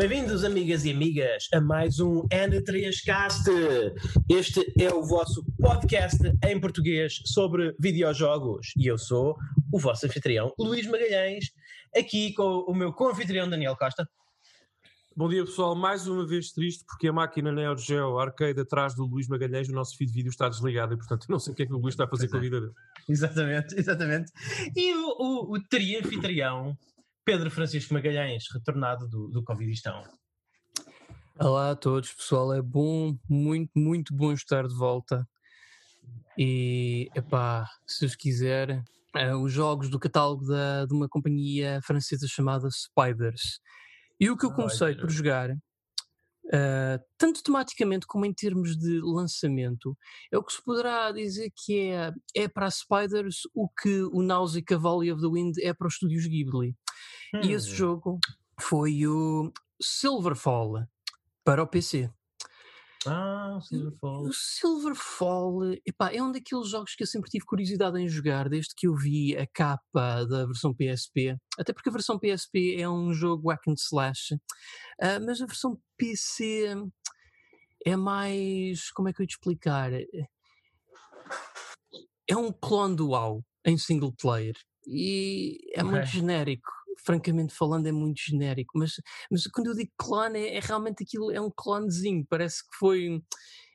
Bem-vindos, amigas e amigas, a mais um N3Cast. Este é o vosso podcast em português sobre videojogos e eu sou o vosso anfitrião, Luís Magalhães, aqui com o meu co-anfitrião Daniel Costa. Bom dia pessoal, mais uma vez triste porque a máquina Neo Geo Arcade atrás do Luís Magalhães, o nosso feed de vídeo está desligado e portanto não sei o que é que o Luís está a fazer pois com é. a vida dele. Exatamente, exatamente. E o, o, o tri-anfitrião Pedro Francisco Magalhães, retornado do, do Covidistão. Olá a todos, pessoal. É bom, muito, muito bom estar de volta. E, epá, se os quiser, uh, os jogos do catálogo da, de uma companhia francesa chamada Spiders. E o que eu comecei por jogar, uh, tanto tematicamente como em termos de lançamento, é o que se poderá dizer que é, é para a Spiders o que o Nausicaa Valley of the Wind é para os estúdios Ghibli. Hum. E esse hum. jogo foi o Silverfall para o PC. Ah, o Silverfall. O Silverfall epá, é um daqueles jogos que eu sempre tive curiosidade em jogar desde que eu vi a capa da versão PSP. Até porque a versão PSP é um jogo hack and slash, uh, mas a versão PC é mais. Como é que eu ia te explicar? É um clone do WoW em single player e é okay. muito genérico francamente falando, é muito genérico. Mas, mas quando eu digo clone, é, é realmente aquilo, é um clonezinho. Parece que foi.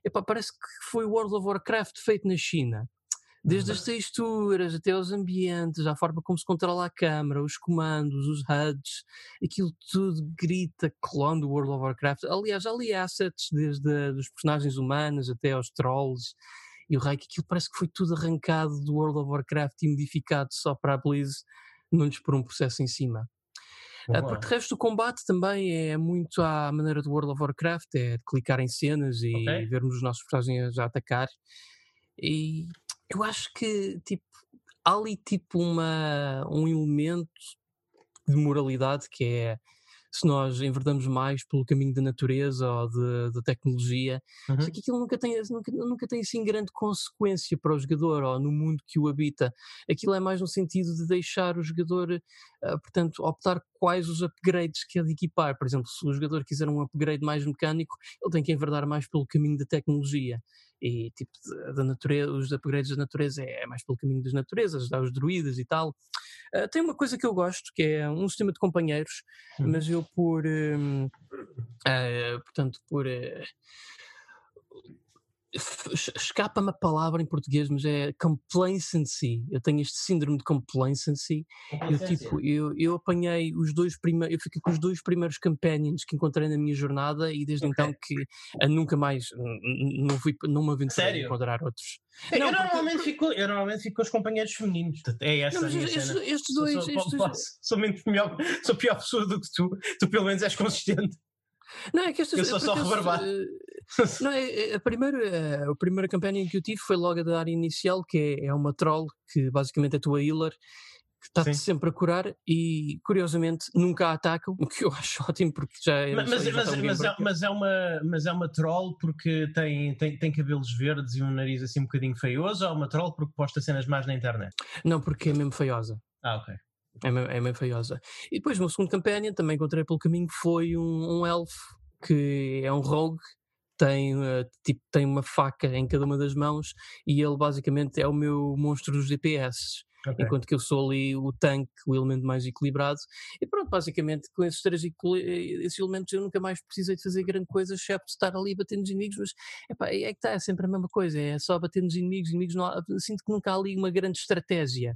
Epá, parece que foi World of Warcraft feito na China. Desde as texturas até os ambientes, a forma como se controla a câmera, os comandos, os HUDs, aquilo tudo grita clone do World of Warcraft. Aliás, ali assets, desde os personagens humanos até aos trolls e o raio, que aquilo parece que foi tudo arrancado do World of Warcraft e modificado só para a Blizz não lhes pôr um processo em cima. Uh, porque o resto do combate também é muito à maneira do World of Warcraft, é de clicar em cenas e okay. vermos os nossos personagens a atacar. E eu acho que tipo, há ali tipo uma, um elemento de moralidade que é se nós enverdamos mais pelo caminho da natureza ou da tecnologia, uhum. que aquilo nunca tem, nunca, nunca tem assim grande consequência para o jogador ou no mundo que o habita. Aquilo é mais no sentido de deixar o jogador, uh, portanto, optar quais os upgrades que é de equipar. Por exemplo, se o jogador quiser um upgrade mais mecânico, ele tem que enverdar mais pelo caminho da tecnologia e tipo da natureza, os upgrades da natureza é, é mais pelo caminho das naturezas, dá os druidas e tal. Uh, tem uma coisa que eu gosto, que é um sistema de companheiros, hum. mas eu por, uh, uh, portanto, por escapa-me a palavra em português, mas é complacency. Eu tenho este síndrome de complacency. Eu, tipo, eu, eu apanhei os dois primeiros, eu fiquei com os dois primeiros companions que encontrei na minha jornada e desde okay. então que nunca mais não, fui, não me aventurei a encontrar outros. É, não, eu, normalmente porque... fico, eu normalmente fico com os companheiros femininos. É essa não, a minha estes, cena. Estes dois. Sou, estes posso, sou, menos pior, sou pior pessoa do que tu. Tu pelo menos és consistente. Não, é que estas, eu sou só. Não, é, é, a primeira, a, eh, a primeira campanha que eu tive foi logo a da área inicial, que é, é uma troll, que basicamente é a tua healer, que está-te sempre a curar e, curiosamente, nunca a atacam, o que eu acho ótimo, porque já é. Mas, mas, mas, mas, é, mas, é, uma, mas é uma troll porque tem, tem, tem cabelos verdes e um nariz assim um bocadinho feioso, ou é uma troll porque posta cenas mais na internet? Não, porque é mesmo feiosa. Ah, ok. É meio, é meio feiosa. E depois, no segundo campanha, também encontrei pelo caminho, foi um, um elfo que é um rogue tem, uh, tipo, tem uma faca em cada uma das mãos e ele basicamente é o meu monstro dos DPS. Okay. Enquanto que eu sou ali o tanque, o elemento mais equilibrado. E pronto, basicamente, com esses três esses elementos eu nunca mais precisei de fazer grande coisa, exceto estar ali batendo nos inimigos, mas epá, é que está, é sempre a mesma coisa, é só bater nos inimigos, inimigos não há, sinto que nunca há ali uma grande estratégia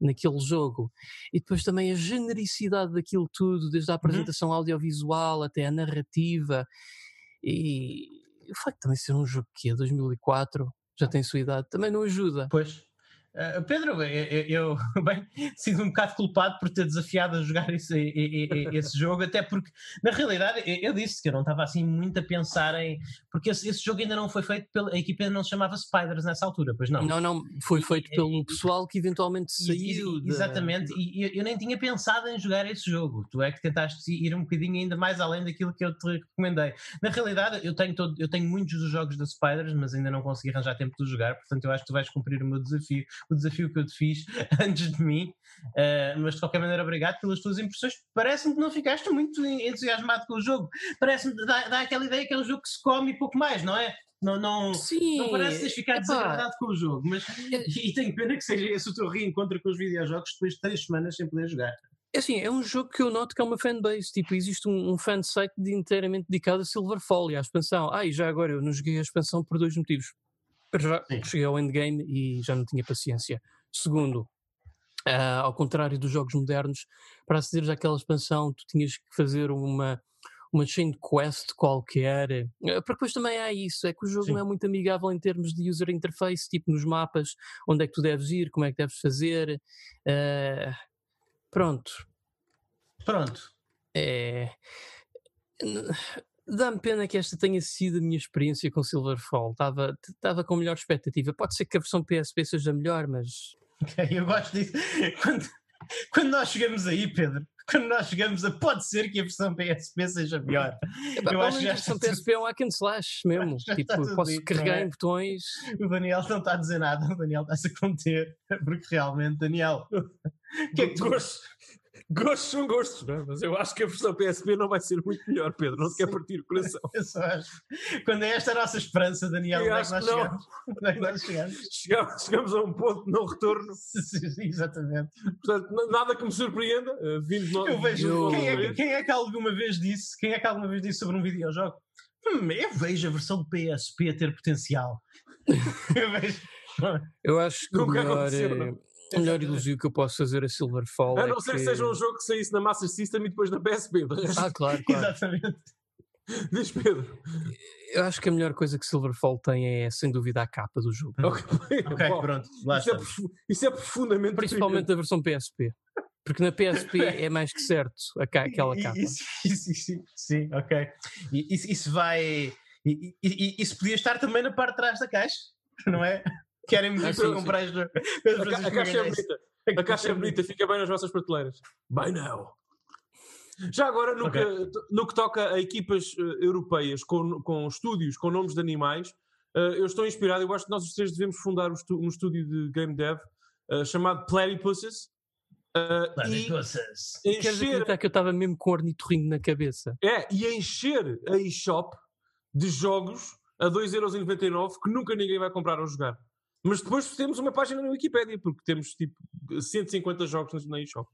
naquele jogo. E depois também a genericidade daquilo tudo, desde a uhum. apresentação uhum. audiovisual até a narrativa. E, o facto de também ser um jogo que é 2004, já tem sua idade, também não ajuda. Pois. Uh, Pedro, eu, eu, bem, sinto um bocado culpado por ter desafiado a jogar esse, esse jogo, até porque, na realidade, eu, disse que eu não estava assim muito a pensar em. Porque esse, esse, jogo ainda não foi feito pela. A equipa ainda não se chamava Spiders nessa altura, pois não? Não, não, foi feito e, pelo pessoal que eventualmente saiu. E, exatamente, e eu, eu, nem tinha pensado em jogar esse jogo. Tu é que tentaste ir um bocadinho ainda mais além daquilo que eu te recomendei. Na realidade, eu tenho, todo, eu tenho muitos dos jogos da Spiders, mas ainda não consegui arranjar tempo de jogar, portanto, eu acho que tu vais cumprir o meu desafio o desafio que eu te fiz antes de mim. Uh, mas de qualquer maneira, obrigado pelas tuas impressões. Parece-me que não ficaste muito entusiasmado com o jogo. Parece-me, dá, dá aquela ideia que é um jogo que se come e pouco mais, não é? Não, não, Sim, não parece teres ficado desagradado com o jogo, mas é e tenho pena que seja esse o teu reencontro com os videojogos depois de três semanas sem poder jogar. É assim, é um jogo que eu noto que é uma fanbase. Tipo, existe um, um fansite de inteiramente dedicado a Silverfall e à expansão. Ah, e já agora eu não joguei a expansão por dois motivos. Já cheguei ao endgame e já não tinha paciência. Segundo, uh, ao contrário dos jogos modernos, para acederes àquela expansão, tu tinhas que fazer uma, uma chain quest qualquer. Eh, porque depois também há isso, é que o jogo Sim. não é muito amigável em termos de user interface, tipo nos mapas, onde é que tu deves ir, como é que deves fazer. Uh, pronto. Pronto. É. Dá-me pena que esta tenha sido a minha experiência com Silverfall. Estava, estava com melhor expectativa. Pode ser que a versão PSP seja melhor, mas. Eu gosto disso. Quando, quando nós chegamos aí, Pedro, quando nós chegamos a pode ser que a versão PSP seja melhor. Epá, eu acho que a versão PSP é um hack and slash mesmo. tipo, posso dito, carregar é? em botões. O Daniel não está a dizer nada, o Daniel está-se a conter, porque realmente, Daniel, que é que tu... Gosto, Gostos são gostos, não é? mas eu acho que a versão PSP não vai ser muito melhor, Pedro. Não te quer partir o coração. Eu só acho. Quando é esta a nossa esperança, Daniel, onde é que nós chegamos? Onde é que nós chegamos? chegamos? Chegamos a um ponto de não retorno. Sim, exatamente. Portanto, nada que me surpreenda. Uh, vindo no... eu vejo. Eu... Quem, é, quem é que alguma vez disse? Quem é que alguma vez disse sobre um videojogo? Hum, eu vejo a versão PSP ter potencial. eu vejo. Eu acho que Nunca melhor, aconteceu, o melhor elogio que eu posso fazer a Silverfall A é não é ser que... que seja um jogo que saísse na Master System e depois na PSP. Ah, claro, claro. Exatamente. Diz Pedro. Eu acho que a melhor coisa que Silverfall tem é, sem dúvida, a capa do jogo. Ok, okay pronto. Lá isso, é, isso, é, profundamente. Principalmente a versão PSP. Porque na PSP é mais que certo aquela capa. Isso, isso, isso, sim, ok. Isso, isso vai. Isso podia estar também na parte de trás da caixa, não é? Querem me para comprar as a, a caixa é bonita. A caixa é bonita, fica bem nas vossas prateleiras. Bem não. Já agora, no, okay. que, no que toca a equipas uh, europeias com, com estúdios com nomes de animais, uh, eu estou inspirado. Eu acho que nós os três devemos fundar um, um estúdio de game dev uh, chamado Platypuses. Uh, Platypuses. Encher... Queres acreditar que eu estava mesmo com ornitorrinco na cabeça? É, e encher a eShop de jogos a 2,99€ que nunca ninguém vai comprar ou jogar. Mas depois temos uma página na Wikipedia, porque temos tipo 150 jogos na eShop.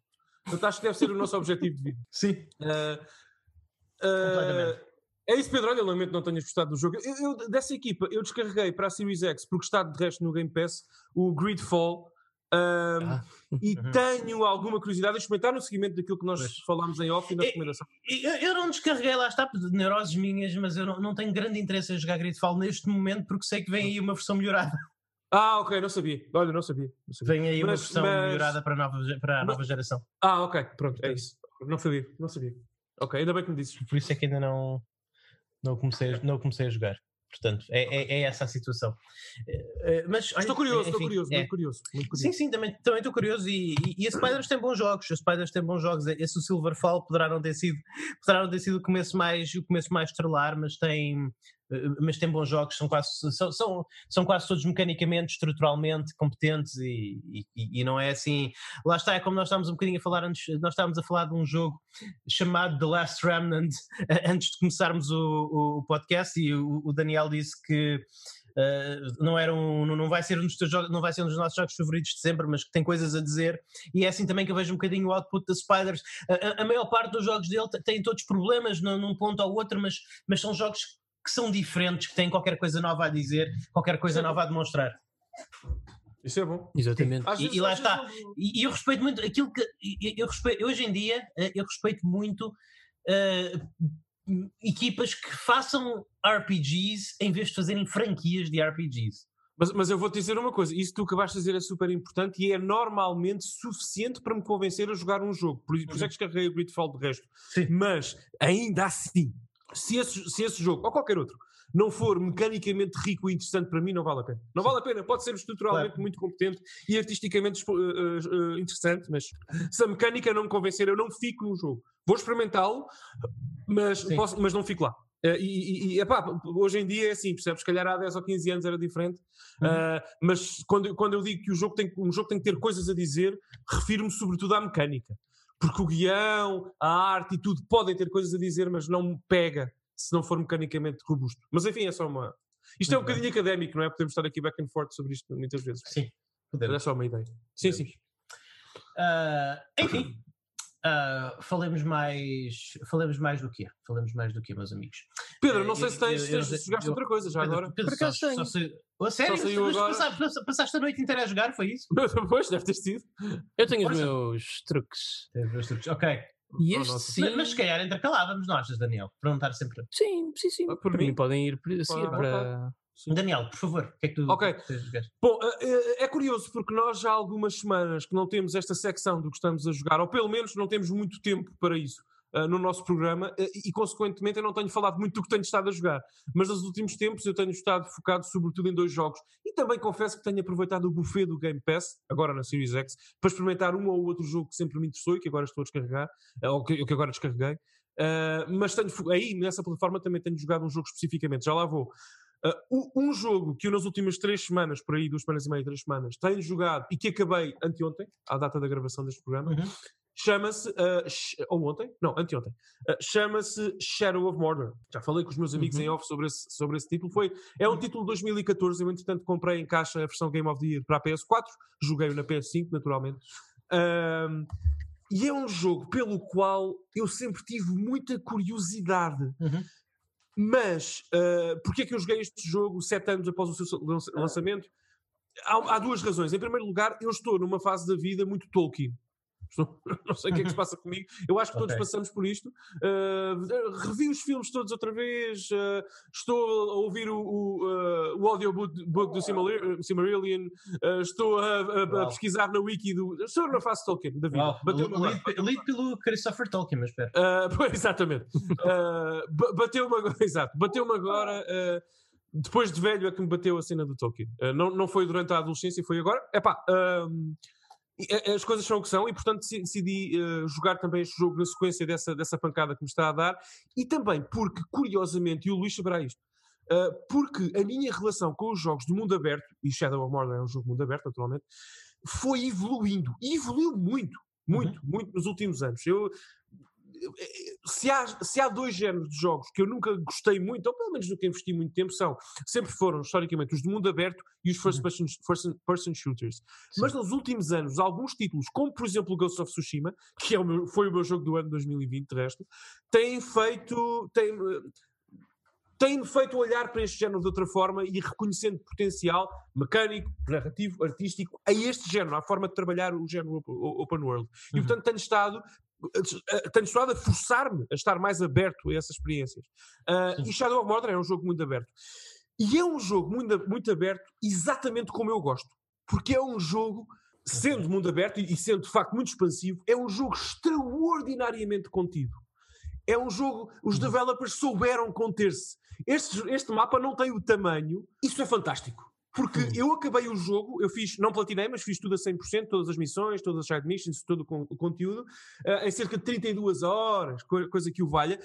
Portanto, acho que deve ser o nosso objetivo de vida. Sim. Uh, uh, é isso, Pedro. Olha, lamento não tenhas gostado do jogo. Eu, eu, dessa equipa, eu descarreguei para a Series X, porque está de resto no Game Pass, o Gridfall. Um, ah. E tenho alguma curiosidade em experimentar no seguimento daquilo que nós pois. falámos em off e na recomendação. Eu, eu, não descarreguei, lá está, de neuroses minhas, mas eu não, não tenho grande interesse em jogar Gridfall neste momento porque sei que vem aí uma versão melhorada. Ah, ok, não sabia. Olha, não sabia. Não sabia. Vem aí mas, uma versão mas... melhorada para a, nova, para a nova geração. Ah, ok, pronto, é isso. Não sabia, não sabia. Ok, ainda bem que me dizes. Por isso é que ainda não, não, comecei, não comecei a jogar. Portanto, é, é, é essa a situação. Eh, eh, mas, estou curioso, enfim, estou curioso, é. muito curioso, muito curioso. Sim, sim, também, também estou curioso. E, e, e a Spiders tem bons jogos. A Spiders tem bons jogos. Esse o Silverfall poderá não ter sido, poderá não ter sido o começo mais, o começo mais estrelar, mas tem, mas tem bons jogos, são quase, são, são, são quase todos mecanicamente, estruturalmente competentes e, e, e, não é assim. Lá está, é como nós estávamos um bocadinho a falar antes, nós estávamos a falar de um jogo chamado The Last Remnant antes de começarmos o, o podcast e o, o Daniel disse que Uh, não, era um, não, vai ser um dos teus jogos, não vai ser um dos nossos jogos favoritos de sempre, mas que tem coisas a dizer, e é assim também que eu vejo um bocadinho o output da Spiders. A, a, a maior parte dos jogos dele têm todos problemas num, num ponto ou outro, mas, mas são jogos que são diferentes, que têm qualquer coisa nova a dizer, qualquer coisa nova a demonstrar. Isso é bom. Exatamente. E, e, lá está. E, e, eu respeito muito aquilo que. Eu respeito, hoje em dia, eh, eu respeito muito uh, equipas que façam RPGs em vez de fazerem franquias de RPGs. Mas, mas eu vou-te dizer uma coisa: isso que tu acabaste de dizer é super importante e é normalmente suficiente para me convencer a jogar um jogo. Por, por isso é que descarreguei o Gridfall de resto. Sim. Mas ainda assim, se esse, se esse jogo, ou qualquer outro, não for mecanicamente rico e interessante para mim, não vale a pena. Não vale a pena. Pode ser estruturalmente claro. muito competente e artisticamente uh, uh, interessante, mas se a mecânica não me convencer, eu não fico no jogo. Vou experimentá-lo, mas, posso, mas não fico lá. Uh, e, e epá, hoje em dia é assim, percebes? Se calhar há 10 ou 15 anos era diferente, uhum. uh, mas quando, quando eu digo que o jogo tem, um jogo tem que ter coisas a dizer, refiro-me sobretudo à mecânica. Porque o guião, a arte e tudo podem ter coisas a dizer, mas não me pega se não for mecanicamente robusto. Mas enfim, é só uma. Isto Muito é um bem. bocadinho académico, não é? Podemos estar aqui back and forth sobre isto muitas vezes. Sim, podemos. Mas é só uma ideia. Sim, podemos. sim. Uh, enfim, uh, falemos mais. Falemos mais do que Falemos mais do que, meus amigos. Pedro, não sei se tens, eu, eu, tens, jogaste outra coisa já Pedro, agora. Pedro, Por acaso só, sei, oh, sério? Só saiu agora... passaste, passaste a noite inteira a jogar, foi isso? pois, deve ter sido. Eu tenho os meus truques. Tens os meus truques, ok. E este oh, sim. Mas, mas se calhar intercalávamos, não achas, Daniel? Para não estar sempre. Sim, sim, sim. Ah, por, por mim, mim podem ir para. Sim. Daniel, por favor, o que é que tu Ok. Bom, eh, eh, é curioso porque nós já há algumas semanas que não temos esta secção do que estamos a jogar, ou pelo menos não temos muito tempo para isso. Uh, no nosso programa uh, e, consequentemente, eu não tenho falado muito do que tenho estado a jogar. Mas nos últimos tempos eu tenho estado focado sobretudo em dois jogos e também confesso que tenho aproveitado o buffet do Game Pass, agora na Series X, para experimentar um ou outro jogo que sempre me interessou e que agora estou a descarregar, uh, ou que, que agora descarreguei. mas tenho, aí, nessa plataforma, também tenho jogado um jogo especificamente, já lá vou. Uh, um jogo que eu nas últimas três semanas, por aí, duas semanas e meia, três semanas, tenho jogado e que acabei anteontem, à data da gravação deste programa, uhum. Chama-se, uh, ou ontem, não, anteontem, uh, chama-se Shadow of Mordor. Já falei com os meus amigos uhum. em off sobre esse, sobre esse título. Foi, é um título de 2014, eu entretanto comprei em caixa a versão Game of the Year para a PS4, joguei-o na PS5, naturalmente. e é um jogo pelo qual eu sempre tive muita curiosidade. Uhum. Mas, uh, porquê é que eu joguei este jogo sete anos após o seu lançamento? Há, há, duas razões. Em primeiro lugar, eu estou numa fase da vida muito Tolkien. não sei o que é que se passa comigo. Eu acho que todos okay. passamos por isto. Uh, revi os filmes todos outra vez. Uh, estou a ouvir o, o, uh, o audiobook do Silmarillion. estou a, a, a, pesquisar na wiki do. Estou na fase Tolkien da vida. Wow. Bateu Lido pelo Christopher Tolkien, mas espera. exatamente. Bateu-me agora. Exato. Bateu-me agora depois de velho é que me bateu a cena do Tolkien. Uh, não, não foi durante a adolescência, foi agora. Epá, uh, as coisas são o que são e, portanto, decidi uh, jogar também este jogo na sequência dessa, dessa pancada que me está a dar e também porque, curiosamente, e o Luís saberá isto, uh, porque a minha relação com os jogos de mundo aberto, e Shadow of Mordor é um jogo de mundo aberto, naturalmente, foi evoluindo e evoluiu muito, muito, uhum. muito nos últimos anos. Eu se há, se há dois géneros de jogos que eu nunca gostei muito, ou pelo menos nunca investi muito tempo, são sempre foram, historicamente, os de mundo aberto e os first uhum. person, first person shooters. Sim. Mas nos últimos anos, alguns títulos, como por exemplo o Ghost of Tsushima, que é o meu, foi o meu jogo do ano 2020, de resto, têm feito. Têm, tem-me feito olhar para este género de outra forma e reconhecendo potencial mecânico, narrativo, artístico a este género, à forma de trabalhar o género open world. E, uhum. portanto, tenho estado tenho estado a forçar-me a estar mais aberto a essas experiências. Uh, e Shadow of Mordor é um jogo muito aberto. E é um jogo muito, muito aberto exatamente como eu gosto. Porque é um jogo, sendo mundo aberto e sendo de facto muito expansivo, é um jogo extraordinariamente contido. É um jogo, os uhum. developers souberam conter-se. Este, este mapa não tem o tamanho, isso é fantástico. Porque hum. eu acabei o jogo, eu fiz, não platinei, mas fiz tudo a 100%, todas as missões, todas as side missions, todo o, conteúdo, uh, em cerca de 32 horas, coisa que o valha.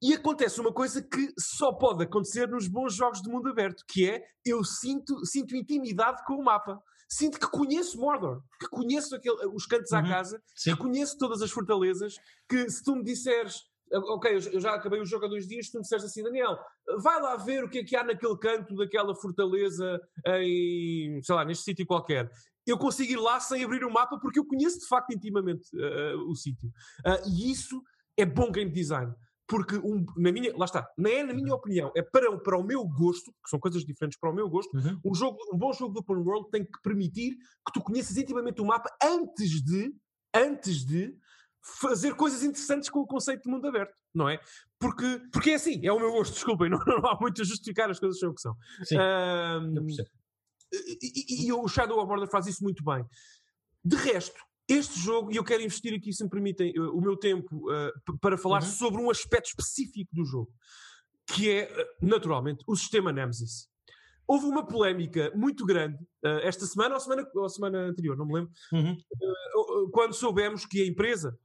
E acontece uma coisa que só pode acontecer nos bons jogos de mundo aberto, que é eu sinto, sinto intimidade com o mapa. Sinto que conheço Mordor, que conheço aquele, os cantos uhum. à casa, Sim. que conheço todas as fortalezas, que se tu me disseres ok, eu já acabei o jogo há dois dias, tu me disseste assim, Daniel, vai lá ver o que é que há naquele canto daquela fortaleza em, sei lá, neste sítio qualquer. Eu consigo ir lá sem abrir o mapa porque eu conheço de facto intimamente uh, o sítio. Uh, e isso é bom game design. Porque, um, na minha, lá está, não é na minha opinião, é para, para o meu gosto, que são coisas diferentes para o meu gosto, uhum. um, jogo, um bom jogo de open world tem que permitir que tu conheças intimamente o mapa antes de, antes de fazer coisas interessantes com o conceito de mundo aberto, não é? Porque, porque é assim, é o meu gosto, desculpem, não, não há muito a justificar, as coisas são o que são. Sim, um, e, e, o Shadow of Mordor faz isso muito bem. De resto, este jogo, e eu quero investir aqui, se me permitem, uh, o meu tempo uh, para falar uhum. sobre um aspecto específico do jogo, que é, uh, naturalmente, o sistema Nemesis. Houve uma polémica muito grande uh, esta semana ou semana, ou semana anterior, não me lembro, uhum. uh, quando soubemos que a empresa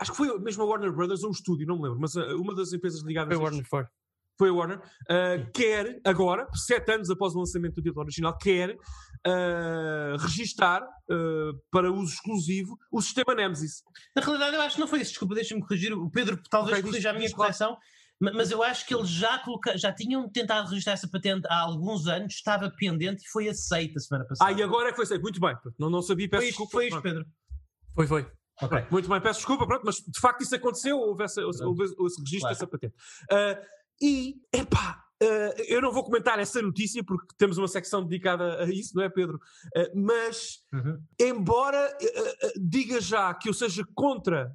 Acho que foi mesmo a Warner Brothers ou um estúdio, não me lembro, mas uh, uma das empresas ligadas. Foi a Warner 4. Foi a Warner. Uh, quer, agora, sete anos após o lançamento do título original, quer uh, registar uh, para uso exclusivo o sistema Nemesis. Na realidade, eu acho que não foi isso. Desculpa, deixa-me corrigir. O Pedro talvez okay, corrija a minha correção. Mas eu acho que eles já, coloca... já tinham tentado registrar essa patente há alguns anos, estava pendente e foi aceita a semana passada. Ah, e agora é que foi aceita. Muito bem. Não, não sabia, peço foi desculpa. Foi isto, Pedro. Foi, foi. Okay. Muito bem, peço desculpa, pronto, mas de facto isso aconteceu, houve, essa, houve, houve esse registro claro. dessa patente. Uh, e, epá, Uh, eu não vou comentar essa notícia porque temos uma secção dedicada a isso, não é, Pedro? Uh, mas, uhum. embora uh, diga já que eu seja contra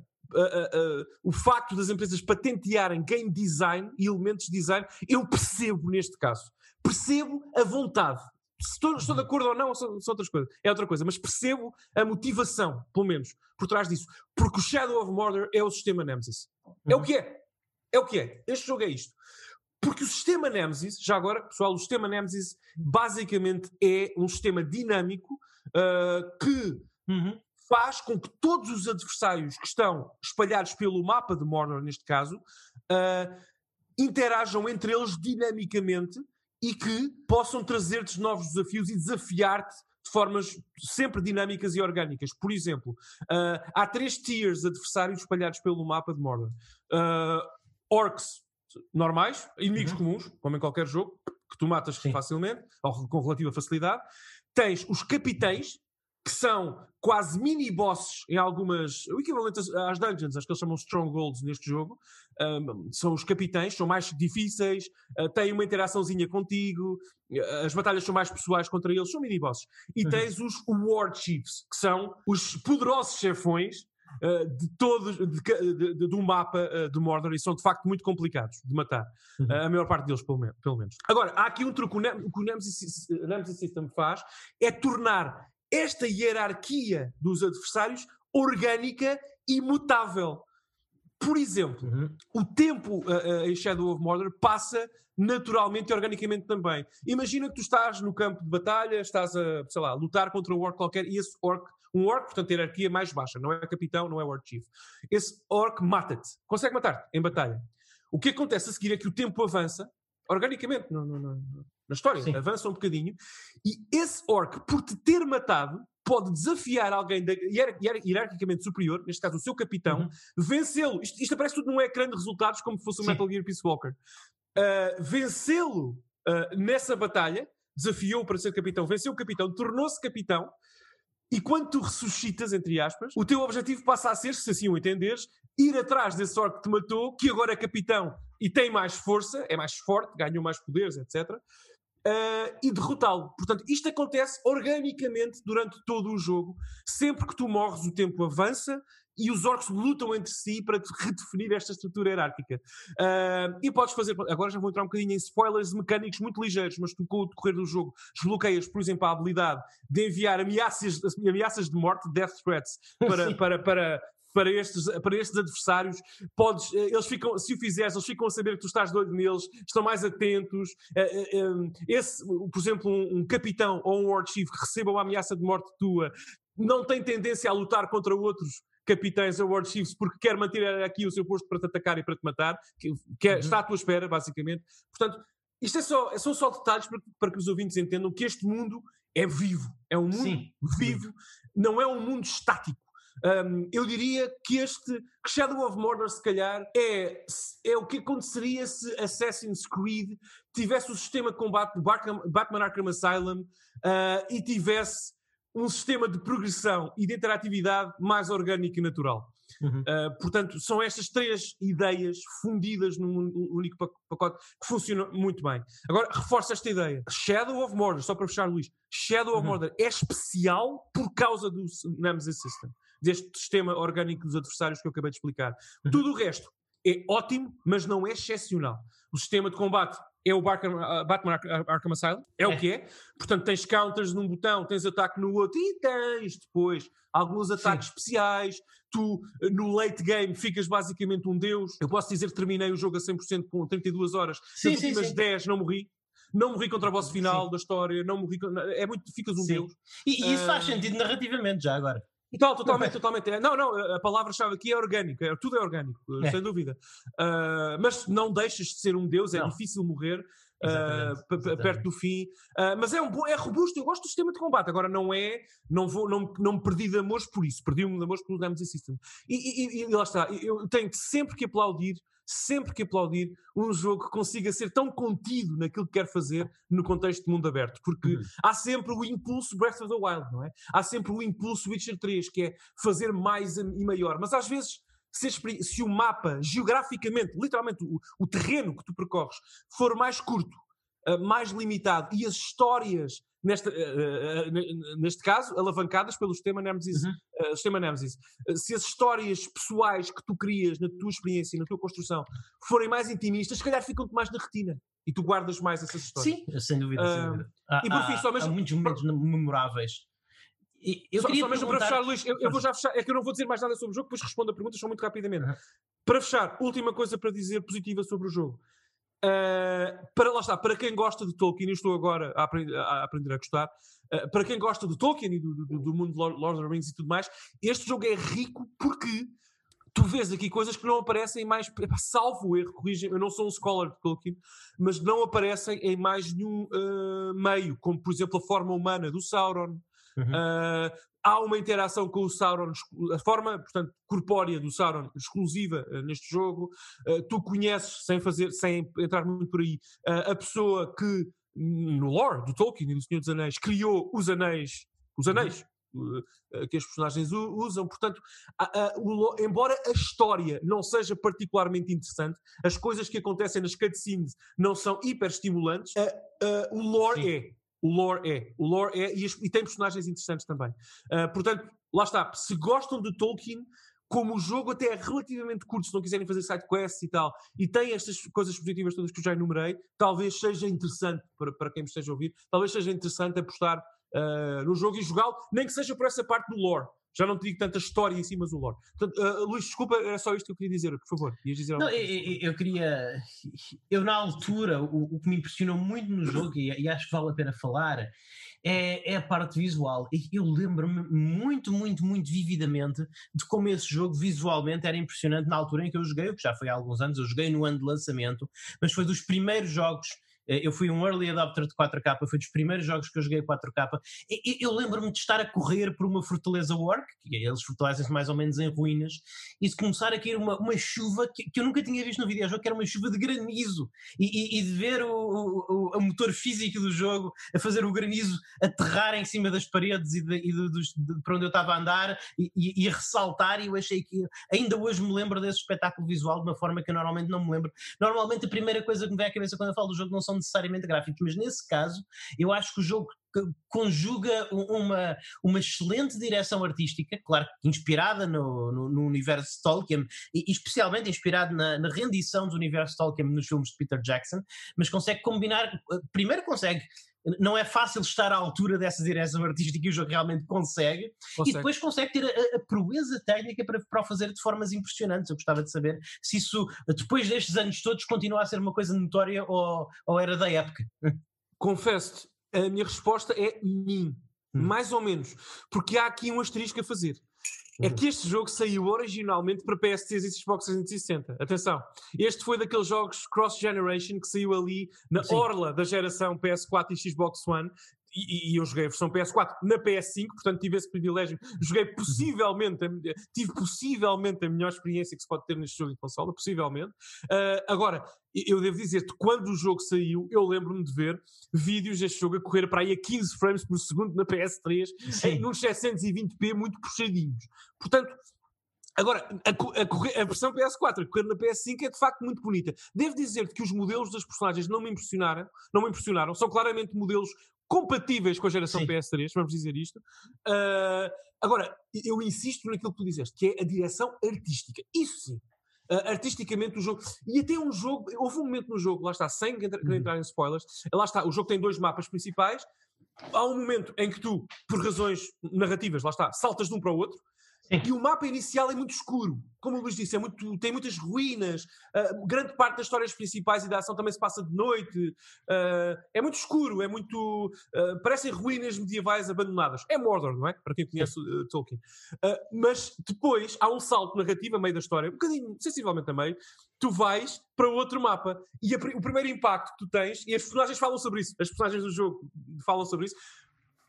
o facto das empresas patentearem game design e elementos de design, eu percebo neste caso. Percebo a vontade. Se estou, estou de acordo ou não, são, são, outras coisas. É outra coisa, mas percebo a motivação, pelo menos, por trás disso. Porque o Shadow of Mordor é o sistema Nemesis. É o uhum. que é. É o que é. Este jogo é isto. Porque o sistema Nemesis, já agora, pessoal, o sistema Nemesis basicamente é um sistema dinâmico uh, que uhum. faz com que todos os adversários que estão espalhados pelo mapa de Mordor, neste caso, uh, interajam entre eles dinamicamente e que possam trazer-te novos desafios e desafiar-te de formas sempre dinâmicas e orgânicas. Por exemplo, uh, há três tiers adversários espalhados pelo mapa de Mordor. orcs, normais, inimigos uhum. comuns, como em qualquer jogo, que tu matas Sim. facilmente, ou com relativa facilidade. Tens os capitães, que são quase mini-bosses em algumas. o equivalente às dungeons, acho que eles chamam strongholds neste jogo. Um, são os capitães, são mais difíceis, uh, têm uma interaçãozinha contigo, uh, as batalhas são mais pessoais contra eles, são mini-bosses. E uhum. tens os War Chiefs, que são os poderosos chefões uh, de todos, de, de, de, do mapa de Mordor e são de facto muito complicados de matar. Uhum. Uh, a maior parte deles, pelo, pelo, menos. Agora, há aqui um truque. O que o Nemesis System faz é tornar esta hierarquia dos adversários orgânica e mutável. Por exemplo, uhum. o tempo uh, uh, em Shadow of Mordor passa naturalmente e organicamente também. Imagina que tu estás no campo de batalha, estás a, sei lá, lutar contra um orc qualquer e esse orc um orc, portanto, hierarquia mais baixa, não é capitão, não é War Chief. Esse orc mata-te, consegue matar-te em batalha. O que acontece a seguir é que o tempo avança, organicamente, no, no, no, na história, Sim. avança um bocadinho, e esse orc, por te ter matado, pode desafiar alguém da, hier, hier, hierarquicamente superior, neste caso o seu capitão, uhum. vencê-lo. Isto, isto, aparece tudo num ecrã de resultados, como se fosse o Metal Gear Peace Walker. Uh, vencê-lo uh, nessa batalha, desafiou para ser capitão, venceu o capitão, tornou-se capitão, e quando tu ressuscitas, entre aspas, o teu objetivo passa a ser, se assim o entenderes, ir atrás desse orc que te matou, que agora é capitão e tem mais força, é mais forte, ganhou mais poderes, etc. Uh, ah, e derrotá-lo. Portanto, isto acontece organicamente durante todo o jogo. Sempre que tu morres, o tempo avança e os orcs lutam entre si para redefinir esta estrutura hierárquica. Uh, e podes fazer, agora já vou entrar um bocadinho em spoilers mecânicos muito ligeiros, mas tu com o decorrer do jogo desbloqueias, por exemplo, a habilidade de enviar ameaças, ameaças de morte, death threats, para, para, para, para estes, para estes adversários, podes, eh, eles ficam, se o fizeres, eles ficam a saber que tu estás doido neles, estão mais atentos. Eh, eh, esse, por exemplo, um, um capitão ou um War Chief que receba uma ameaça de morte tua, não tem tendência a lutar contra outros capitães ou World Chiefs porque quer manter aqui o seu posto para te atacar e para te matar, que, que é, uhum. está à tua espera, basicamente. Portanto, isto é só, são só detalhes para, para, que os ouvintes entendam que este mundo é vivo, é um mundo Sim. vivo, não é um mundo estático. Um, eu diria que este que Shadow of Mordor, se calhar, é, é o que aconteceria se Assassin's Creed tivesse o sistema de combate de Batman Arkham Asylum uh, e tivesse um sistema de progressão e de interatividade mais orgânico e natural. Uhum. Uh, portanto, são estas três ideias fundidas num único pacote que funcionam muito bem. Agora, reforço esta ideia. Shadow of Mordor, só para fechar, Luís, Shadow uhum. of Mordor é especial por causa do Nemesis System, deste sistema orgânico dos adversários que eu acabei de explicar. Uhum. Tudo o resto é ótimo, mas não é excepcional. O sistema de combate é o Batman, Batman Arkham Asylum, é, é, o que é. Portanto, tens counters num botão, tens ataque no outro e tens depois alguns ataques Sim. especiais. Tu, no late game, ficas basicamente um deus. Eu posso dizer que terminei o jogo a 100% com 32 horas. Sim, Nas últimas sim. 10 não morri. Não morri contra o boss final sim. da história, não morri. É muito. Ficas um sim. deus. E, e isso uh... faz sentido narrativamente já agora. Total, totalmente, totalmente. É, não, não, a palavra-chave aqui é orgânico, é, tudo é orgânico, é. sem dúvida. Uh, mas não deixas de ser um deus, é não. difícil morrer. Uh, perto do fim, uh, mas é um é robusto. Eu gosto do sistema de combate. Agora não é, não vou, não, não me perdi de amores por isso, perdi-me de amores pelo Nemesis System. E, e, e, lá está, eu tenho sempre que aplaudir sempre que aplaudir um jogo que consiga ser tão contido naquilo que quer fazer no contexto de mundo aberto, porque uhum. há sempre o impulso Breath of the Wild, não é? Há sempre o impulso Witcher 3, que é fazer mais e maior, mas às vezes se, se o mapa, geograficamente, literalmente o, o, terreno que tu percorres, for mais curto, uh, mais limitado e as histórias neste, uh, uh, neste caso, alavancadas pelo sistema Nemesis. Uhum. Uh, sistema Nemesis. se as histórias pessoais que tu crias na tua experiência, na tua construção, forem mais intimistas, se calhar ficam-te mais na retina. E tu guardas mais essas histórias. Sim, sem dúvida. sem dúvida. Há, e por fim, só mesmo. Há muitos momentos memoráveis. Eu só, só mesmo perguntar... para fechar, Luís, eu, eu, vou já fechar, é que eu não vou dizer mais nada sobre o jogo, depois respondo a perguntas só muito rapidamente. Uhum. Para fechar, última coisa para dizer positiva sobre o jogo. Uh, para lá está, para quem gosta de Tolkien, e estou agora a, aprender a, aprender a gostar, uh, para quem gosta de Tolkien e do, do, do mundo de Lord of the Rings e tudo mais, este jogo é rico porque tu vês aqui coisas que não aparecem mais, salvo o erro, corrigem, eu não sou um scholar de Tolkien, mas não aparecem em mais nenhum uh, meio, como por exemplo a forma humana do Sauron. Uhum. Uh, há uma interação com o Sauron, a forma, portanto, corpórea do Sauron exclusiva uh, neste jogo. Uh, tu conheces, sem fazer, sem entrar muito por aí, uh, a pessoa que no lore do Tolkien e do Senhor dos Anéis criou os anéis, os uhum. anéis. Que as personagens usam, portanto, o, embora a história não seja particularmente interessante, as coisas que acontecem nas cutscenes não são hiper estimulantes, o lore Sim. é o lore é. O lore é e, e tem personagens interessantes também. Uh, portanto, lá está. Se gostam de Tolkien, como o jogo até é relativamente curto, se não quiserem fazer side quests e tal, e tem estas coisas positivas todas que eu já enumerei, talvez seja interessante para, para quem me esteja a ouvir, talvez seja interessante apostar uh, no jogo e jogá-lo, nem que seja por essa parte do lore. Já não te digo tanta história em cima do lore. Portanto, uh, Luís, desculpa, era só isto que eu queria dizer, por favor. Ias dizer não, eu, eu, queria. Eu, na altura, o, o, que me impressionou muito no jogo, e, e acho que vale a pena falar, é, é, a parte visual. E eu lembro-me muito, muito, muito vividamente de como esse jogo visualmente era impressionante na altura em que eu joguei, que já foi há alguns anos, eu joguei no ano de lançamento, mas foi dos primeiros jogos eu fui um early adopter de 4K, foi dos primeiros jogos que eu joguei 4K. Eu lembro-me de estar a correr por uma fortaleza work, que eles fortalecem-se mais ou menos em ruínas, e de começar a cair uma, uma chuva que, que, eu nunca tinha visto no videojogo, que era uma chuva de granizo, e, e, e de ver o, o, o, motor físico do jogo a fazer o granizo aterrar em cima das paredes e, de, e de, de, para onde eu estava a andar e, ressaltar, e eu achei que ainda hoje me lembro desse espetáculo visual de uma forma que eu normalmente não me lembro. Normalmente a primeira coisa que me vem à cabeça quando eu falo do jogo não são são necessariamente gráficos, mas nesse caso eu acho que o jogo conjuga uma, uma excelente direção artística, claro inspirada no, no, no universo Tolkien, e, especialmente inspirado na, na, rendição do universo Tolkien nos filmes de Peter Jackson, mas consegue combinar, primeiro consegue não é fácil estar à altura dessa direção artística e o jogo realmente consegue, consegue. e depois consegue ter a, a proeza técnica para, para o fazer de formas impressionantes. Eu gostava de saber se isso, depois destes anos todos, continua a ser uma coisa notória ou, ou era da época. Confesso-te, a minha resposta é mim, hum. mais ou menos, porque há aqui um asterisco a fazer. É que este jogo saiu originalmente para PS3 e Xbox 360. Atenção, este foi daqueles jogos cross-generation que saiu ali na Sim. orla da geração PS4 e Xbox One e, e, eu joguei a versão PS4 na PS5, portanto tive esse privilégio. Joguei possivelmente, tive possivelmente a melhor experiência que se pode ter neste jogo de consola, possivelmente. Uh, agora, eu devo dizer-te, quando o jogo saiu, eu lembro-me de ver vídeos deste jogo a correr para aí a 15 frames por segundo na PS3, em, nos 720p muito puxadinhos. Portanto, Agora, a, a, a, versão PS4 a correr na PS5 é de facto muito bonita. Devo dizer-te que os modelos das personagens não me impressionaram, não me impressionaram. São claramente modelos compatíveis com a geração Sim. PS3, vamos dizer isto. Uh, agora, eu insisto naquilo que tu disseste, que é a direção artística. Isso sim. Uh, artisticamente o jogo. E até um jogo. Houve um momento no jogo, lá está, sem entrar, uhum. entrar em spoilers, lá está, o jogo tem dois mapas principais. Há um momento em que tu, por razões narrativas, lá está, saltas de um para o outro Sim. E o mapa inicial é muito escuro. Como o Luís disse, é muito, tem muitas ruínas. Uh, grande parte das histórias principais e da ação também se passa de noite. Uh, é muito escuro, é muito. Uh, parecem ruínas medievais abandonadas. É Mordor, não é? Para quem conhece Tolkien. mas depois há um salto narrativo a meio da história, um bocadinho, sensivelmente a meio. Tu vais para outro mapa e a, o primeiro impacto que tu tens, e as personagens falam sobre isso, as personagens do jogo falam sobre isso,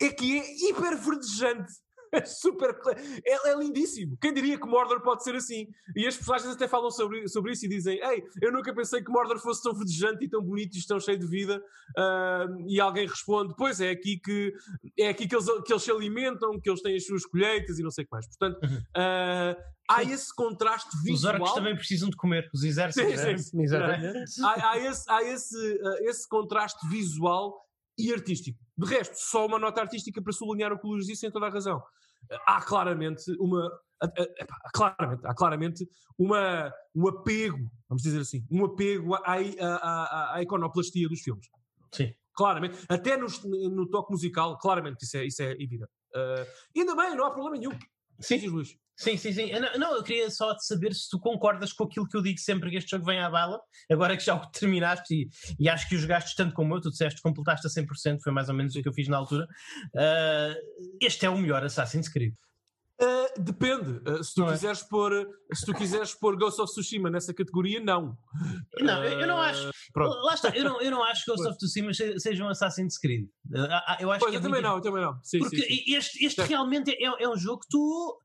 é que é hiper verdejante é super. É, é, lindíssimo. Quem diria que Mordor pode ser assim? E as personagens até falam sobre, sobre isso e dizem: Ei, eu nunca pensei que Mordor fosse tão verdejante e tão bonito e tão cheio de vida. Uh, e alguém responde: Pois é, aqui que é aqui que eles, que eles se alimentam, que eles têm as suas colheitas e não sei o que mais. Portanto. Uh, há esse contraste visual. Os orcs também precisam de comer, os exércitos. Sim, sim, há, há, esse, há esse, uh, esse contraste visual e artístico. De resto, só uma nota artística para sublinhar o que o Luís disse, sem toda a razão. Há claramente uma. Há claramente, há claramente uma, um apego, vamos dizer assim, um apego à, à, à, iconoplastia dos filmes. Sim. Claramente. Até no, no toque musical, claramente, isso é, isso é evidente. Uh, ainda bem, não há problema nenhum. Sim, Luís. Sim, sim, sim. Não, não, eu queria só saber se tu concordas com aquilo que eu digo sempre que este jogo vem à bala, agora que já o terminaste e, e acho que os gastos tanto como eu, tu disseste completaste a 100%, foi mais ou menos o que eu fiz na altura. Uh, este é o melhor Assassin's Creed. Uh, depende. Uh, se, tu é? quiseres pôr, se tu quiseres pôr Ghost of Tsushima nessa categoria, não. Não, uh, eu não acho. Pronto. Lá está, eu não, eu não acho que Ghost of Tsushima seja um Assassin's Creed. eu acho pois, que é eu também não, eu também não. Sim, Porque sim, sim. este, este realmente é, é um jogo que tu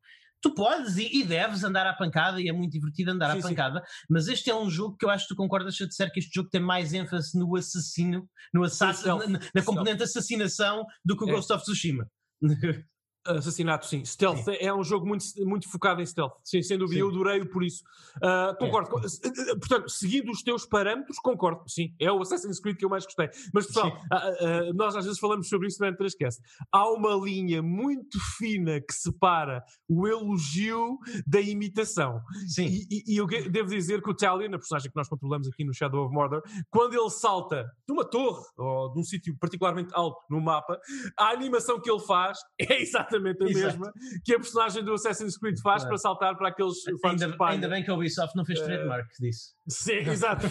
tu podes e, e, deves andar à pancada e é muito divertido andar sim, à pancada, sim. mas este é um jogo que eu acho que tu concordas eu disser que este jogo tem mais ênfase no assassino, no assassino, na, na, componente assassinação do que o é. Ghost of Tsushima. Assassinato, sim. Stealth sim. é um jogo muito, muito focado em stealth. Sim, sem dúvida. Sim. Eu adorei-o por isso. Uh, concordo. É. Eh, portanto, seguindo os teus parâmetros, concordo. Sim, é o Assassin's Creed que eu mais gostei. Mas, pessoal, uh, uh, nós às vezes falamos sobre isso durante o esquece. Há uma linha muito fina que separa o elogio da imitação. Sim. E, e, e eu devo dizer que o Talion, a personagem que nós controlamos aqui no Shadow of Mordor, quando ele salta de uma torre ou de um sítio particularmente alto no mapa, a animação que ele faz é exatamente exatamente a Exato. mesma que a personagem do Assassin's Creed faz claro. para saltar para aqueles fãs ainda, ainda bem que a Ubisoft não fez trademark disso. Sim, exato.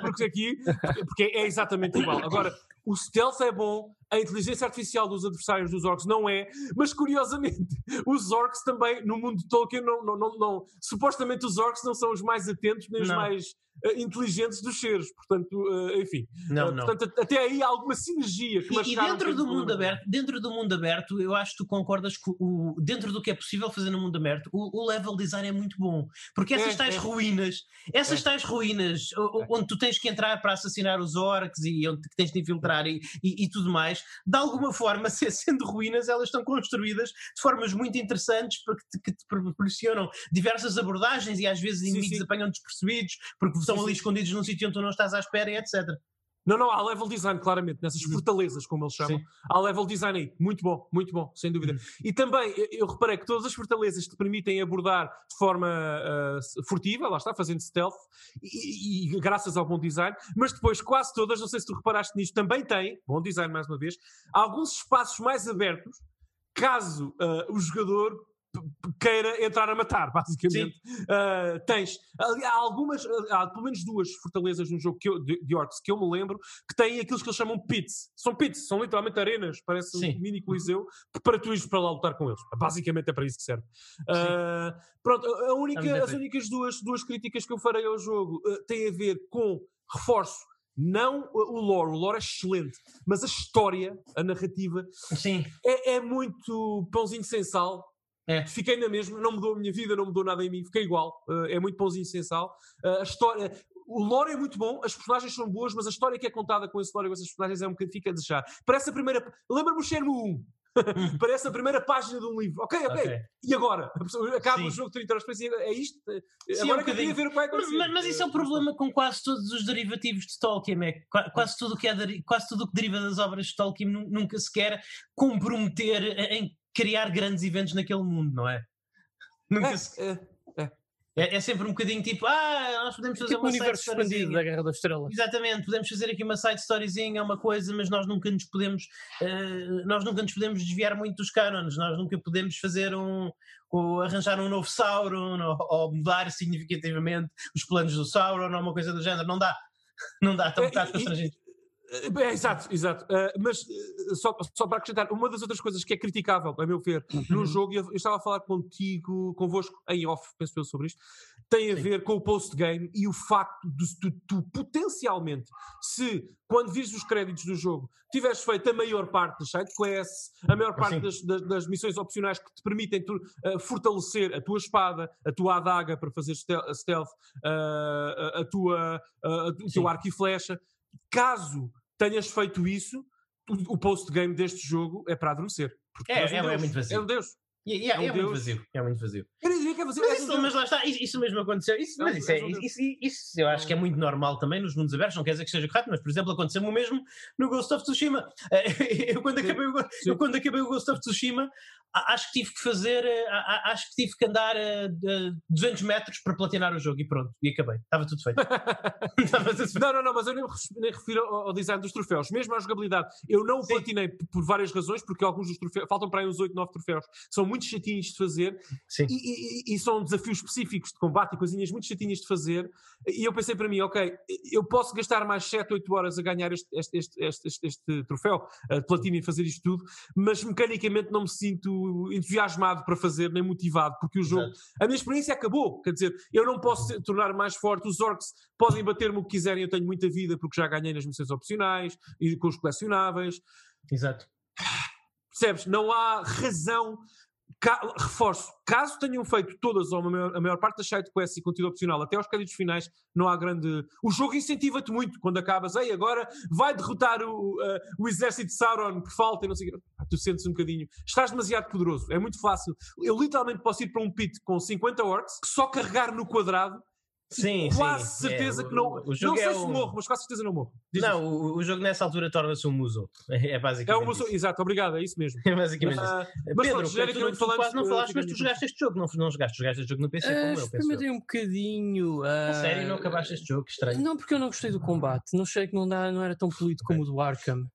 Porque aqui porque é exatamente igual. Agora, o stealth é bom, a inteligência artificial dos adversários dos orcs não é, mas curiosamente, os orcs também, no mundo de Tolkien, não, não, não, não supostamente os orcs não são os mais atentos nem os mais uh, inteligentes dos seres, portanto, uh, enfim. Não, uh, não. Portanto, até aí há alguma sinergia. Que e, e dentro do mundo aberto, dentro do mundo aberto, eu acho que tu concordas que o, dentro do que é possível fazer no mundo aberto, o, o level design é muito bom, porque essas é, tais é. ruínas, essas é. tais ruínas é. onde tu tens que entrar para assassinar os orcs e onde tens de infiltrar e, e, e tudo mais, de alguma forma, sendo ruínas, elas estão construídas de formas muito interessantes porque te, que te proporcionam diversas abordagens e às vezes inimigos apanham despercebidos porque estão sim, ali escondidos num sítio onde tu não estás à espera e etc. Não, não, há level design, claramente, nessas uhum. fortalezas, como eles chamam. Sim. Há level design aí. Muito bom, muito bom, sem dúvida. Uhum. E também, eu reparei que todas as fortalezas te permitem abordar de forma uh, furtiva, lá está, fazendo stealth, e, e, graças ao bom design, mas depois quase todas, não sei se tu reparaste nisto, também têm, bom design mais uma vez, alguns espaços mais abertos, caso uh, o jogador queira entrar a matar, basicamente. Uh, tens há algumas, há pelo menos duas fortalezas no jogo que eu, de, de Orcs que eu me lembro que têm aquilo que eles chamam pits. São pits, são literalmente arenas, parece Sim. um mini coliseu, para tu ires para lá lutar com eles. Basicamente é para isso que serve. Uh, pronto, a única, as únicas duas, duas críticas que eu farei ao jogo uh, têm a ver com reforço não o lore, o lore é excelente, mas a história, a narrativa, Sim. É, é muito pãozinho sem sal. É. Fiquei na mesma, não mudou a minha vida, não mudou nada em mim, fiquei igual. Uh, é muito pãozinho sensal. Uh, a história, o lore é muito bom, as personagens são boas, mas a história que é contada com esse lore e com essas personagens é um bocadinho fica a desejar. Parece a primeira. Lembra-me o Shenmue 1. Uhum. Parece a primeira página de um livro. Ok, ok. okay. E agora? Acaba Sim. o jogo 30 horas depois e é isto? Sim, agora é um que eu ver o que vai acontecer. Mas, mas, isso é o problema com quase todos os derivativos de Tolkien. É quase tudo que é quase tudo o que deriva das obras de Tolkien nunca se quer comprometer em criar grandes eventos naquele mundo, não é? Nunca é, se... é, é. É, é, sempre um bocadinho tipo, ah, nós podemos fazer tipo uma universo expandido da Guerra das Estrelas. Exatamente, podemos fazer aqui uma side storyzinha, uma coisa, mas nós nunca nos podemos, uh, nós nunca nos podemos desviar muito dos cânones, nós nunca podemos fazer um, um, arranjar um novo Sauron ou, ou, mudar significativamente os planos do Sauron ou uma coisa do género, não dá. Não dá, estão um bocado constrangidos. É, exato, exato. Uh, mas uh, só, só para acrescentar, uma das outras coisas que é criticável, a meu ver, uhum. no jogo, eu, eu, estava a falar contigo, convosco, em off, penso eu sobre isto, tem a Sim. ver com o post-game e o facto de tu, potencialmente, se quando vires os créditos do jogo, tiveres feito a maior parte das sidequests, a maior parte das, das, das, missões opcionais que te permitem tu, uh, fortalecer a tua espada, a tua adaga para fazer stealth, a, tua, o teu arco e flecha, caso tenhas feito isso, o, o post-game deste jogo é para adormecer. É, é, um é, muito vazio. É um Deus. E, é, um é muito vazio. É muito vazio. Que é vazio. Mas, é isso, mas lá está, isso, isso mesmo aconteceu. Isso, mas isso, é, isso, isso, eu acho que é muito normal também nos mundos abertos. Não quer dizer que seja correto, mas por exemplo, aconteceu-me o mesmo no Ghost of Tsushima. Eu quando, acabei, eu, quando acabei o Ghost of Tsushima, acho que tive que fazer, eh, acho que tive que andar 200 eh, metros para platinar o jogo e pronto, e acabei. Estava tudo feito. Estava tudo feito. Não, não, não, mas eu nem, refiro ao, design dos troféus, mesmo à jogabilidade. Eu não o platinei por várias razões, porque alguns dos troféus, faltam para aí uns 8, 9 troféus, são muito chatinhos de fazer e, e, e, são desafios específicos de combate e coisinhas muito chatinhas de fazer. E eu pensei para mim, ok, eu posso gastar mais 7, 8 horas a ganhar este, este, este, este, este troféu de platina e fazer isto tudo, mas mecanicamente não me sinto entusiasmado para fazer, nem motivado, porque o jogo. Exato. A minha experiência acabou. Quer dizer, eu não posso tornar mais forte. Os orcs podem bater-me o que quiserem, eu tenho muita vida porque já ganhei nas missões opcionais e com os colecionáveis. Exato. Percebes? Não há razão Ca reforço, caso tenham feito todas ou a maior, a maior parte das sidequests e conteúdo opcional até aos créditos finais, não há grande. O jogo incentiva-te muito quando acabas, ei, agora vai derrotar o, uh, o exército de Sauron por falta e não sei o ah, Tu sentes um bocadinho. Estás demasiado poderoso, é muito fácil. Eu literalmente posso ir para um pit com 50 orcs, só carregar no quadrado Sim, quase sim. certeza é, que não. O, jogo não sei é se um... morro, mas quase certeza não morro. Diz não, o, o, jogo nessa altura torna-se um muso. É, é basicamente. É um muso, exato, obrigado, é isso mesmo. É basicamente uh, isso. Mas, Pedro, Pedro tu, não, tu quase não falaste, mas tu jogaste este jogo, não, não jogaste, jogaste este jogo no PC uh, como eu. Experimentei um bocadinho. Uh, sério, não acabaste este jogo? Estranho. Não, porque eu não gostei do combate. Não achei que não, dá, não era tão polido como o do Arkham.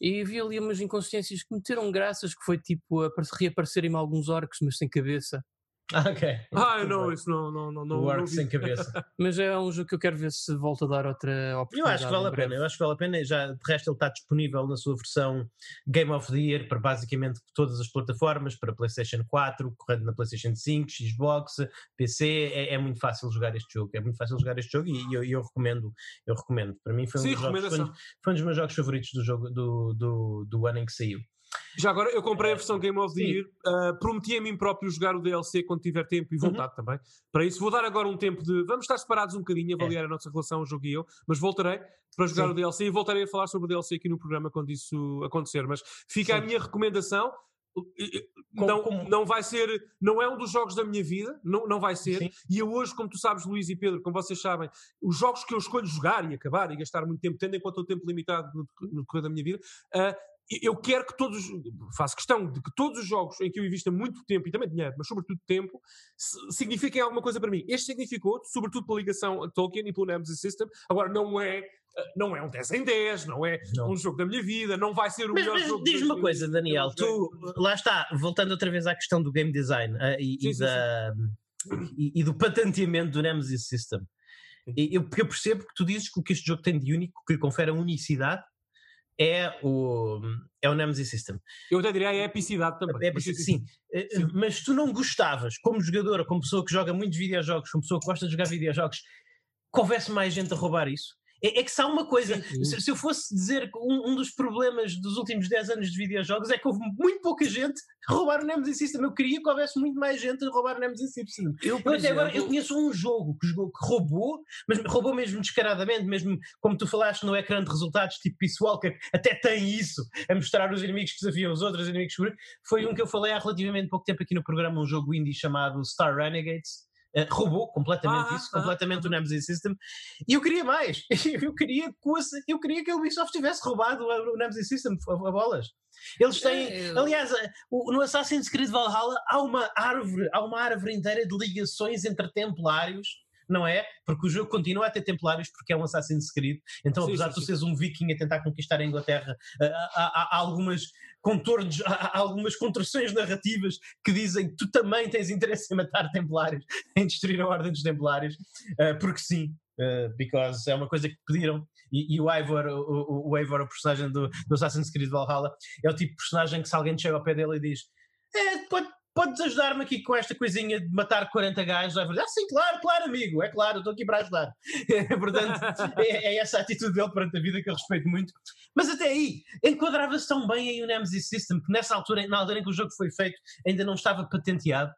E havia ali umas inconsistências que meteram graças, que foi tipo a reaparecerem-me alguns orcs, mas sem cabeça. Ah, ok. Ah, não, isso não. não, não, não o arco sem cabeça. Mas é um jogo que eu quero ver se volta a dar outra oportunidade. Eu acho que vale a pena. Eu acho que vale a pena. Já, de resto, ele está disponível na sua versão Game of the Year para basicamente todas as plataformas, para PlayStation 4, correndo na PlayStation 5, Xbox, PC. É, é muito fácil jogar este jogo. É muito fácil jogar este jogo e eu, eu recomendo. Eu recomendo. Para mim foi um, Sim, dos, jogos, foi, foi um dos meus jogos favoritos do, jogo, do, do, do ano em que saiu. Já agora, eu comprei a versão Game of the Year, uh, prometi a mim próprio jogar o DLC quando tiver tempo e voltar uhum. também. Para isso, vou dar agora um tempo de. Vamos estar separados um bocadinho, avaliar é. a nossa relação, o jogo e eu, mas voltarei para jogar Sim. o DLC e voltarei a falar sobre o DLC aqui no programa quando isso acontecer. Mas fica Sim. a minha recomendação. Não, não vai ser, não é um dos jogos da minha vida, não, não vai ser. Sim. E eu hoje, como tu sabes, Luís e Pedro, como vocês sabem, os jogos que eu escolho jogar e acabar e gastar muito tempo, tendo em conta o tempo limitado no, no decorrer da minha vida, uh, eu quero que todos, faço questão de que todos os jogos em que eu invista muito tempo e também dinheiro, mas sobretudo tempo, signifiquem alguma coisa para mim. Este significou, sobretudo pela ligação a Tolkien e pelo Nemesis System. Agora, não é, não é um 10 em 10, não é não. um jogo da minha vida, não vai ser o mas, melhor mas jogo. Diz-me uma coisa, Daniel, tu, lá está, voltando outra vez à questão do game design uh, e, sim, e, sim, da, sim. E, e, do patenteamento do Nemesis System. Eu, eu percebo que tu dizes que o que este jogo tem de único, que lhe confere a unicidade, é o, é o Nemesis System. Eu até diria a epicidade também. É epicidade, sim. Eh, sim. Mas tu não gostavas, como jogador, como pessoa que joga muitos videojogos, como pessoa que gosta de jogar videojogos, que houvesse mais gente a roubar isso? É, é que se há uma coisa, se, se, eu fosse dizer que um, um, dos problemas dos últimos 10 anos de videojogos é que houve muito pouca gente a roubar o Nemesis System. Eu queria que houvesse muito mais gente a roubar o Nemesis System. Eu, eu até agora eu conheço um jogo que, jogou, que roubou, mas roubou mesmo descaradamente, mesmo como tu falaste no ecrã de resultados, tipo Peace Walker, até tem isso, a mostrar os inimigos que desafiam os outros, os inimigos que. Foi um que eu falei há relativamente pouco tempo aqui no programa, um jogo indie chamado Star Renegades Uh, roubou completamente ah, isso, ah, completamente ah, o Nemesis System. E eu queria mais. eu, queria eu queria que a Ubisoft tivesse roubado o, Nemesis System a, a bolas. Eles têm, é, eu... aliás, eh, no Assassin's Creed Valhalla há uma árvore, há uma árvore inteira de ligações entre templários não é? Porque o jogo continua a ter templários porque é um Assassin's Creed. Então, sim, apesar sim, de tu seres um viking a tentar conquistar a Inglaterra, eh, há, há, há algumas contornos, há algumas construções narrativas que dizem que tu também tens interesse em matar templários, em destruir a ordem dos templários, uh, porque sim, uh, because é uma coisa que pediram. E, e o Ivor, o, o, Ivor, o personagem do, do Assassin's Creed Valhalla, é o tipo de personagem que se alguém chega ao pé dele e diz é, pode, podes ajudar-me aqui com esta coisinha de matar 40 gajos? Ah, sim, claro, claro, amigo, é claro, estou aqui para ajudar. Portanto, é, é, essa a atitude dele perante a vida que eu respeito muito. Mas até aí, enquadrava-se tão bem aí o Nemesis System que nessa altura, na altura em que o jogo foi feito, ainda não estava patenteado.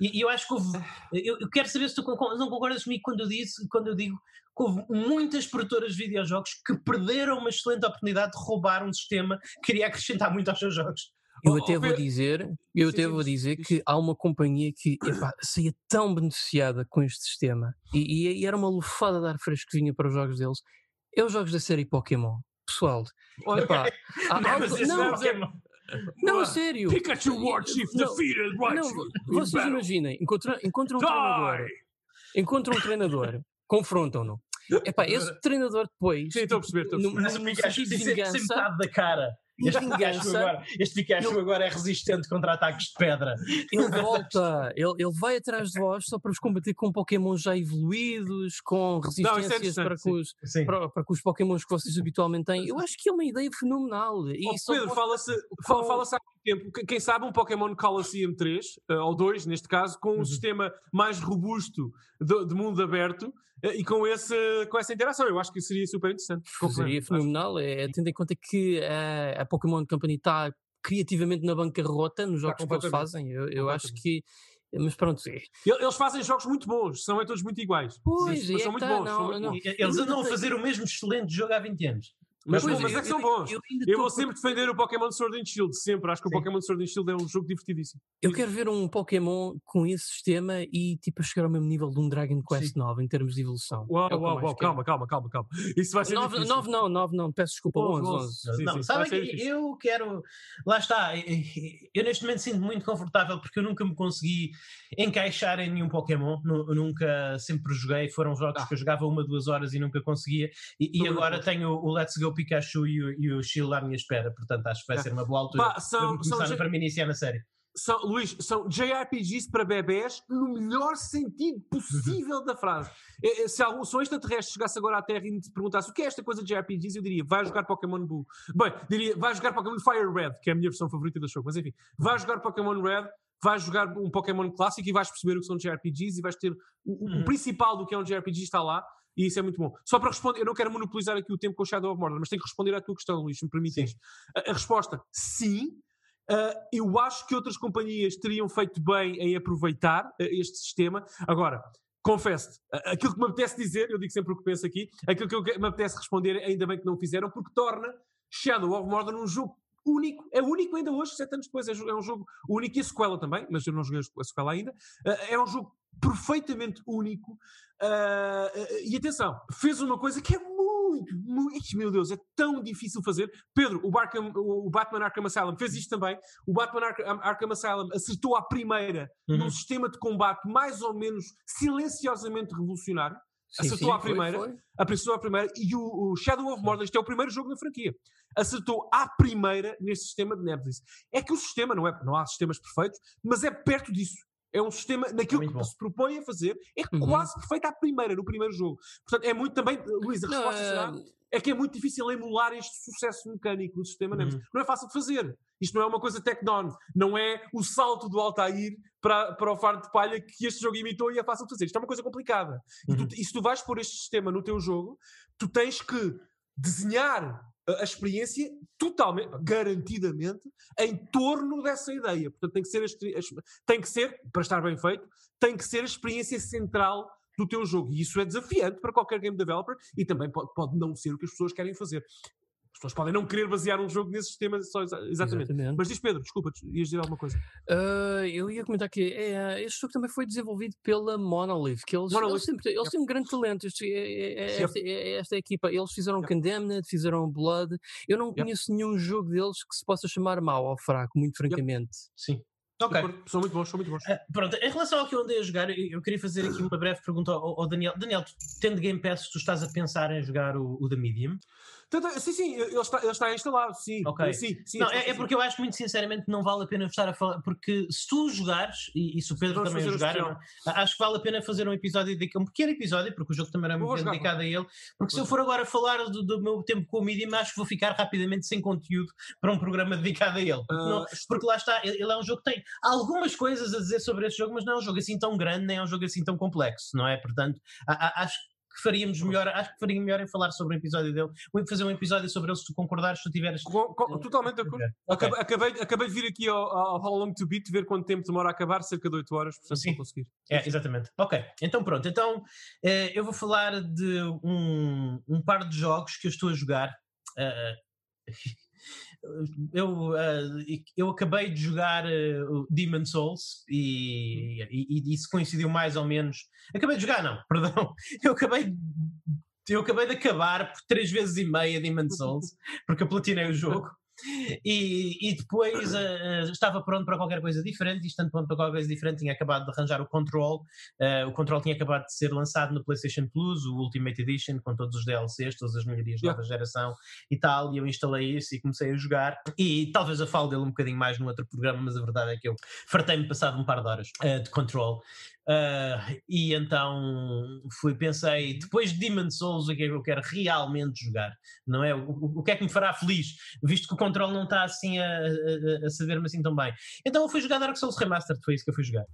E, e eu acho que houve. Eu, eu, quero saber se tu não concordas comigo quando eu, disse, quando eu digo que houve muitas produtoras de videojogos que perderam uma excelente oportunidade de roubar um sistema que queria acrescentar muito aos seus jogos. Eu oh, até vou dizer, eu até vou dizer que há uma companhia que epá, saía tão beneficiada com este sistema e, e, era uma lufada de ar fresco que vinha para os jogos deles. É os jogos da série Pokémon. Pessoal, epá, há, não, algo, não, não, não, a sério. Pikachu Warchief defeated Raichu. Vocês imaginem, encontram, encontram um treinador, encontram um treinador, confrontam-no. Epá, esse treinador depois. Sim, estou a perceber, estou a perceber. No, no, no, de vingança, da cara. Este Pikachu, agora, este Pikachu ele, agora é resistente contra ataques de pedra. Ele volta, ele, ele vai atrás de vós só para vos combater com Pokémon já evoluídos, com é resistências Não, é para, que os, para, para, que os Pokémons que vocês habitualmente têm. Eu acho que é uma ideia fenomenal. E oh, Pedro, fala-se fala, fala tempo, quem sabe um Pokémon Colosseum 3, uh, eh, ou 2 neste caso, com um uhum. sistema mais robusto de, de mundo aberto e com, esse, com essa interação. Eu acho que seria super interessante. Seria fenomenal, é, tendo em conta que a, a Pokémon Company está criativamente na bancarrota nos jogos que eles fazem. Eu, eu acho que. Mas pronto. É. Eles fazem jogos muito bons, são é todos muito iguais. Pois, Sim, é são muito tá, bons. Não, são muito não. bons. Eles andam a fazer o mesmo excelente jogo há 20 anos. Mas, pois, mas é que são bons. Eu, eu, eu vou sempre defender o Pokémon Sword and Shield, sempre. Acho que Sim. o Pokémon Sword and Shield é um jogo divertidíssimo. Eu quero ver um Pokémon com esse sistema e tipo a chegar ao mesmo nível de um Dragon Quest Sim. 9 em termos de evolução. Uau, é uau, uau, calma, calma, calma, calma. Isso vai ser 9, 9 não, 9 não, peço desculpa, 11, 11. 11. Sim, não, sabem que eu quero... Lá está, eu neste momento sinto muito confortável porque eu nunca me consegui encaixar em nenhum Pokémon, nunca, sempre joguei, foram jogos ah. que eu jogava uma, duas horas e nunca conseguia, e, e agora tenho o Let's Go Pikachu e o e o Chile à minha espera, portanto acho que vai ser uma boa altura Pá, são, para, começar, para me iniciar na série. São, Luís, são JRPGs para bebés no melhor sentido possível da frase. É, é, se, algum, se um extraterrestre chegasse agora à Terra e me perguntasse o que é esta coisa de JRPGs, eu diria, vai jogar Pokémon Blue. Bem, diria, vai jogar Pokémon Fire Red, que é a minha versão favorita do jogo, mas enfim, vai jogar Pokémon Red, vais jogar um Pokémon clássico e vais perceber o que são JRPGs e vais ter o, uhum. o principal do que é um JRPG está lá e isso é muito bom. Só para responder, eu não quero monopolizar aqui o tempo com o Shadow of Mordor, mas tenho que responder à tua questão, Luís, se me permites. A, a, resposta, sim. Uh, eu acho que outras companhias teriam feito bem em aproveitar uh, este sistema. Agora, confesso aquilo que me apetece dizer, eu digo sempre o que penso aqui, aquilo que me apetece responder, ainda bem que não o fizeram, porque torna Shadow of Mordor um jogo único, é único ainda hoje, sete anos depois, é, é um jogo único e a sequela também, mas eu não joguei a sequela ainda, é um jogo perfeitamente único. Uh, e atenção, fez uma coisa que é muito, muito, meu Deus, é tão difícil fazer. Pedro, o, Arkham, o Batman Arkham Asylum fez isto também. O Batman Arkham, Arkham Asylum acertou à primeira uhum. num sistema de combate mais ou menos silenciosamente revolucionário. Sim, acertou sim, à primeira, foi, foi. acertou à primeira, e o, o, Shadow of Mordor, este é o primeiro jogo na franquia, acertou à primeira neste sistema de Nemesis. É que o sistema, não, é, não há sistemas perfeitos, mas é perto disso. É um sistema, naquilo que se propõe a fazer, é uhum. quase perfeito à primeira, no primeiro jogo. Portanto, é muito também, Luís, a resposta não, será é que é muito difícil emular este sucesso mecânico do sistema uhum. Não é fácil de fazer. Isto não é uma coisa tech-don. Não é o salto do Altair para, para o fardo de palha que este jogo imitou e é fácil de fazer. Isto é uma coisa complicada. Uhum. E, tu, e se tu vais pôr este sistema no teu jogo, tu tens que desenhar a experiência totalmente, garantidamente, em torno dessa ideia. Portanto, tem que ser, tem que ser, para estar bem feito, tem que ser a experiência central do teu jogo. E isso é desafiante para qualquer game developer e também pode, pode não ser o que as pessoas querem fazer. As pessoas podem não querer basear um jogo nesses temas só exatamente. exatamente. Mas diz Pedro, desculpa, ias dizer alguma coisa? Uh, eu ia comentar que é, este jogo também foi desenvolvido pela Monolith, que eles, Monolith. eles, sempre, eles têm um grande talento. Este, é, é, esta, é, esta, equipa, eles fizeram yep. Condemned, fizeram Blood. Eu não conheço yep. nenhum jogo deles que se possa chamar mau ou fraco, muito francamente. Yep. Sim. Ok. São muito bons, são muito bons. Uh, pronto, em relação ao que eu andei a jogar, eu queria fazer aqui uma breve pergunta ao, ao Daniel. Daniel, tu, tendo Game Pass, tu estás a pensar em jogar o, o The Medium? Sim, sim, ele está, ele está instalado, sim. Okay. Sim, sim, não, é, é, porque eu acho muito sinceramente não vale a pena estar a falar, porque se tu jogares, e, e se o Pedro Vamos também jogar, não, acho que vale a pena fazer um episódio, de, um pequeno episódio, porque o jogo também é muito dedicado a ele, porque se eu for agora falar do, do, meu tempo com o Medium, acho que vou ficar rapidamente sem conteúdo para um programa dedicado a ele. Porque, uh, não, porque lá está, ele é um jogo que tem algumas coisas a dizer sobre esse jogo, mas não é um jogo assim tão grande, nem é um jogo assim tão complexo, não é? Portanto, a, a, acho que que faríamos melhor, acho que faria melhor em falar sobre o episódio dele, ou fazer um episódio sobre ele se tu concordares, se tu tiveres. Com, com, totalmente de acordo. Okay. Acabei, acabei de vir aqui ao, ao How Long to Beat ver quanto tempo demora a acabar, cerca de 8 horas, portanto Sim. conseguir. É, exatamente. Ok, então pronto. Então eh, eu vou falar de um, um par de jogos que eu estou a jogar. Uh, eu, uh, eu acabei de jogar uh, Demon Souls e, e, e, isso coincidiu mais ou menos. Acabei de jogar, não, perdão. Eu acabei eu acabei de acabar por três vezes e meia Demon Souls, porque eu platinei o jogo. E, e depois uh, estava pronto para qualquer coisa diferente, e estando pronto para qualquer coisa diferente, tinha acabado de arranjar o Control. Uh, o Control tinha acabado de ser lançado no PlayStation Plus, o Ultimate Edition, com todos os DLCs, todas as melhorias yeah. nova geração e tal. E eu instalei isso e comecei a jogar. E talvez eu fale dele um bocadinho mais no outro programa, mas a verdade é que eu fartei-me passado um par de horas uh, de Control. Uh, e então fui, pensei, depois de Demon Souls, o que é que eu quero realmente jogar? Não é? O, o, que é que me fará feliz, visto que o controle não está assim a, a, a saber-me assim tão bem? Então eu fui jogar Dark Souls Remastered, foi isso que eu fui jogar.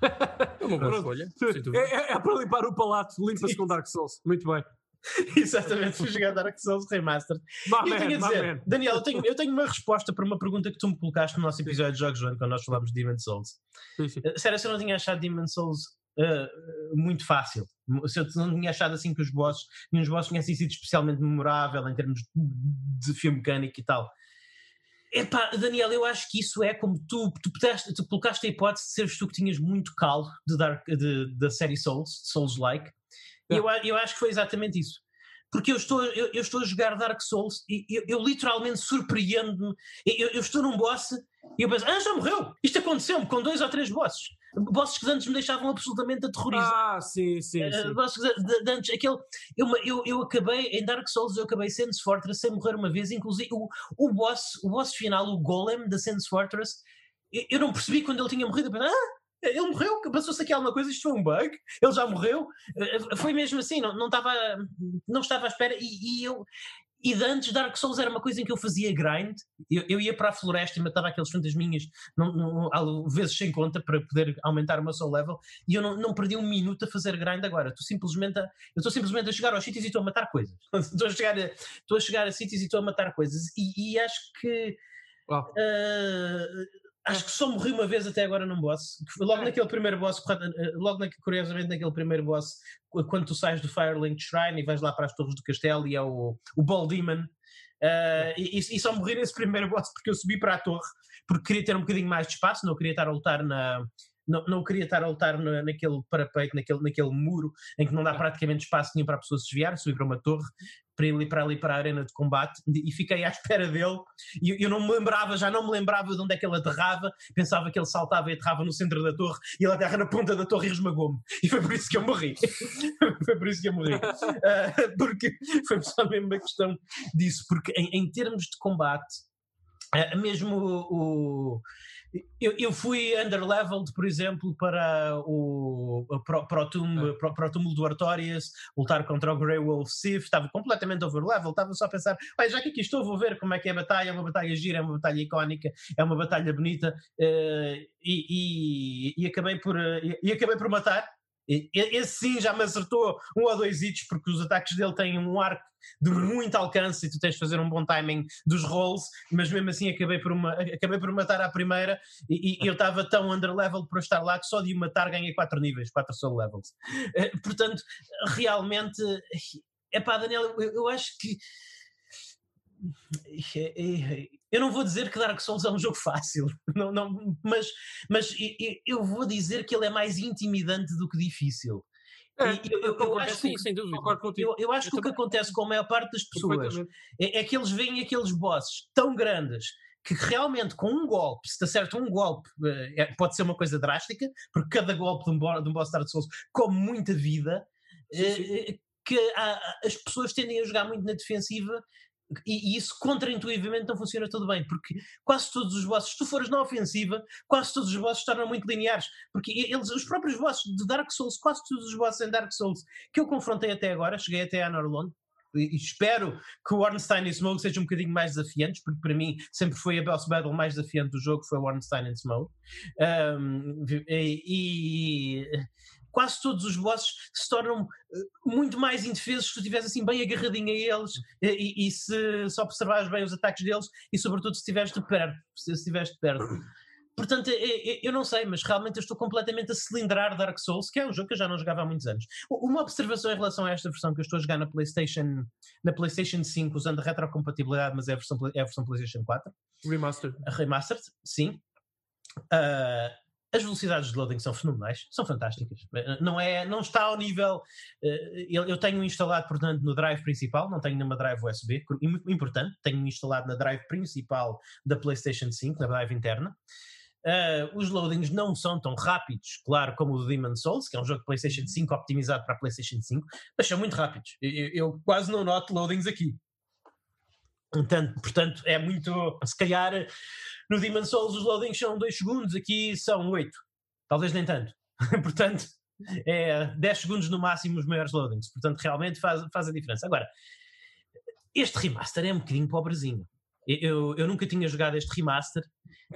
É uma boa escolha. É, é, é, para limpar o palato, limpa-se com Dark Souls. Muito bem. Exatamente, fui jogar Dark Souls Remastered. e eu tenho a dizer, Daniel, eu tenho, eu tenho uma resposta para uma pergunta que tu me colocaste no nosso episódio de Jogos João, quando nós falámos de Demon Souls. Sim, sim. Eh, sério, se eu não tinha achado Demon Souls uh, muito fácil, se eu não tinha achado assim que os bosses, nenhum dos bosses tinham sido especialmente memorável em termos de desafio mecânico e tal. Epá, Daniel, eu acho que isso é como tu, tu, pudeste, tu colocaste a hipótese de seres tu que tinhas muito calo de Dark, de, da série Souls, Souls-like, eu, eu acho que foi exatamente isso. Porque eu estou, eu, eu estou a jogar Dark Souls e eu, eu literalmente surpreendo-me. Eu, eu, estou num boss e eu penso, ah, já morreu! Isto aconteceu-me com dois ou três bosses. Bosses que antes me deixavam absolutamente aterrorizado. Ah, sim, sim. Uh, sim. Bosses de, de antes, aquele. Eu, eu, eu acabei, em Dark Souls, eu acabei Sands Fortress sem morrer uma vez, inclusive o, o, boss, o boss final, o Golem da Sands Fortress, eu, eu não percebi quando ele tinha morrido. Eu pensei, ah! Ele morreu, passou-se aqui alguma coisa, isto foi um bug, ele já morreu. Eh, foi mesmo assim, não, não, estava, não estava à espera. E, e eu, e de antes Dark Souls era uma coisa em que eu fazia grind. Eu, eu ia para a floresta e matava aqueles fantasminhas não, não, vezes sem conta para poder aumentar o meu soul level. E eu não, não perdi um minuto a fazer grind agora. Estou simplesmente a, eu estou simplesmente a chegar aos sítios e estou a matar coisas. estou, a chegar a, estou a chegar a sítios e estou a matar coisas. E, e acho que. Uh, Acho que só morri uma vez até agora num boss. Logo é. naquele primeiro boss, eh, logo na, curiosamente naquele primeiro boss, quando tu sais do Firelink Shrine e vais lá para as torres do castelo e é o, o Ball Demon. Uh, e, e, só morri nesse primeiro boss porque eu subi para a torre porque queria ter um bocadinho mais de espaço, não queria estar a lutar na, não, não queria estar a lutar na, naquele parapeito, naquele, naquele muro em que não dá praticamente espaço nenhum para a pessoa se desviar, subir para uma torre para ir para ali para a arena de combate e fiquei à espera dele e eu não me lembrava, já não me lembrava de onde é que ele aterrava, pensava que ele saltava e aterrava no centro da torre e ele aterra na ponta da torre e esmagou-me e foi por isso que eu morri. Foi por isso que eu morri. Uh, porque foi só mesmo uma questão disso, porque em, em termos de combate uh, mesmo o, o eu, eu fui underleveled, por exemplo, para o, para, para, o túmulo, para, para o túmulo do Artorias, lutar contra o Grey Wolf Sith, estava completamente overleveled, estava só a pensar, já que aqui estou, vou ver como é que é a batalha, é uma batalha gira, é uma batalha icónica, é uma batalha bonita, uh, e, e, e, acabei por, uh, e acabei por matar, esse sim já me acertou um ou dois hits, porque os ataques dele têm um arco de muito alcance e tu tens de fazer um bom timing dos rolls, mas mesmo assim acabei por, uma, acabei por matar à primeira e, e eu estava tão underlevel para estar lá que só de matar ganhei 4 níveis, 4 soul levels. Uh, portanto, realmente, é pá, Daniel, eu, eu acho que eu não vou dizer que Dark Souls é um jogo fácil, não, não, mas, mas eu vou dizer que ele é mais intimidante do que difícil. É, eu, eu, eu, acho, sim, sem dúvida. Eu, eu acho que o que acontece com a maior parte das pessoas é, é, que eles veem aqueles bosses tão grandes que realmente com um golpe, se está certo um golpe, eh, é, pode ser uma coisa drástica, porque cada golpe de um, de um boss Dark Souls come muita vida, sim, sim. Eh, que há, as pessoas tendem a jogar muito na defensiva e, e, isso contraintuitivamente não funciona tudo bem, porque quase todos os bosses, se tu fores na ofensiva, quase todos os bosses tornam muito lineares, porque eles, os próprios bosses de Dark Souls, quase todos os bosses em Dark Souls que eu confrontei até agora, cheguei até a Norlond, e espero que o Ornstein e Smoke sejam um bocadinho mais desafiantes, porque para mim sempre foi a boss battle mais desafiante do jogo, foi o Ornstein e Smoke. Um, e, e, quase todos os bosses se tornam eh, muito mais indefesos se tu estiveres assim bem agarradinho a eles e, e, se, se observares bem os ataques deles e sobretudo se estiveres de perto, se estiveres de perto. Portanto, eu não sei, mas realmente eu estou completamente a cilindrar Dark Souls, que é um jogo que eu já não jogava há muitos anos. Uma observação em relação a esta versão que eu estou a jogar na PlayStation, na PlayStation 5 usando a retrocompatibilidade, mas é a versão, é a versão PlayStation 4. Remastered. Remastered, sim. Uh, as velocidades de loading são fenomenais, são fantásticas. Não, é, não está ao nível. Eh, eu, tenho instalado, portanto, no drive principal, não tenho numa drive USB, importante, tenho instalado na drive principal da PlayStation 5, na drive interna. Uh, os loadings não são tão rápidos, claro, como o Demon Souls, que é um jogo de PlayStation 5 optimizado para a PlayStation 5, mas são muito rápidos. Eu, eu quase não noto loadings aqui. Portanto, portanto, é muito. Se calhar no Demon Souls os loadings são 2 segundos, aqui são 8. Talvez nem tanto. Portanto, é 10 segundos no máximo os maiores loadings. Portanto, realmente faz, faz a diferença. Agora, este remaster é um bocadinho pobrezinho. Eu, eu nunca tinha jogado este remaster.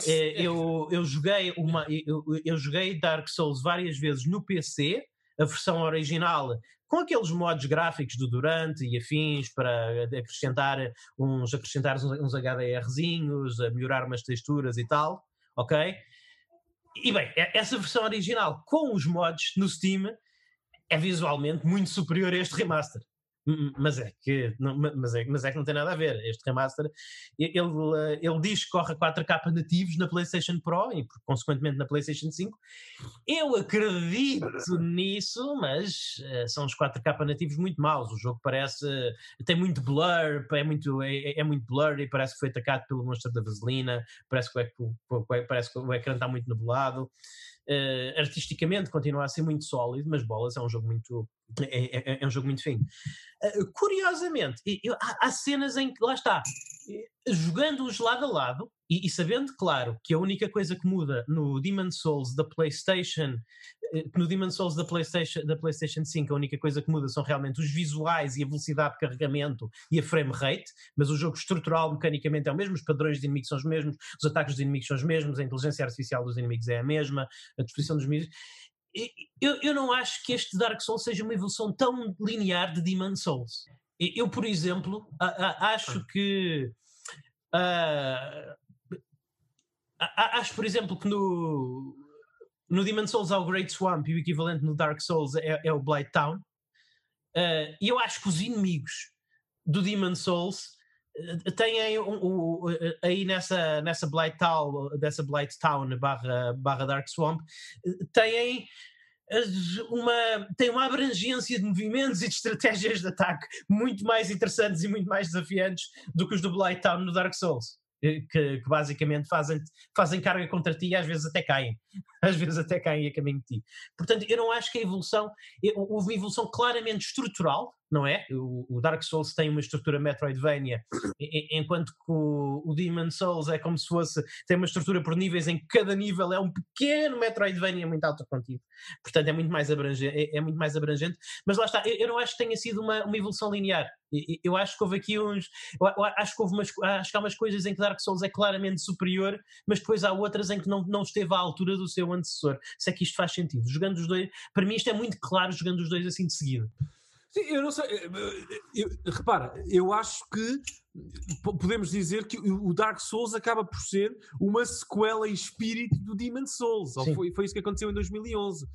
É, eu, eu, joguei uma, eu, eu joguei Dark Souls várias vezes no PC, a versão original com aqueles modos gráficos do Durante e afins para acrescentar uns, acrescentar uns, HDRzinhos, a melhorar umas texturas e tal, ok? E bem, essa versão original com os mods no Steam é visualmente muito superior a este remaster. Mas é que não, mas é, mas é que não tem nada a ver. Este remaster ele, ele diz que corre a 4K nativos na PlayStation Pro e consequentemente na PlayStation 5. Eu acredito nisso, mas uh, são os 4K nativos muito maus. O jogo parece tem muito blur, é muito é, é muito blurry, parece que foi atacado pelo monstro da vaselina, parece que o, parece que o ecrã está muito nublado. Uh, artisticamente continua a ser muito sólido, mas bolas é um jogo muito é, é, é um jogo muito fino. Uh, curiosamente, eu, há, há, cenas em que lá está, jogando-os lado a lado e, e, sabendo, claro, que a única coisa que muda no Demon Souls da PlayStation, eh, no Demon Souls da PlayStation, da PlayStation 5, a única coisa que muda são realmente os visuais e a velocidade de carregamento e a frame rate, mas o jogo estrutural, mecanicamente, é o mesmo, os padrões de inimigos são os mesmos, os ataques dos inimigos são os mesmos, a inteligência artificial dos inimigos é a mesma, a disposição dos inimigos eu, eu não acho que este Dark Souls seja uma evolução tão linear de Demon Souls. Eu, por exemplo, a, a, acho ah. que. Uh, a, acho, por exemplo, que no, no Demon Souls há o Great Swamp e o equivalente no Dark Souls é, é o Blight Town. Uh, e eu acho que os inimigos do Demon Souls uh, têm um, um, um, aí nessa, nessa Blight Town, dessa Blight Town barra, barra Dark Swamp, têm uma, uma abrangência de movimentos e de estratégias de ataque muito mais interessantes e muito mais desafiantes do que os do Blight Town no Dark Souls. Que, que, basicamente fazem, fazem carga contra ti e às vezes até caem. Às vezes até caem a caminho de ti. Portanto, eu não acho que a evolução. Houve uma evolução claramente estrutural não é? O, o, Dark Souls tem uma estrutura Metroidvania, enquanto que o, o Demon Souls é como se fosse, tem uma estrutura por níveis em que cada nível é um pequeno Metroidvania muito alto contigo. Portanto, é muito mais abrangente, é, é muito mais abrangente. Mas lá está, eu, eu, não acho que tenha sido uma, uma evolução linear. Eu acho que houve aqui uns. acho que houve umas, acho que há umas coisas em que Dark Souls é claramente superior, mas depois há outras em que não, não esteve à altura do seu antecessor. Se é que isto faz sentido. Jogando os dois, para mim isto é muito claro jogando os dois assim de seguida. Sim, eu não sei. Eu, eu, repara, eu acho que podemos dizer que o Dark Souls acaba por ser uma sequela em espírito do Demon Souls. Foi, foi, isso que aconteceu em 2011.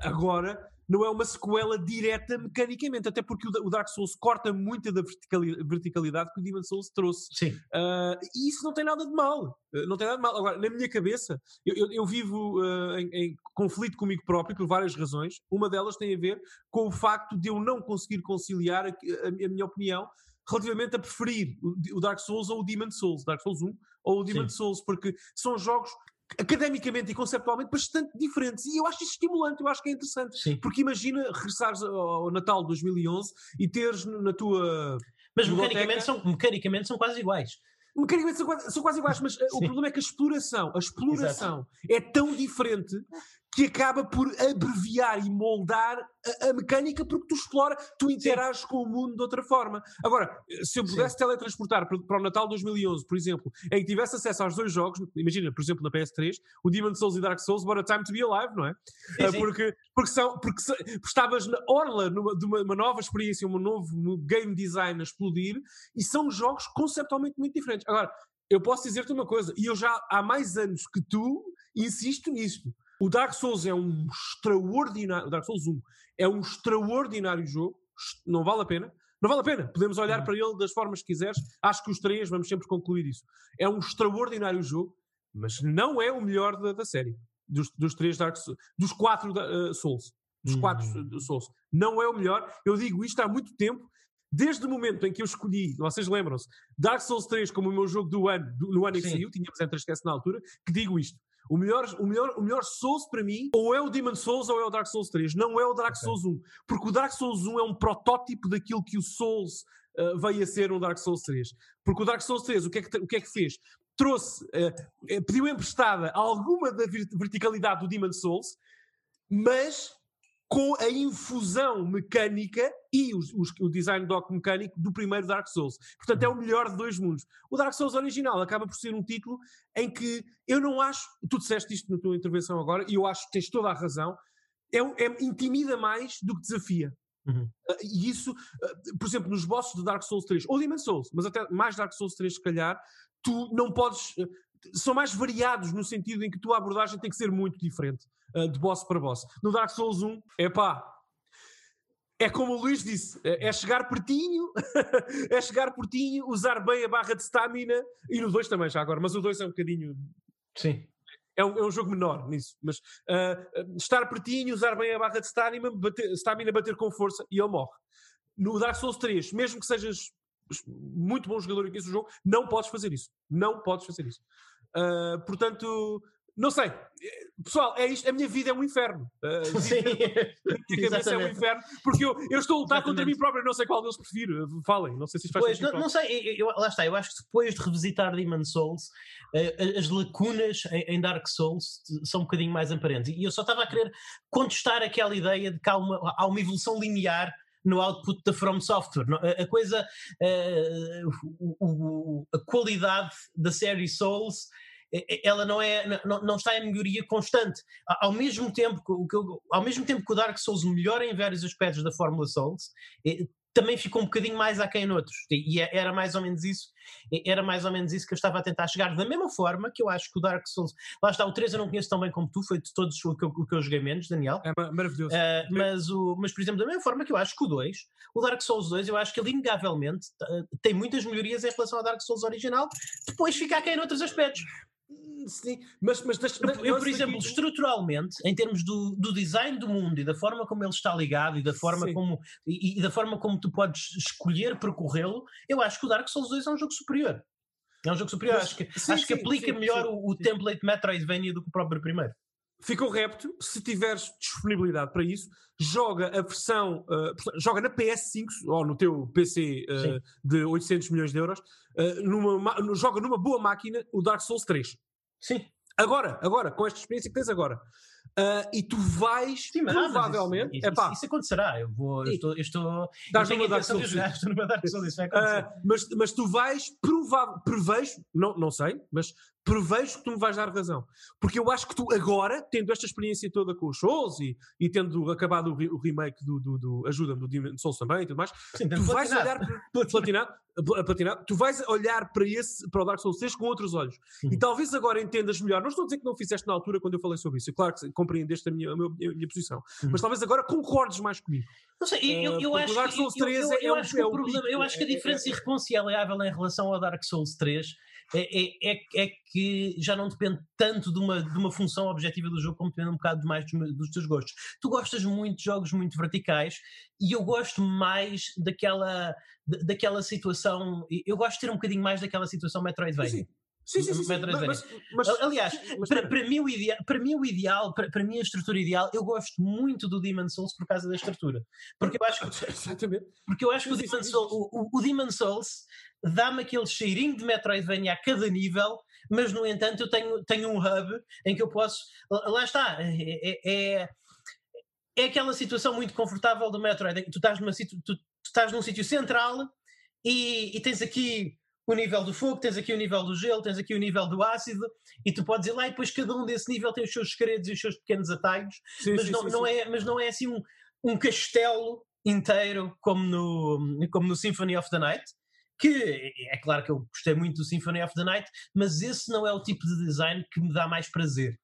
Agora, não é uma sequela direta mecanicamente, até porque o Dark Souls corta muito da verticalidade que o Demon Souls trouxe. Sim. Uh, e isso não tem nada de mal. Uh, não tem nada de mal. Agora, na minha cabeça, eu, eu, eu vivo uh, em, em, conflito comigo próprio por várias razões. Uma delas tem a ver com o facto de eu não conseguir conciliar a, a, a minha opinião relativamente a preferir o Dark Souls ou o Demon Souls, Dark Souls 1 ou o Demon Sim. Souls, porque são jogos academicamente e conceptualmente bastante diferentes e eu acho isso estimulante, eu acho que é interessante Sim. porque imagina regressares ao Natal de 2011 e teres na tua mas mecanicamente são, mecanicamente são quase iguais mecanicamente são quase, são quase iguais, mas Sim. o problema é que a exploração, a exploração Exato. é tão diferente que acaba por abreviar e moldar a, a, mecânica porque tu explora, tu interages com o mundo de outra forma. Agora, se eu pudesse Sim. teletransportar para, para, o Natal 2011, por exemplo, em que tivesse acesso aos dois jogos, imagina, por exemplo, na PS3, o Demon Souls e Dark Souls, What a Time to Be Alive, não é? Sim, ah, porque, porque, são, porque, porque estavas na orla numa, de uma, uma, nova experiência, um novo game design a explodir, e são jogos conceptualmente muito diferentes. Agora, eu posso dizer-te uma coisa, e eu já há mais anos que tu insisto nisto. O Dark Souls é um extraordinário. O Dark Souls 1 é um extraordinário jogo. Não vale a pena. Não vale a pena. Podemos olhar uhum. para ele das formas que quiseres. Acho que os três, vamos sempre concluir isso. É um extraordinário jogo, mas não é o melhor da, da série. Dos, dos três Dark Souls. Dos quatro uh, Souls. Dos quatro Souls. Não é o melhor. Eu digo isto há muito tempo. Desde o momento em que eu escolhi, vocês lembram-se, Dark Souls 3 como o meu jogo do ano, do, no ano em que saiu, tínhamos entre esquece na altura, que digo isto. O melhor, o, melhor, o melhor Souls para mim, ou é o Demon Souls ou é o Dark Souls 3. Não é o Dark okay. Souls 1. Porque o Dark Souls 1 é um protótipo daquilo que o Souls uh, veio a ser no Dark Souls 3. Porque o Dark Souls 3, o que é que, o que, é que fez? Trouxe, uh, pediu emprestada alguma da verticalidade do Demon Souls, mas com a infusão mecânica e os, os, o design doc mecânico do primeiro Dark Souls. Portanto, é o melhor de dois mundos. O Dark Souls original acaba por ser um título em que eu não acho. Tu disseste isto na tua intervenção agora, e eu acho que tens toda a razão. É, é intimida mais do que desafia. Uhum. Uh, e isso, uh, por exemplo, nos bosses do Dark Souls 3, ou Demon Souls, mas até mais Dark Souls 3, se calhar, tu não podes. Uh, são mais variados no sentido em que a tua abordagem tem que ser muito diferente uh, de boss para boss. No Dark Souls 1, é pá. É como o Luís disse, é, é chegar pertinho, é chegar pertinho, usar bem a barra de stamina, e no 2 também já agora, mas o 2 é um bocadinho. Sim. É um, é um jogo menor nisso, mas uh, estar pertinho, usar bem a barra de stamina, bater, stamina, bater com força e ele morre. No Dark Souls 3, mesmo que sejas muito bom jogador e conheces o jogo, não podes fazer isso. Não podes fazer isso. Uh, portanto, não sei. Pessoal, é isto. A minha vida é um inferno. Uh, Sim. A minha cabeça é um inferno. Porque eu, eu estou a lutar Exatamente. contra mim próprio. Não sei qual deles prefiro. Falem. Não sei se isto faz pois, não, não, sei. Eu, lá está. Eu acho que depois de revisitar Demon Souls, uh, as lacunas em, em, Dark Souls são um bocadinho mais aparentes. E eu só estava a querer contestar aquela ideia de que há uma, há uma evolução linear no output da From Software. A, coisa, uh, a qualidade da série Souls ela não é não, não está em melhoria constante ao mesmo tempo que, ao mesmo tempo que o Dark Souls melhora em vários aspectos da Fórmula Souls também ficou um bocadinho mais aquém noutros. E é, era mais ou memenos isso, era mais ou menos isso que eu estava a tentar chegar. Da mesma forma que eu acho que o Dark Souls, lá está, o 3 eu não conheço tão bem como tu, foi de todos o que eu, o que eu joguei menos, Daniel. É maravilhoso. Uh, mas, o, mas, por exemplo, da mesma forma que eu acho que o 2, o Dark Souls 2, eu acho que ele inegavelmente tem muitas melhorias em relação ao Dark Souls original, depois fica aquém noutros aspectos. Sim, mas, mas deixa, eu, eu, por exemplo, aqui... estruturalmente, em termos do, do design do mundo e da forma como ele está ligado e da forma como e, e, da forma como tu podes escolher percorrê-lo, eu acho que o Dark Souls 2 é um jogo superior. É um jogo superior, mas, acho que, sim, acho sim, que aplica sim, melhor o, o template Metroidvania do que o próprio primeiro. Ficou repto, se tiveres disponibilidade para isso, joga a versão, uh, joga na PS5 ou no teu PC uh, de 800 milhões de euros, uh, numa, joga numa boa máquina o Dark Souls 3. Sim. Agora, agora, com esta experiência que tens agora. E tu vais Sim, provavelmente. Isso, isso, isso, acontecerá. Eu vou. Eu estou. Eu estou, eu tenho Dark Souls. Jogar, estou numa Dark Souls, isso vai acontecer. Mas, mas tu vais provável. Prevejo, não, não sei, mas prevejo que tu me vais dar razão. Porque eu acho que tu agora, tendo esta experiência toda com os Souls e, e tendo acabado o, re, o remake do, do, do ajuda-me, do Demon Souls também e tudo mais, Sim, tu vais olhar para, platinado, platinado, tu vais olhar para, esse, para o Dark Souls 3 com outros olhos. Sim. E talvez agora entendas melhor. Não estou a dizer que não fizeste na altura quando eu falei sobre isso. Claro que compreendeste a minha, a minha, a minha posição. Uhum. Mas talvez agora concordes mais comigo. Não sei, eu, acho, Dark Souls 3 eu, eu, eu é, acho que o problema, eu acho que a diferença é, é, irreconciliável em relação ao Dark Souls 3 é, é, é, é, que já não depende tanto de uma, de uma função objetiva do jogo, como depende um bocado mais dos, dos teus gostos. Tu gostas muito de jogos muito verticais e eu gosto mais daquela, daquela situação. Eu gosto de ter um bocadinho mais daquela situação Metroidvania. Sim. Sim, sim, sim. Mas, mas, Aliás, mas, para, para, mim o ideal, para mim o ideal, para, para mim a estrutura ideal, eu gosto muito do Demon Souls por causa da estrutura. Porque eu acho que, porque eu acho que o Demon, o, o Demon Souls dá-me aquele cheirinho de Metroidvania a cada nível, mas no entanto eu tenho, tenho um hub em que eu posso. Lá está, é, é, é aquela situação muito confortável do Metroid. Tu estás, numa, tu, tu estás num sítio central e, e, tens aqui o nível do fogo, tens aqui o nível do gelo, tens aqui o nível do ácido, e tu podes ir lá e depois cada um desse nível tem os seus segredos e os seus pequenos atalhos, sim, mas, sim, não, sim, não É, mas não é assim um, um castelo inteiro como no, como no Symphony of the Night que é claro que eu gostei muito do Symphony of the Night, mas esse não é o tipo de design que me dá mais prazer.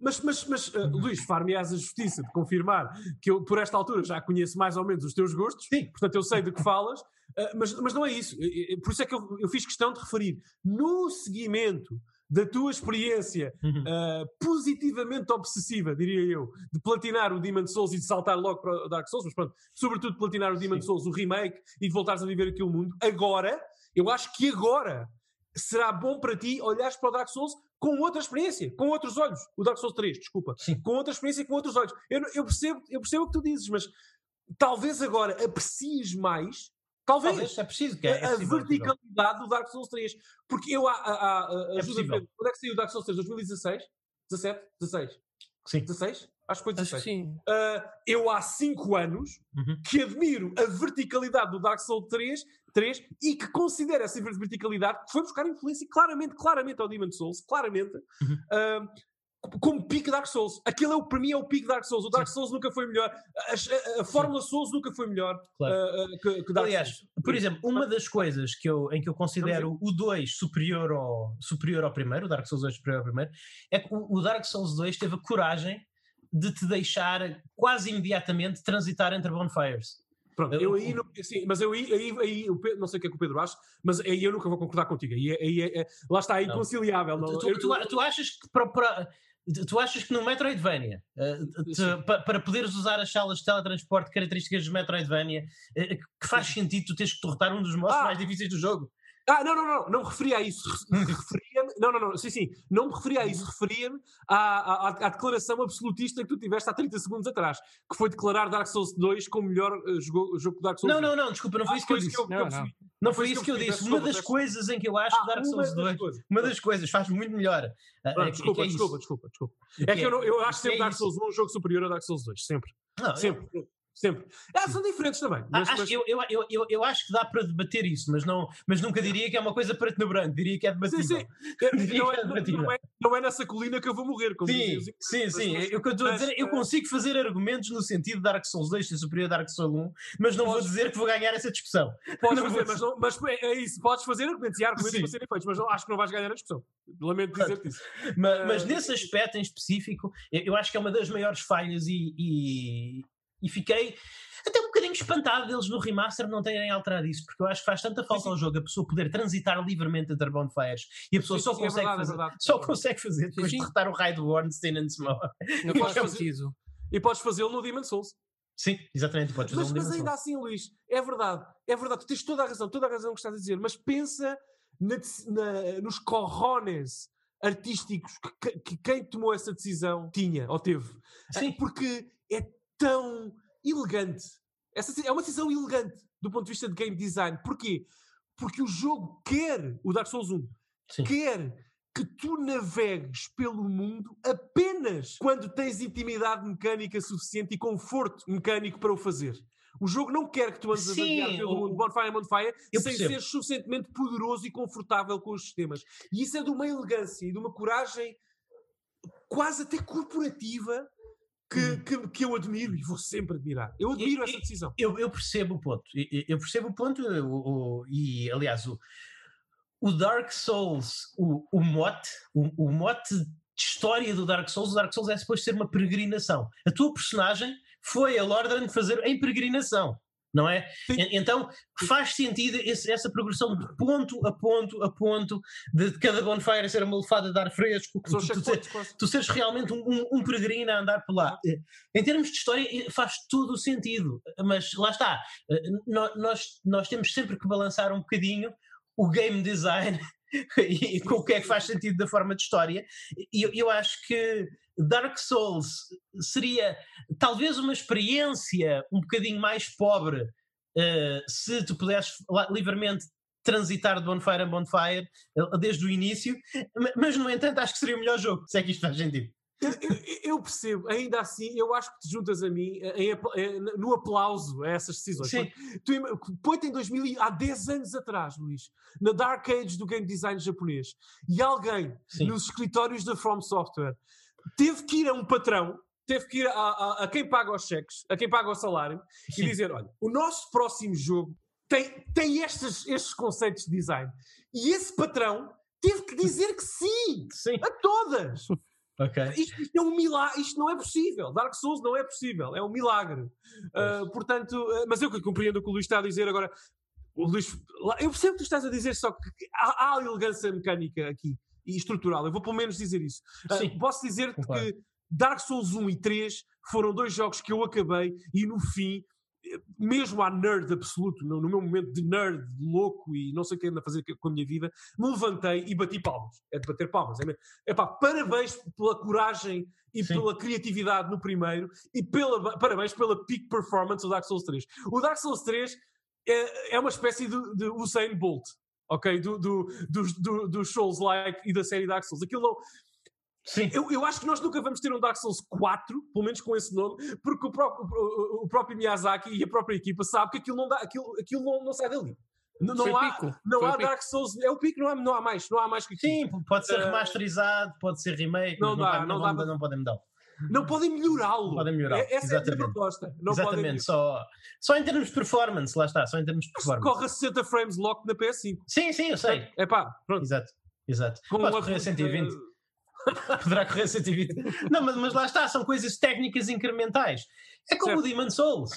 Mas, mas, mas uh, Luís, far-me-ás a justiça de confirmar que eu, por esta altura, já conheço mais ou menos os teus gostos, Sim. portanto eu sei de que falas, uh, mas, mas não é isso. Por isso é que eu, eu fiz questão de referir. No seguimento da tua experiência uh, positivamente obsessiva, diria eu, de platinar o Demon Souls e de saltar logo para o Dark Souls, mas pronto, sobretudo platinar o Demon Sim. Souls, o remake, e de voltares a viver aquele mundo, agora, eu acho que agora será bom para ti olhares para o Dark Souls com outra experiência, com outros olhos. O Dark Souls 3, desculpa. Sim. Com outra experiência e com outros olhos. Eu, eu, percebo, eu percebo o que tu dizes, mas talvez agora aprecies mais Talvez. Talvez é preciso que é, a, é verticalidade do Dark Souls 3. Porque eu, a, a, a, é ajuda quando é que saiu o Dark Souls 3? 2016? 17? 16? Sim. 16? Acho que foi 16. Acho sim. Uh, eu há 5 anos uhum. que admiro a verticalidade do Dark Souls 3, 3 e que considero essa verticalidade que foi buscar influência claramente, claramente ao Demon Souls, claramente. Uhum. Uh, como pique Dark Souls. Aquilo é o, para mim é o pique Dark Souls. O Dark Souls nunca foi melhor. A, a, a Fórmula Souls nunca foi melhor claro. uh, que, que, Dark Aliás, Souls. por exemplo, uma das coisas que eu, em que eu considero o 2 superior ao, superior ao primeiro, o Dark Souls 2 superior ao primeiro, é que o, o Dark Souls 2 teve a coragem de te deixar quase imediatamente transitar entre bonfires. Pronto, eu aí, não, assim, mas eu aí, aí, aí Pedro, não sei o que é que o Pedro acha, mas aí eu nunca vou concordar contigo. Aí, aí, aí lá está, é inconciliável. Não. Tu, tu, tu, tu, achas que para, para, Tu achas que no Metroidvania, uh, para poderes usar as salas de teletransporte características de Metroidvania, uh, que faz sentido tu teres que derrotar um dos monstros ah. mais difíceis do jogo? Ah, não, não, não, não me referia a isso. Referia-me, não, não, não, sim, sim, não me referia a isso. Referia-me à, à, à, declaração absolutista que tu tiveste há 30 segundos atrás, que foi declarar Dark Souls 2 como o melhor uh, jogo, jogo Dark Souls Não, 2. não, não, desculpa, não foi ah, isso que eu disse. Que eu, não, não. não, foi isso que eu, disse. Uma das coisas em que eu acho ah, que Dark Souls 2, uma das coisas, faz muito melhor. Ah, desculpa, é desculpa, desculpa, desculpa, É que eu, eu acho sempre Dark Souls 1 um jogo superior a Dark Souls 2, sempre. Sempre. Sempre. Ah, são diferentes também. Mas, acho, mas... Eu, eu, eu, eu, acho que dá para debater isso, mas, não, mas nunca diria que é uma coisa preto no branco, diria que é debatível. Sim, sim. Não é, não, é, não é nessa colina que eu vou morrer. Como sim, sim, sim. Mas, eu, estou a dizer, eu consigo fazer argumentos no sentido de Dark Souls 2 ser superior a Dark Souls 1, mas não vou dizer que vou ganhar essa discussão. Podes não fazer, mas, não, mas é, é isso, podes fazer argumentos e argumentos para serem feitos, mas não, acho que não vais ganhar a discussão. Lamento dizer-te isso. Mas, mas, nesse aspecto em específico, eu acho que é uma das maiores falhas e, e, e fiquei até um bocadinho espantado deles no remaster não terem alterado isso, porque eu acho que faz tanta falta sim, sim. ao jogo a pessoa poder transitar livremente entre bonfires e a pessoa sim, só, consegue, é verdade, é fazer, é só consegue fazer depois de derrotar o raio do Ornstein and Small. Não faz sentido. E podes fazê-lo no Demon Souls. Sim, exatamente. Podes mas, mas ainda assim, Luís, é verdade, é verdade, tu tens toda a razão, toda a razão que estás a dizer, mas pensa na, na, nos corrones artísticos que, que, quem tomou essa decisão tinha ou teve. Sim. Porque é tão elegante. Essa é uma decisão elegante do ponto de vista de game design. Porquê? Porque o jogo quer, o Dark Souls 1, Sim. quer que tu navegues pelo mundo apenas quando tens intimidade mecânica suficiente e conforto mecânico para o fazer. O jogo não quer que tu andes Sim, a pelo mundo Bonfire Bonfire sem ser suficientemente poderoso e confortável com os sistemas. E isso é de uma elegância e de uma coragem quase até corporativa que, hum. que, que, eu admiro e vou sempre admirar. Eu admiro eu, essa decisão. Eu, eu, percebo o ponto. Eu, percebo o ponto o, o, e, aliás, o, o Dark Souls, o, o mote, o, o mote de história do Dark Souls, o Dark Souls é suposto ser uma peregrinação. A tua personagem foi a Lordran fazer em peregrinação não é? Sim. Então faz sentido esse, essa progressão de ponto a ponto a ponto de, de cada bonfire ser uma lefada de ar fresco, tu, tu, tu, tu seres realmente um, um, um, peregrino a andar por lá. Eh, em termos de história eh, faz todo o sentido, mas lá está, eh, nós, nós temos sempre que balançar um bocadinho o game design e com o que é que faz sentido da forma de história. E eu, eu acho que Dark Souls seria talvez uma experiência um bocadinho mais pobre uh, se tu pudesses livremente transitar de Bonfire a Bonfire uh, desde o início, mas no entanto acho que seria o melhor jogo, se é que isto faz sentido. Eu, eu, eu, percebo, ainda assim, eu acho que te juntas a mim em, em, no aplauso a essas decisões. Põe-te em 2000, há 10 anos atrás, Luís, na Dark Age do game design japonês, e alguém Sim. nos escritórios da From Software teve que ir a um patrão, teve que ir a, a, a quem paga os cheques, a quem paga o salário, Sim. e dizer: olha, o nosso próximo jogo tem, tem estes, estes conceitos de design. E esse patrão teve que dizer que sim, sim. a todas. Okay. Isto, isto, é um milagre, isto não é possível. Dark Souls não é possível, é um milagre. Uh, portanto, uh, mas eu que compreendo o que o Luís está a dizer agora. O Luís, eu percebo o que tu estás a dizer, só que há, há elegância mecânica aqui e estrutural. Eu vou pelo menos dizer isso. Uh, posso dizer que Dark Souls 1 e 3 foram dois jogos que eu acabei e no fim, mesmo à nerd absoluto, no, meu momento de nerd louco e não sei o que ando a fazer com a minha vida, me levantei e bati palmas. É de bater palmas. É, é pá, parabéns pela coragem e Sim. pela criatividade no primeiro e pela, parabéns pela peak performance do Dark Souls 3. O Dark Souls 3 é, é uma espécie de, de Usain Bolt ok? Do, do, dos, do, do Souls-like e da série Dark Souls. Aquilo não. Sim. Eu, eu acho que nós nunca vamos ter um Dark Souls 4, pelo menos com esse nome, porque o próprio, o, o próprio Miyazaki e a própria equipa sabem que aquilo não, dá, aquilo, aquilo não, não sai dali. Não, não há, pico. não há Dark Souls. É o pico, não há, não há mais. Não há mais que aquilo. Sim, pode ser remasterizado, pode ser remake, não, dá, não, não, dá, não podem mudar. Não podem melhorá-lo. Podem melhorar. É, essa Exatamente. é a proposta. Não Exatamente. Só, só em termos de performance, lá está. Só em termos de performance. Corre a 60 frames lock na PS5. Sim, sim, eu sei. É pá, pronto. Exato. Exato. Com Pode correr a 120. Poderá correr a 120. Não, mas, mas lá está, são coisas técnicas incrementais. É como certo. o Demon Souls.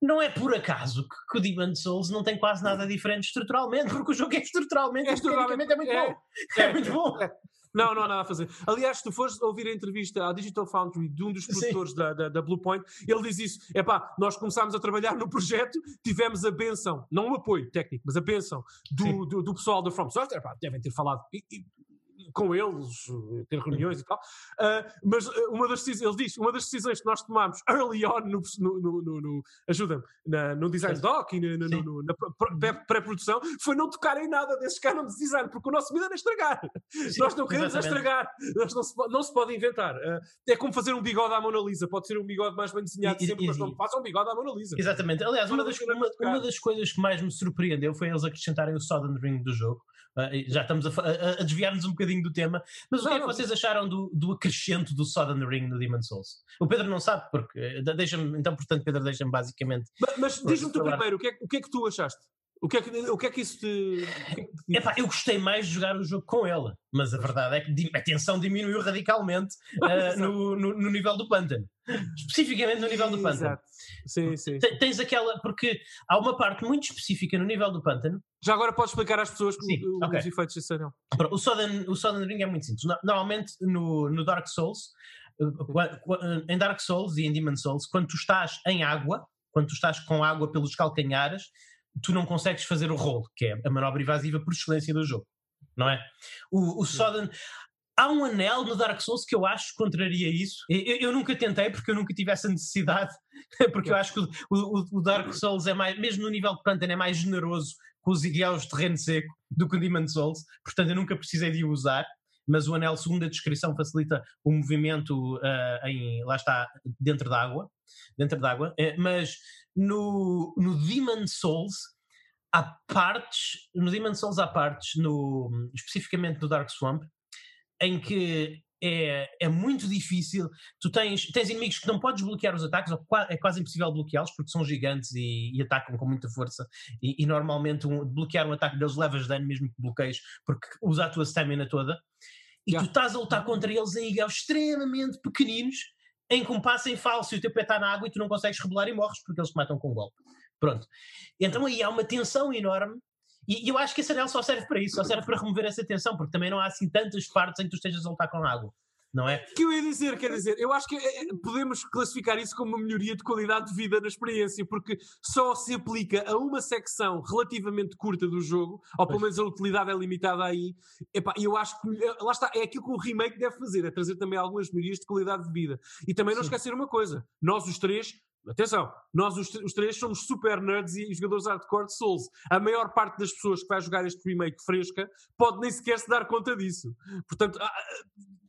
Não é por acaso que, que, o Demon Souls não tem quase nada diferente estruturalmente, porque o jogo é estruturalmente, é, estruturalmente é muito é, bom. É, é muito bom. É. Não, não há nada a fazer. Aliás, se tu fores ouvir a entrevista à Digital Foundry de um dos produtores da, da, da, Bluepoint, ele diz isso. É pá, nós começámos a trabalhar no projeto, tivemos a benção, não o apoio técnico, mas a benção do, do, do, pessoal da From Software. Pá, devem ter falado. E, e, com eles, ter reuniões e tal. Uh, mas ah, uma das decisões, ele diz, uma das decisões que nós tomámos early on no, no, no, no ajuda-me, no design doc e no, na pré-produção, foi não tocar em nada desses caras de design, porque o nosso medo era estragar. Sim, nós não queremos estragar, nós não, se, não se pode inventar. Uh, é como fazer um bigode à Mona Lisa, pode ser um bigode mais bem desenhado e, sempre, e, mas não façam um bigode à Mona Lisa. Exatamente. Aliás, uma das, uma, uma das coisas que mais me surpreendeu foi eles acrescentarem o Southern Ring do jogo. Uh, já estamos a, a, a desviar-nos um bocadinho do tema, mas não, o que é que vocês acharam do, do acrescento do Southern Ring no Demon Souls? O Pedro não sabe, porque eh, deixa-me, então, portanto, Pedro, deixa-me basicamente. Mas, mas diz-me tu primeiro, o que, é, o que é que tu achaste? O que, é que, o que é que isso te. Epá, eu gostei mais de jogar o jogo com ela, mas a verdade é que a tensão diminuiu radicalmente uh, no, no, no, nível do pântano. Especificamente no nível do pântano. Exato. Sim, sim. Tens aquela. Porque há uma parte muito específica no nível do pântano. Já agora podes explicar às pessoas sim, os okay. efeitos desse anel. O Southern, o Southern Ring é muito simples. Normalmente no, no Dark Souls, eh, em Dark Souls e em Demon Souls, quando tu estás em água, quando tu estás com água pelos calcanhares tu não consegues fazer o rolo, que é a manobra invasiva por excelência do jogo, não é? O, o Sodden. Há um anel no Dark Souls que eu acho que contraria isso. Eu, eu nunca tentei porque eu nunca tive essa necessidade, porque eu acho que o, o, o Dark Souls é mais, mesmo no nível de pântano, é mais generoso com os ideais de terreno seco do que o Demon Souls, portanto eu nunca precisei de o usar mas o anel, segundo a descrição, facilita o movimento uh, em, lá está, dentro da água, dentro da água, uh, mas no, no Demon Souls há partes, no Demon Souls há partes, no, especificamente no Dark Swamp, em que é, é muito difícil. Tu tens, tens inimigos que não podes bloquear os ataques, ou é quase impossível bloqueá-los porque são gigantes e, e, atacam com muita força. E, e normalmente um, bloquear um ataque deles levas dano mesmo que bloqueies, porque usa a tua stamina toda. E yeah. tu estás a lutar contra eles em ilhas extremamente pequeninos, em que um passo em falso e o teu pé está na água e tu não consegues rebolar e morres porque eles te matam com um golpe. Pronto. Então aí há uma tensão enorme e, eu acho que esse anel só serve para isso, só serve para remover essa tensão, porque também não há assim tantas partes em que tu estejas a lutar com água. Não é? que eu ia dizer, quer dizer, eu acho que é, é, podemos classificar isso como uma melhoria de qualidade de vida na experiência, porque só se aplica a uma secção relativamente curta do jogo, ou pelo menos a utilidade é limitada aí. e eu acho que eh, lá está, é aquilo que o remake deve fazer, é trazer também algumas melhorias de qualidade de vida. E também não Sim. esquecer uma coisa: nós, os três, Atenção, nós os, os, três somos super nerds e jogadores hardcore de Souls. A maior parte das pessoas que vai jogar este remake fresca pode nem sequer se dar conta disso. Portanto,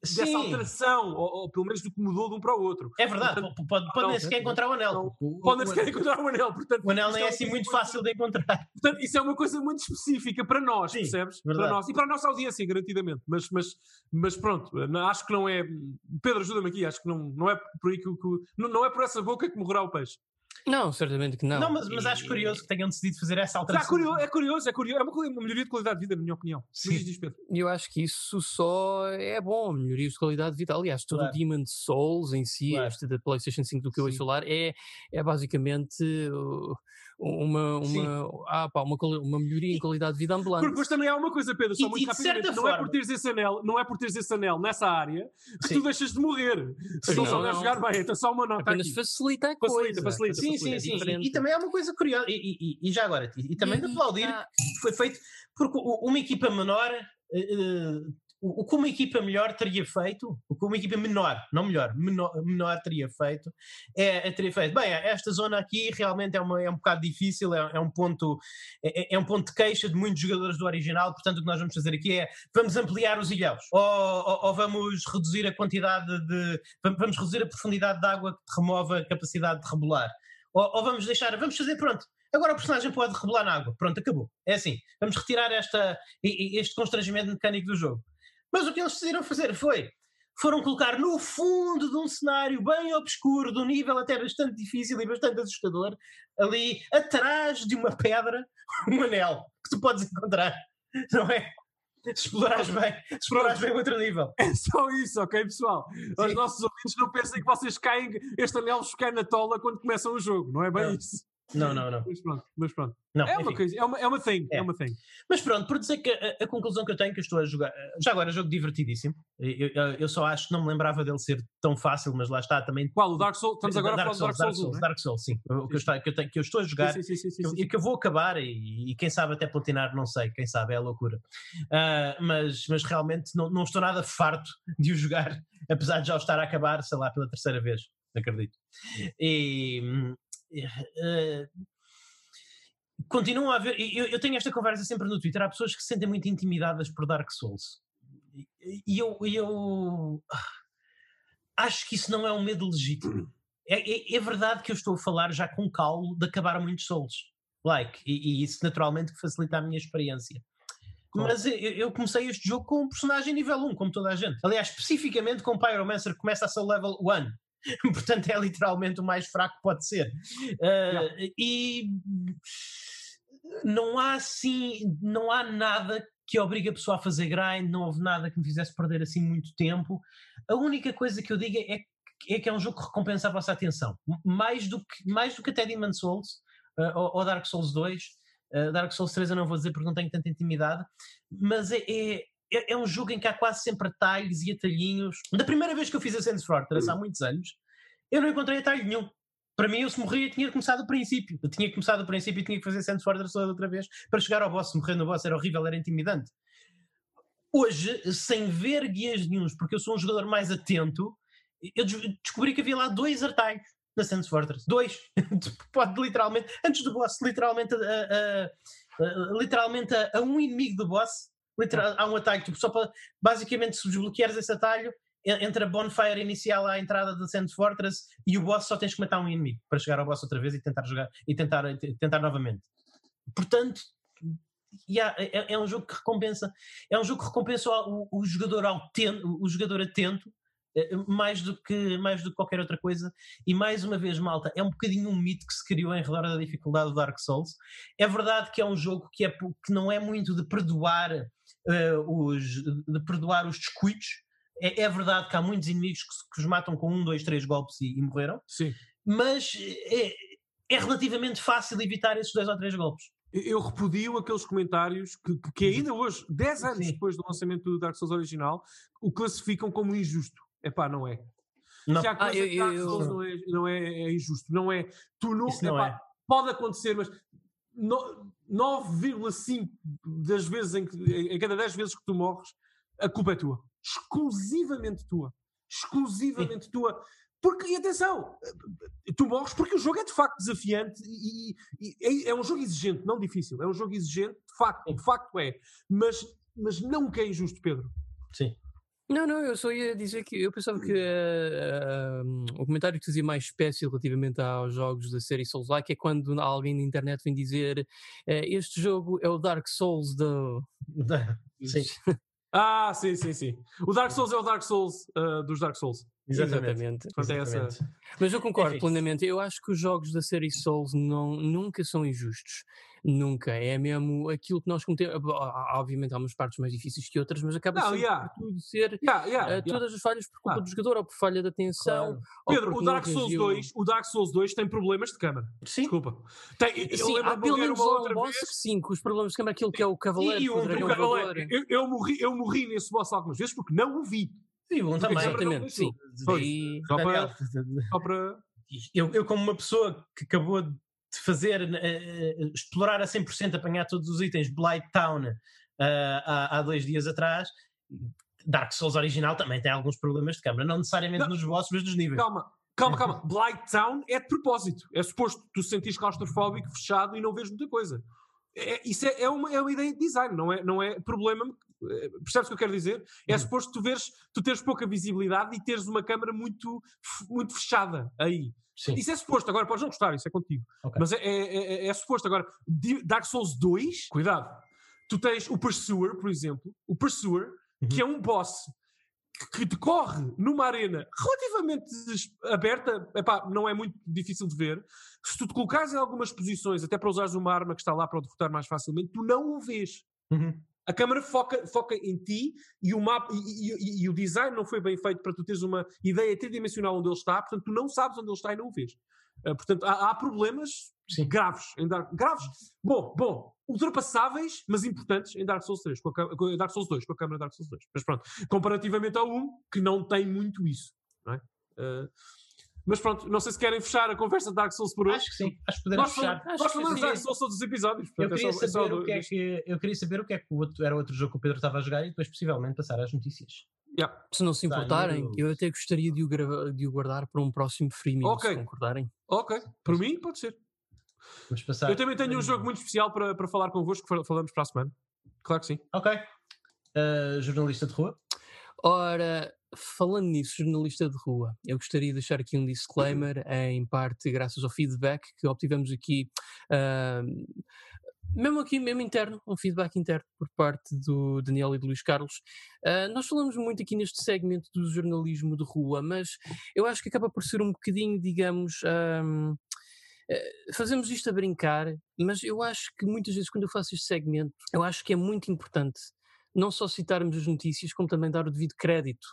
dessa Sim. alteração, ou, ou, pelo menos do que mudou de um para o outro. É verdade, portanto, pode, pode nem sequer encontrar o anel. pode nem sequer encontrar o anel. Portanto, o anel nem é assim muito fácil de encontrar. Portanto, isso é uma coisa muito específica para nós, Sim, percebes? Verdade. Para nós. E para a nossa audiência, garantidamente. Mas, mas, mas pronto, acho que não é. Pedro, ajuda-me aqui, acho que não, não é por aí que, que não, não é por essa boca que morrerá o peixe. Não, certamente que não. Não, mas, mas e... acho curioso que tenham decidido fazer essa alteração. É curioso, é curioso, é curioso. É uma, uma melhoria de qualidade de vida, na minha opinião. Sim. E eu acho que isso só é bom, melhoria de qualidade de vida. Aliás, todo claro. o Demon Souls em si, claro. este da PlayStation 5 do que eu ouço falar, é, é basicamente. Uh, uma, uma, ah, pá, uma, uma melhoria em qualidade de vida ambulante. Porque depois também há uma coisa, Pedro, só e, muito e rapidamente. Não forma... é por teres esse anel, não é por teres esse anel nessa área que sim. tu deixas de morrer. Se não, não souberes jogar bem, então só uma nota. Apenas aqui. facilita a coisa. Facilita, facilita. Sim, facilita, sim, sim. E, e, também é uma coisa curiosa, e, e já agora, e, também de aplaudir, foi feito porque uma equipa menor. Uh, o, que uma equipa melhor teria feito, o que uma equipa menor, não melhor, menor, menor teria feito, é, é teria feito, bem, esta zona aqui realmente é, uma, é um bocado difícil, é, é um ponto é, é, um ponto de queixa de muitos jogadores do original, portanto o que nós vamos fazer aqui é, vamos ampliar os ilhéus, ou, ou, ou vamos reduzir a quantidade de, vamos reduzir a profundidade de água que remove a capacidade de rebolar, ou, ou vamos deixar, vamos fazer, pronto, Agora o personagem pode rebolar na água. Pronto, acabou. É assim. Vamos retirar esta, este constrangimento mecânico do jogo. Mas o que eles decidiram fazer foi foram colocar no fundo de um cenário bem obscuro, de um nível até bastante difícil e bastante assustador, ali atrás de uma pedra, um anel que tu podes encontrar, não é? Se explorares bem, explorares bem outro nível. É só isso, ok, pessoal? Os nossos ouvintes não pensem que vocês caem, este anel vos cai na tola quando começam o jogo, não é bem não. isso. Não, não, não. Mas pronto, mas pronto. Não, é, uma coisa, é, uma, é uma thing, é. é uma thing. Mas pronto, por dizer que a, a, conclusão que eu tenho que eu estou a jogar. Já agora, é jogo divertidíssimo. Eu, eu, eu, só acho que não me lembrava dele ser tão fácil, mas lá está também. Qual? O Dark Souls? Estamos agora Dark a falar Souls, Dark Souls. Dark Souls, sim. O que eu, está, que, eu tenho, que eu estou a jogar sim, sim, sim, e que eu vou acabar e, e, quem sabe até platinar, não sei, quem sabe, é a loucura. Uh, mas, mas realmente não, não estou nada farto de o jogar, apesar de já o estar a acabar, sei lá, pela terceira vez, acredito. E. Uh, continuam a haver. Eu, eu, tenho esta conversa sempre no Twitter. Há pessoas que se sentem muito intimidadas por Dark Souls. E eu, eu acho que isso não é um medo legítimo. É, é, é, verdade que eu estou a falar já com calo de acabar muitos Souls. Like, e, e isso naturalmente facilita a minha experiência. Claro. Mas eu, eu, comecei este jogo com um personagem nível 1, como toda a gente. Aliás, especificamente com o Pyromancer começa a ser level 1. Portanto, é literalmente o mais fraco que pode ser. Uh. E não há assim, não há nada que obrigue a pessoa a fazer grind, não houve nada que me fizesse perder assim muito tempo. A única coisa que eu digo é, é que é um jogo que recompensa a vossa atenção, mais do que, mais do que até Demon Souls uh, ou, ou, Dark Souls 2. Uh, Dark Souls 3 eu não vou dizer porque não tenho tanta intimidade, mas é, é, é, é um jogo em que há quase sempre atalhos e atalhinhos. Da primeira vez que eu fiz a Sense Fortress, há muitos anos, eu não encontrei atalho nenhum para mim, eu se morria, tinha começado do princípio. Eu tinha começado do princípio e tinha que fazer Sands Fortress toda outra vez para chegar ao boss. Morrer no boss era horrível, era intimidante. Hoje, sem ver guias nenhums, porque eu sou um jogador mais atento, eu descobri que havia lá dois atalhos na Sands Fortress. Dois. Pode literalmente, antes do boss, literalmente a, a, a literalmente a, um inimigo do boss, literal, há um atalho. Tipo, só para, basicamente, se desbloqueares esse atalho, entre a bonfire inicial à entrada da Sand Fortress e o boss só tens que matar um inimigo para chegar ao boss outra vez e tentar jogar e tentar, tentar novamente. Portanto, yeah, é, é, um jogo que recompensa é um jogo que recompensa o, o jogador atento, o jogador atento eh, mais do que mais do que qualquer outra coisa e mais uma vez malta é um bocadinho um mito que se criou em redor da dificuldade do Dark Souls é verdade que é um jogo que, é, que não é muito de perdoar os de perdoar os descuidos é, é, verdade que há muitos inimigos que, que, os matam com um, dois, três golpes e, e morreram sim mas é, é relativamente fácil evitar esses dois ou três golpes eu repudio aqueles comentários que, que ainda hoje, 10 anos Sim. depois do lançamento do Dark Souls original, o classificam como injusto. É pá, não é. Não. Se há coisa ah, eu, que Dark Souls eu... não, é, não é, é, injusto, não é. Tu não, não epá, é. Pode acontecer, mas 9,5 das vezes em, que, em cada 10 vezes que tu morres, a culpa é tua. Exclusivamente tua. Exclusivamente tua. Porque, e atenção, tu morres porque o jogo é de facto desafiante e, e, e é, é, um jogo exigente, não difícil. É um jogo exigente, de facto, de facto é. Mas, mas não que é injusto, Pedro. Sim. Não, não, eu só ia dizer que eu pensava que uh, uh, o comentário que fazia mais espécie relativamente aos jogos da série Souls-like é quando alguém na internet vem dizer uh, este jogo é o Dark Souls do. Sim. ah, sim, sim, sim. O Dark Souls é o Dark Souls dos Dark Souls. Exatamente. Exatamente. Mas eu concordo é plenamente. Eu acho que os jogos da série Souls não, nunca são injustos. Nunca. É mesmo aquilo que nós cometemos. Obviamente há umas partes mais difíceis que outras, mas acaba não, yeah. por tudo ser yeah, yeah, uh, todas as falhas por culpa ah. do jogador, ou por falha de atenção. Claro. Pedro, o Dark Souls 2, o Dark Souls 2 tem problemas de câmara. Sim. Desculpa. Tem, sim, há pelo menos outra boss vez... sim, os problemas de câmara, aquilo que é o cavaleiro. E, o, o cavaleiro. Eu, eu, morri, eu morri nesse boss algumas vezes porque não o vi. E um também. Exatamente, sim. E... Só, para, só para... Eu, eu, como uma pessoa que acabou de fazer, uh, explorar a 100%, apanhar todos os itens Blight Town uh, há, há dois dias atrás, Dark Souls original também tem alguns problemas de câmera, não necessariamente não. nos bosses, mas nos níveis. Calma, calma, calma. Blight Town é de propósito. É suposto tu sentires claustrofóbico, fechado e não vês muita coisa. É, isso é, é, uma, é uma ideia de design, não é, não é problema. Eh, percebes o que eu quero dizer? É uhum. suposto tu, veres, tu teres pouca visibilidade e teres uma câmera muito, muito fechada aí. Sim. Isso é suposto, agora podes não gostar, isso é contigo. Okay. Mas é, é, é, é, suposto. Agora, Dark Souls 2, cuidado, tu tens o Pursuer, por exemplo, o Pursuer, uhum. que é um boss que decorre numa arena relativamente aberta, epá, não é muito difícil de ver. Se tu te colocares em algumas posições, até para usares uma arma que está lá para o derrotar mais facilmente, tu não o vês. Uhum. A câmera foca, foca em ti e o mapa e, e, e, o design não foi bem feito para tu teres uma ideia tridimensional onde ele está, portanto tu não sabes onde ele está e não o vês. Uh, portanto, há, há problemas Sim. graves em Dark graves. Bom, bom, ultrapassáveis, mas importantes em Dark Souls 3, com a, com Dark Souls 2, com a câmera Dark Souls 2. Mas pronto, comparativamente ao 1, que não tem muito isso, não é? Uh, mas pronto, não sei se querem fechar a conversa de Dark Souls por hoje. Acho que sim, acho que podemos nós fechar. Falamos, nós falamos Dark Souls todos os episódios. eu, queria é só, saber é o que é que, eu queria saber o que é que o outro, era outro jogo que o Pedro estava a jogar e depois possivelmente passar às notícias. Yeah. Se não se importarem, eu até gostaria de o, gravar, de o guardar para um próximo freemium, okay. se concordarem. Ok, por mim pode ser. Vamos passar. Eu também tenho um jogo muito especial para, para falar convosco, que falamos para a semana. Claro que sim. Ok. Uh, jornalista de rua? Ora, falando nisso, jornalista de rua, eu gostaria de deixar aqui um disclaimer, em parte graças ao feedback que obtivemos aqui, uh, mesmo aqui, mesmo interno, um feedback interno por parte do Daniel e do Luís Carlos. Uh, nós falamos muito aqui neste segmento do jornalismo de rua, mas eu acho que acaba por ser um bocadinho, digamos. Um, Uh, fazemos isto a brincar, mas eu acho que muitas vezes quando eu faço este segmento, eu acho que é muito importante não só citarmos as notícias, como também dar o devido crédito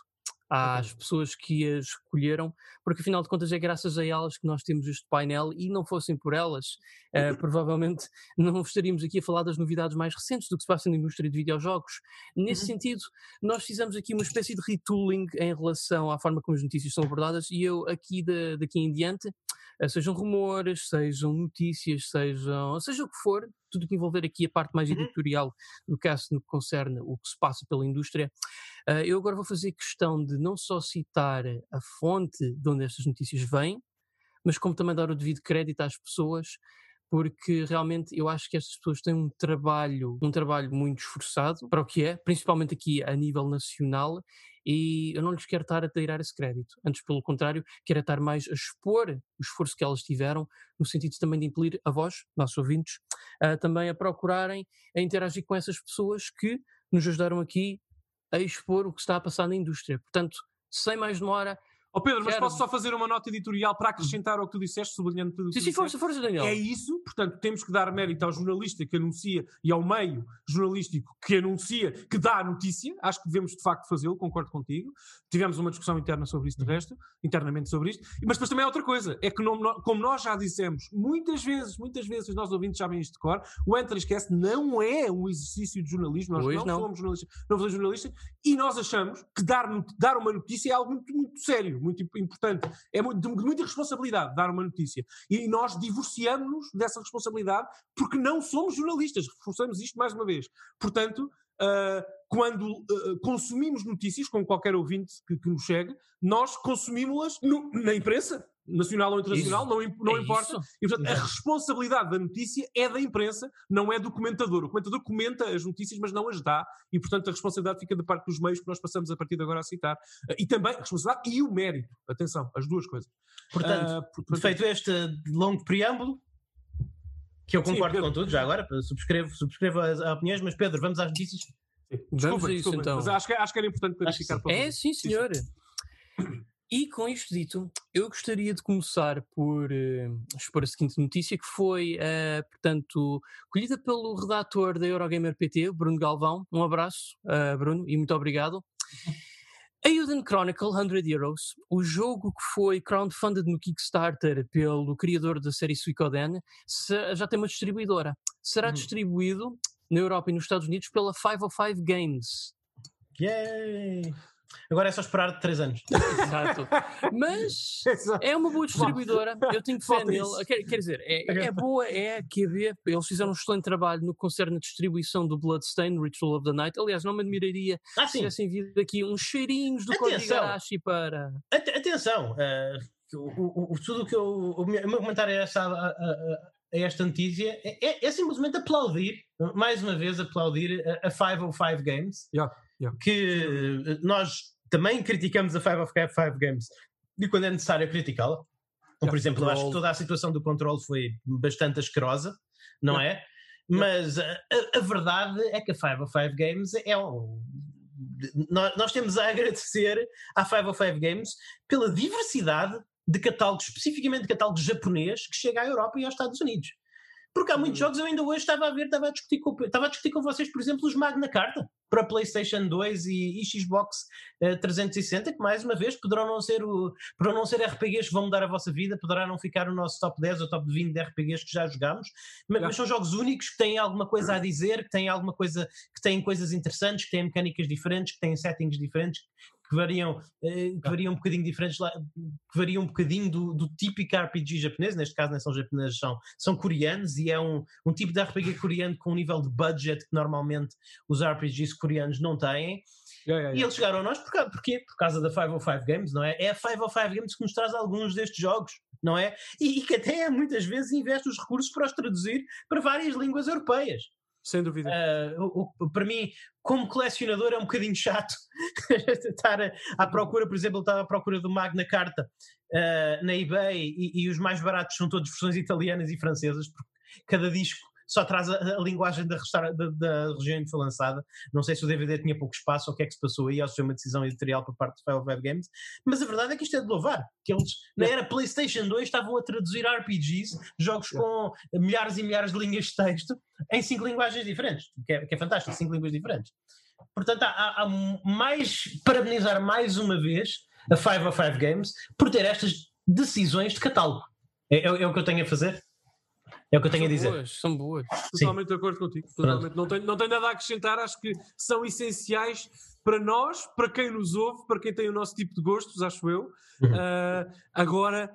às pessoas que as escolheram, porque afinal de contas é graças a elas que nós temos este painel e não fossem por elas, uh, provavelmente não estaríamos aqui a falar das novidades mais recentes do que se passa na indústria de videojogos. Nesse uhum. sentido, nós fizemos aqui uma espécie de retooling em relação à forma como as notícias são abordadas e eu aqui de, daqui em diante eh, sejam rumores, sejam notícias, sejam, seja o que for, tudo que envolver aqui a parte mais uhum. editorial do caso no que concerne o que se passa pela indústria, uh, eu agora vou fazer questão de não só citar a fonte de onde estas notícias vêm, mas como também dar o devido crédito às pessoas, porque realmente eu acho que estas pessoas têm um trabalho, um trabalho muito esforçado para o que é, principalmente aqui a nível nacional, e eu não lhes quero estar a tirar esse crédito. Antes, pelo contrário, quero estar mais a expor o esforço que elas tiveram, no sentido também de impelir a vós, nossos ouvintes, uh, também a procurarem, a interagir com essas pessoas que nos ajudaram aqui a expor o que está a passar na indústria. Portanto, sem mais demora, oh Pedro, mas posso só fazer uma nota editorial para acrescentar ao que tu disseste, sublinhando tudo o que Sim, sim, força, força, Daniel. É isso, portanto, temos que dar mérito ao jornalista que anuncia e ao meio jornalístico que anuncia, que dá a notícia. Acho que devemos de facto fazê-lo, concordo contigo. Tivemos uma discussão interna sobre isso, de resto, internamente sobre isto. Mas depois também há outra coisa, é que como nós já dissemos muitas vezes, muitas vezes os nossos ouvintes sabem isto de cor, o Enter Esquece não é um exercício de jornalismo, nós não, não, somos jornalistas, não somos jornalistas, e nós achamos que dar, dar uma notícia é algo muito, muito sério, muito importante. É de muita responsabilidade dar uma notícia. E nós divorciamos-nos dessa responsabilidade porque não somos jornalistas. Reforçamos isto mais uma vez. Portanto, Uh, quando uh, consumimos notícias, como qualquer ouvinte que, que nos chegue, nós consumimos-las na imprensa, nacional ou internacional, isso. não, não é importa. E, portanto, a responsabilidade da notícia é da imprensa, não é do comentador. O comentador comenta as notícias, mas não as dá, e, portanto, a responsabilidade fica da parte dos meios que nós passamos a partir de agora a citar. Uh, e também a responsabilidade e o mérito. Atenção, as duas coisas. Portanto, uh, portanto feito este longo preâmbulo, que eu concordo Sim, com tudo, já agora, subscrevo, subscrevo as opiniões, mas Pedro, vamos às notícias. Desculpa, isso, desculpa, então. Mas acho que, acho que era importante clarificar para É, sim, senhor. Sim, sim. E com isto dito, eu gostaria de começar por uh, expor a seguinte notícia, que foi, uh, portanto, colhida pelo redator da Eurogamer PT, Bruno Galvão. Um abraço, uh, Bruno, e muito obrigado. A Uden Chronicle 100 Euros, o jogo que foi crowdfunded no Kickstarter pelo criador da série Suicoden, já tem uma distribuidora. Será uhum. distribuído na Europa e nos Estados Unidos pela 505 Games. Yay! Agora é só esperar 3 anos. Exato. Mas é uma boa distribuidora. Eu tenho fé nele. Quer, quer, dizer, é, é boa, é a QB. Eles fizeram um excelente trabalho no concerne a distribuição do Bloodstain, Ritual of the Night. Aliás, não me admiraria ah, se tivessem vindo aqui uns cheirinhos do Código Garashi para. Atenção! Uh, o, o, tudo que eu. O meu comentário é essa. A, a, a esta notícia é, é, é, simplesmente aplaudir, mais uma vez aplaudir a, a 505 Games, yeah, yeah. que eh, nós também criticamos a 505 Games e quando é necessário criticá-la. Yeah, por exemplo, eu acho que toda a situação do controle foi bastante asquerosa, não é? Mas a, a, verdade é que a 505 Games é um. Nós, nós temos a agradecer à 505 Games pela diversidade de catálogos, especificamente de catálogos japonês, que chega à Europa e aos Estados Unidos. Porque há muitos uhum. jogos, eu ainda hoje estava a ver, estava a discutir com, estava a discutir com vocês, por exemplo, os Magna Carta para PlayStation 2 e, e Xbox uh, eh, 360, que mais uma vez poderão não ser o, poderão não ser RPGs que vão mudar a vossa vida, poderá não ficar no nosso top 10 ou top 20 de RPGs que já jogámos, mas, mas, são jogos únicos que têm alguma coisa a dizer, que têm alguma coisa, que têm coisas interessantes, que têm mecânicas diferentes, que têm settings diferentes, que variam, eh, que variam um bocadinho diferentes, que variam um bocadinho do, do típico RPG japonês, neste caso não são japoneses, são, são coreanos e é um, um tipo de RPG coreano com um nível de budget que normalmente os RPGs coreanos não têm. Yeah, yeah, yeah. E eles chegaram a nós por, porquê? por causa da 505 Games, não é? É a 505 Games que nos traz alguns destes jogos, não é? E, e que até muitas vezes investe os recursos para os traduzir para várias línguas europeias. Sem dúvida. Uh, o, o, para mim, como colecionador, é um bocadinho chato estar à procura, por exemplo, estava à procura do Magna Carta uh, na eBay e, e, os mais baratos são todos versões italianas e francesas, porque cada disco só traz a, a linguagem da, da, da, região que foi lançada. Não sei se o DVD tinha pouco espaço ou o que é que se passou aí, ou se foi uma decisão editorial por parte do File Web Games, mas a verdade é que isto é de louvar, que eles na era PlayStation 2 estavam a traduzir RPGs, jogos com milhares e milhares de linhas de texto, em cinco linguagens diferentes, que é, que é fantástico, cinco línguas diferentes. Portanto, há, há mais, parabenizar mais uma vez a 505 Games por ter estas decisões de catálogo. É, é, é o que eu tenho a fazer. É o que eu tenho são a dizer. Boas, são boas. Totalmente Sim. de acordo contigo. Totalmente. Não, tenho, não tenho nada a acrescentar. Acho que são essenciais para nós, para quem nos ouve, para quem tem o nosso tipo de gostos, acho eu. Uh, agora,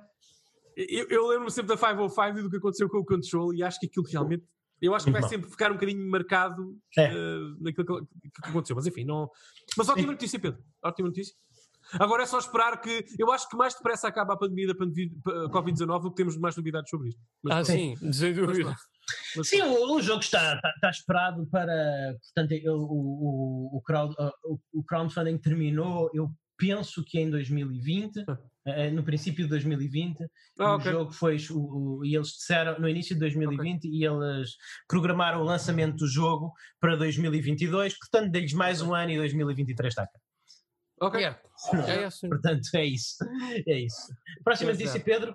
eu, eu lembro-me sempre da 505 e do que aconteceu com o Control e acho que aquilo realmente. Eu acho que vai sempre ficar um bocadinho marcado é. uh, naquilo que, que, aconteceu. Mas enfim, não. Mas ótima notícia, Pedro. Ótima notícia. Agora é só esperar que. Eu acho que mais depressa acaba a pandemia da Covid-19 do que temos mais novidades sobre isto. Mas, ah, sim, sem dúvida. Mas, Sim, o, o, jogo está, está, está, esperado para. Portanto, eu, o, o, crowd, o, crowdfunding terminou, eu penso que em 2020. Uh, no princípio de 2020. Ah, okay. O jogo foi. O, o, e eles disseram no início de 2020 okay. e eles programaram o lançamento do jogo para 2022. Portanto, deles mais um ano e 2023 está cá. Ok. Yeah. É, é Portanto, é isso. É isso. Próxima notícia, Pedro.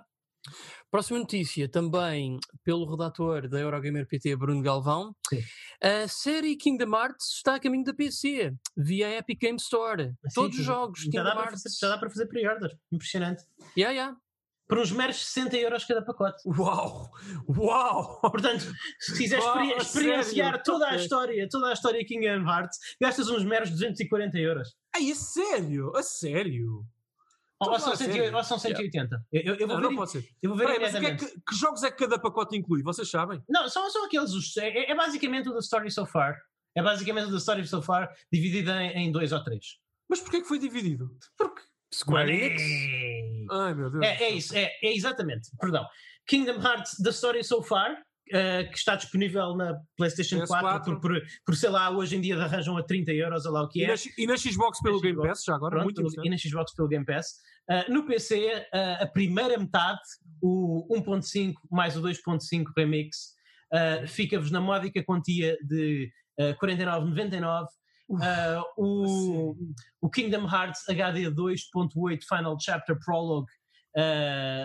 Próxima notícia, também pelo redator da Eurogamer PT, Bruno Galvão. Sim. A série Kingdom Hearts está a caminho da PC, via Epic Game Store. Todos os jogos já Kingdom Hearts. Fazer, já dá para fazer pre-order. Impressionante. Yeah, yeah. Por uns meros 60 euros cada pacote. Uau! Uau! Portanto, se quiseres Uau, experienciar sério? toda a história, toda a história Kingdom Hearts, gastas uns meros 240 euros. Ai, a sério? A sério? Ou, ou, são, 180, ou são 180. Yeah. Eu, eu, vou não, ver, não pode ser. Eu vou ver Peraí, mas que, é que, que, jogos é que cada pacote inclui? Vocês sabem? Não, são, são aqueles. É, é basicamente o da Story So Far. É basicamente o da Story So Far dividido em, em dois ou três. Mas porquê que foi dividido? Porque Square Enix. Ai meu Deus. É, é isso, é, é exatamente. Perdão. Kingdom Hearts The Story So Far Uh, que está disponível na PlayStation PS4, 4 por, por, por, sei lá, hoje em dia arranjam a 30 euros, ou lá o que é. E na, e na Xbox pelo Game Pass, já agora, Pronto, muito E na Xbox pelo Game Pass. Uh, no PC, uh, eh, a primeira metade, o 1.5 mais o 2.5 Remix, fica-vos na módica quantia de uh, 49,99. Uh, o, o Kingdom Hearts HD 2.8 Final Chapter Prologue uh,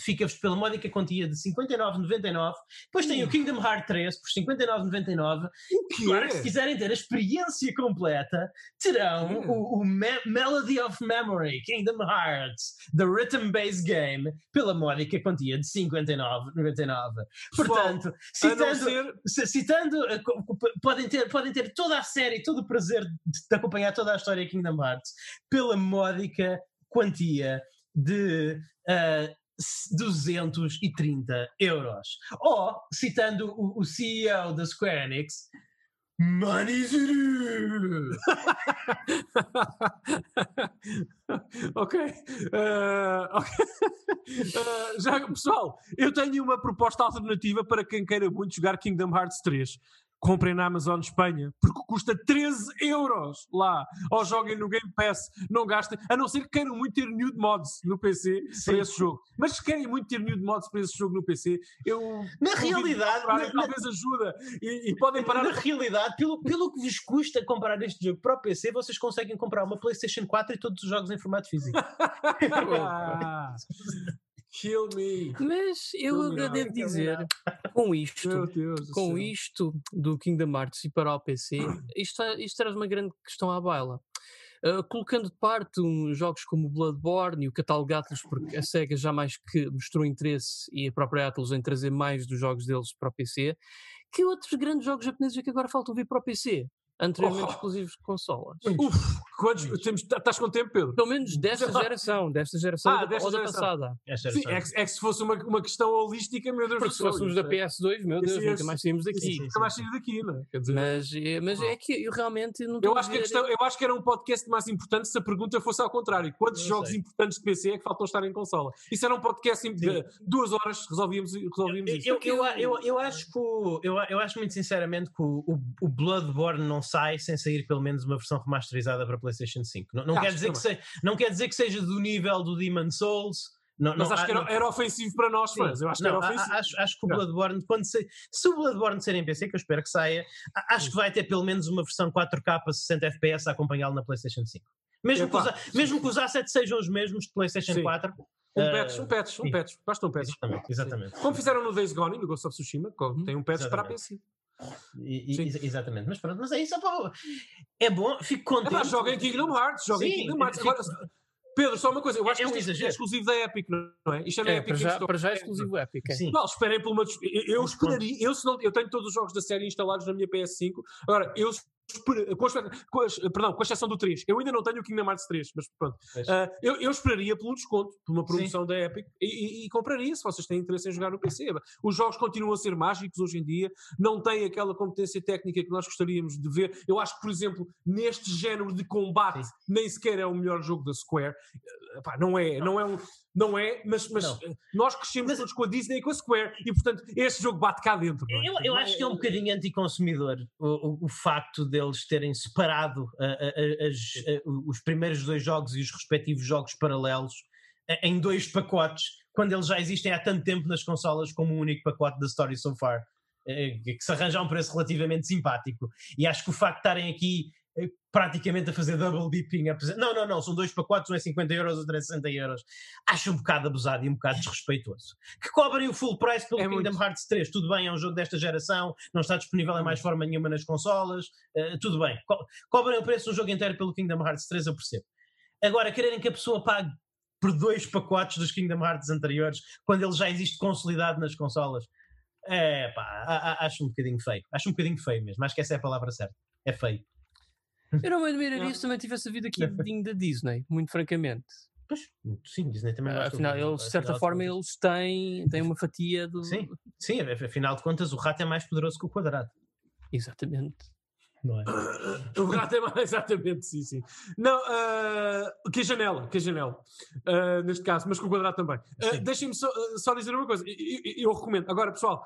fica-vos pela módica quantia de 59,99. Depois tem o Kingdom Hearts 3 por 59,99. Claro que se quiserem ter a experiência completa, terão o, o Me Melody of Memory Kingdom Hearts, The Rhythm Based Game, pela módica quantia de 59,99. Portanto, citando, ser... citando podem, ter, podem ter toda a série, todo o prazer de acompanhar toda a história Kingdom Hearts pela módica quantia de uh, 230 euros. Ou, citando o, o CEO da Square Enix, Money ok. Uh, okay. Uh, já, pessoal, eu tenho uma proposta alternativa para quem queira muito jogar Kingdom Hearts 3 comprem na Amazon Espanha, porque custa 13 euros lá. Ou joguem no Game Pass, não gastem, a não ser que queiram muito ter nude mods no PC Sim. para esse jogo. Mas se querem muito ter nude mods para esse jogo no PC, eu. Na realidade. Comprar, na, talvez ajuda. E, e, podem parar. Na realidade, pelo, pelo que vos custa comprar este jogo para o PC, vocês conseguem comprar uma PlayStation 4 e todos os jogos em formato físico. Kill me. Mas eu me devo não, dizer, com isto, com isto do Kingdom Hearts e para o PC, isto, isto traz uma grande questão à baila. Uh, colocando de parte um, jogos como o Bloodborne e o catálogo Atlas, porque a SEGA já mais que mostrou interesse e a própria Atlas em trazer mais dos jogos deles para o PC, que outros grandes jogos japoneses é que agora faltam vir para o PC? anteriormente oh. exclusivos de consolas. Uf, quantos, temos, tá, estás com tempo, Pedro? Pelo menos desta geração, desta geração ah, desta ou geração. da passada. Sim, é, que, é que se fosse uma, uma questão holística, meu Deus Porque se fôssemos da é. PS2, meu Deus, nunca mais saímos daqui. Sim, nunca mais saímos daqui, não é? Quer dizer, mas, é, mas é que eu realmente não eu acho, que a questão, eu acho que era um podcast mais importante se a pergunta fosse ao contrário. Quantos jogos sei. importantes de PC é que faltam estar em consola? Isso era um podcast de duas horas, resolvíamos, resolvíamos eu, isso. Eu, eu, eu, eu, acho que o, eu, eu acho muito sinceramente que o, o Bloodborne não sai sem sair pelo menos uma versão remasterizada para PlayStation 5. Não, não, quer, dizer que seja, não quer dizer que seja do nível do Demon Souls. Não, mas acho que era, era, ofensivo para nós, fãs. Eu acho que era ofensivo. Acho, acho que o Bloodborne, quando se, se o Bloodborne ser em PC, que eu espero que saia, acho que vai ter pelo menos uma versão 4K a 60 FPS a acompanhá-lo na PlayStation 5. Mesmo, é, que, os, mesmo que os assets sejam os mesmos de PlayStation sim. 4. Um uh, patch, um patch, um patch. Basta um patch. Exatamente. exatamente. Como fizeram no Days Gone e no Ghost of Tsushima, tem um patch para a PC. E, exatamente, mas pronto, mas é isso, é bom, fico contente. É, joguem Kingdom Hearts, joguem Kingdom Hearts. Agora, Pedro, só uma coisa, eu acho é que um isto é exclusivo da Epic, não é? Isto é, é Epic para já, para já é exclusivo Epic. É. Sim. Não, esperem por uma. Eu, eu esperaria, eu, se não, eu tenho todos os jogos da série instalados na minha PS5. Agora, eu com, com, perdão, com exceção do 3. Eu ainda não tenho o Kingdom Hearts 3, mas pronto. Uh, eu, eu, esperaria pelo desconto, por uma promoção Sim. da Epic, e, e, e, compraria se vocês têm interesse em jogar no PC. Os jogos continuam a ser mágicos hoje em dia, não têm aquela competência técnica que nós gostaríamos de ver. Eu acho que, por exemplo, neste género de combate, Sim. nem sequer é o melhor jogo da Square. pá, não é, não é um. Não é, mas, mas não. nós crescemos mas, todos com a Disney e com a Square e, portanto, este jogo bate cá dentro. É? Eu, eu acho que é um bocadinho anticonsumidor o, o, o facto deles terem separado a, a, a, os primeiros dois jogos e os respectivos jogos paralelos em dois pacotes, quando eles já existem há tanto tempo nas consolas como um único pacote da Story So Far. Eh, que se arranja a um preço relativamente simpático. E acho que o facto de estarem aqui eh, praticamente a fazer double dipping, a não, não, não, são dois pacotes, um é 50 euros, outro é 60 euros. Acho um bocado abusado e um bocado desrespeitoso. Que cobrem o full price pelo é Kingdom muito... Hearts 3, tudo bem, é um jogo desta geração, não está disponível em mais hum. forma nenhuma nas consolas, uh, tudo bem. Co cobrem o preço do jogo inteiro pelo Kingdom Hearts 3, eu percebo. Agora, quererem que a pessoa pague por dois pacotes dos Kingdom Hearts anteriores, quando ele já existe consolidado nas consolas, é pá, acho um bocadinho feio. Acho um bocadinho feio mesmo. Acho que essa é a palavra certa. É feio. Eu não me admiraria se também tivesse havido aqui um da Disney, muito francamente. Pois, sim, Disney também uh, Afinal, eles, de certa forma, eles têm, têm uma fatia do. Sim, sim, afinal de contas, o rato é mais poderoso que o quadrado. Exatamente não é? o rato é mais, exatamente, sim, sim. Não, uh, que a janela, que a janela, uh, neste caso, mas com o quadrado também. Uh, Deixem-me só, só, dizer uma coisa, eu, eu, recomendo. Agora, pessoal,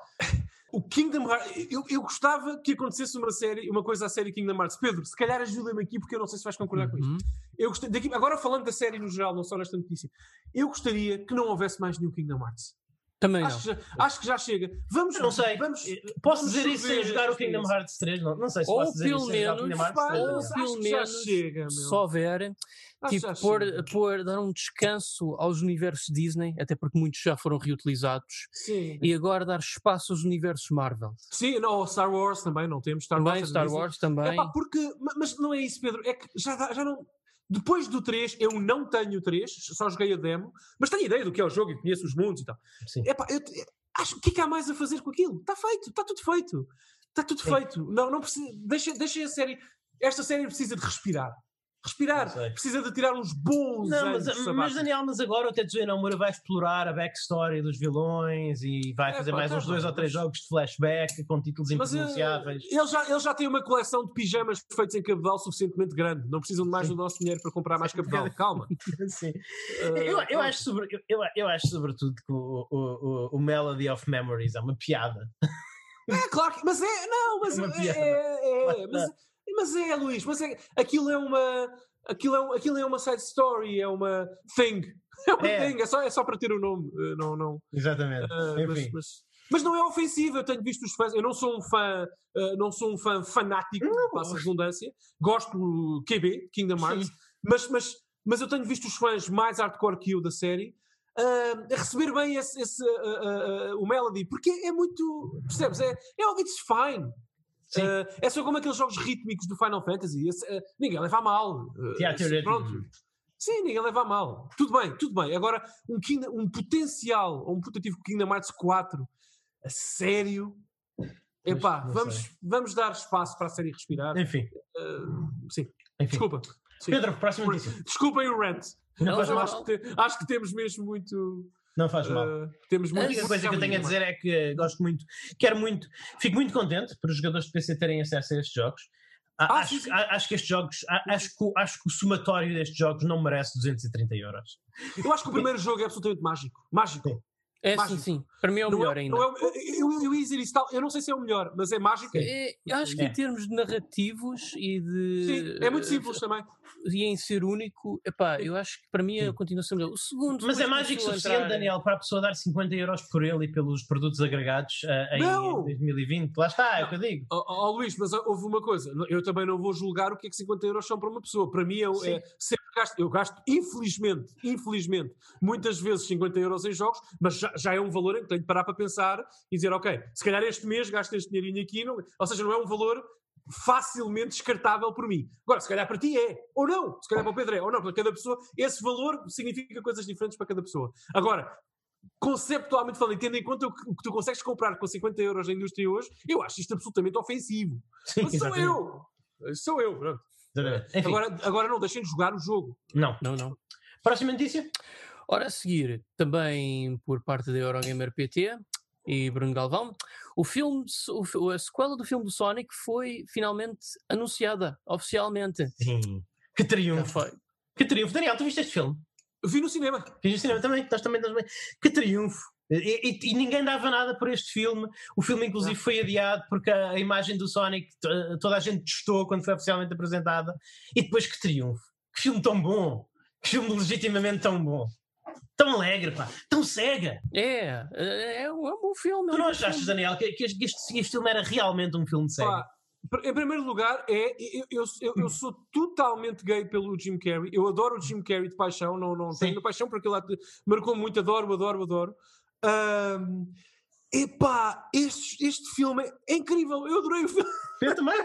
o Kingdom Hearts, eu, eu gostava que acontecesse uma série, uma coisa à série Kingdom Hearts. Pedro, se calhar ajuda-me aqui, porque eu não sei se vais concordar uhum. com isto. Uhum. Eu gostei, daqui, agora falando da série no geral, não só nesta notícia, eu gostaria que não houvesse mais nenhum Kingdom Hearts. Também acho não. Que já, acho que já chega. Vamos, não sei. Vamos, posso vamos dizer isso sem jogar o Kingdom Hearts 3? Não, não sei se ou posso dizer isso sem jogar o Kingdom Hearts 3. Ou pelo menos, chega, só ver, tipo, pôr, pôr, dar um descanso aos universos Disney, até porque muitos já foram reutilizados. Sim. E agora dar espaço aos universos Marvel. Sim, não, Star Wars também, não temos Star também, Wars. Star Wars também. Epá, porque, mas não é isso, Pedro. É que já, já não depois do 3, eu não tenho o 3, só joguei a demo, mas tenho ideia do que é o jogo e conheço os mundos e tal. Sim. Epá, eu, acho, o que é que há mais a fazer com aquilo? Está feito, está tudo feito. Está tudo Sim. feito. Não, não precisa, deixa, deixa a série. Esta série precisa de respirar respirar, precisa de tirar uns bons não, mas, mas, Daniel, mas agora o Tetsuya Nomura vai explorar a backstory dos vilões e vai é, fazer pá, mais tá uns dois ou três jogos de flashback com títulos mas, eh, impronunciáveis. ele, já, ele já tem uma coleção de pijamas feitos em cabedal suficientemente grande, não precisam de mais Sim. do nosso dinheiro para comprar mais cabedal, calma. Sim. Uh, eu, eu, acho sobre, eu, eu, acho sobretudo que o, o, o, o Melody of Memories é uma piada. É claro que, mas é, não, mas é, é, é, mas, mas é, Luís, mas é, aquilo é uma. Aquilo é, aquilo é uma side story, é uma thing. É uma é. thing, é só, é só para ter o nome. Eh, não, não, Exatamente. Uh, Enfim. Mas, mas, mas, não é ofensivo, eu tenho visto os fãs. Eu não sou um fã, uh, não sou um fã fanático, passa a redundância. Gosto do QB, Kingdom Hearts, mas, mas, mas eu tenho visto os fãs mais hardcore que eu da série. Uh, a receber bem esse, esse uh, uh, o Melody, porque é muito. Percebes? É, é it's fine. Uh, é só como aqueles jogos rítmicos do Final Fantasy. Esse, uh, ninguém leva a mal. Uh, pronto. Sim, ninguém leva a mal. Tudo bem, tudo bem. Agora, um, Kingdom, um potencial, ou um putativo Kingdom Hearts 4, a sério. Epá, vamos, vamos dar espaço para a série respirar. Enfim. sim. Enfim. Desculpa. Sim. Pedro, próxima notícia. Desculpem o rant. Não, não, acho, que te, acho que temos mesmo muito. Não faz mal. Uh, temos a única coisa que eu tenho a dizer é que gosto muito, quero muito, fico muito contente para os jogadores de PC terem acesso a estes jogos. Ah, acho, sim, sim. acho, que estes jogos, acho que, acho que o somatório destes jogos não merece 230 euros. Eu acho que o primeiro jogo é absolutamente mágico. Mágico. Sim. É sim, sim. Para mim é o não melhor é, ainda. É, eu, eu, ia dizer isso tal. Eu não sei se é o melhor, mas é mágico. É, acho que é. em termos de narrativos e de. Sim, é muito simples também. E em ser único, epá, eu acho que para mim é continua a ser melhor. O segundo. Mas é mágico suficiente, entrar... Daniel, para a pessoa dar 50 euros por ele e pelos produtos agregados uh, em não. 2020. Lá está, é o que eu digo. Ó oh, oh, Luís, mas houve uma coisa. Eu também não vou julgar o que é que 50 euros são para uma pessoa. Para mim é, é sempre gasto. Eu gasto, infelizmente, infelizmente, muitas vezes 50 euros em jogos, mas já, já é um valor em que tenho de parar para pensar e dizer, ok, se calhar este mês gasto este dinheirinho aqui, não, ou seja, não é um valor facilmente descartável por mim. Agora, se calhar para ti é, ou não, se calhar para o Pedro é, ou não, para cada pessoa, esse valor significa coisas diferentes para cada pessoa. Agora, conceptualmente falando, tendo em conta o que, o que, tu consegues comprar com 50 euros na indústria hoje, eu acho isto absolutamente ofensivo. Sim, Mas sou eu! Sou eu, pronto. Agora, agora não, deixem de jogar o jogo. Não. Não, não. Próxima notícia? Ora, a seguir, também por parte da Eurogamer PT e Bruno Galvão, o filme, o, a sequela do filme do Sonic foi finalmente anunciada, oficialmente. Sim. Que triunfo. Foi. Que triunfo. Daniel, tu viste este filme? Vi no cinema. Vi no cinema também, estás também, também. Que triunfo. E, e, e, ninguém dava nada por este filme. O filme, inclusive, foi adiado porque a, a, imagem do Sonic toda a gente testou quando foi oficialmente apresentada. E depois, que triunfo! Que filme tão bom! Que filme legitimamente tão bom! Tão alegre, pá! Tão cega! É, é, é um bom filme. Tu não achas, Daniel, que, que este, este, filme era realmente um filme de cega? Em primeiro lugar, é, eu, eu, eu, eu, sou totalmente gay pelo Jim Carrey. Eu adoro o Jim Carrey de paixão, não, não tenho paixão porque ele marcou muito, adoro, adoro, adoro. Um, epá, este, este filme é incrível, eu adorei o filme. Eu também.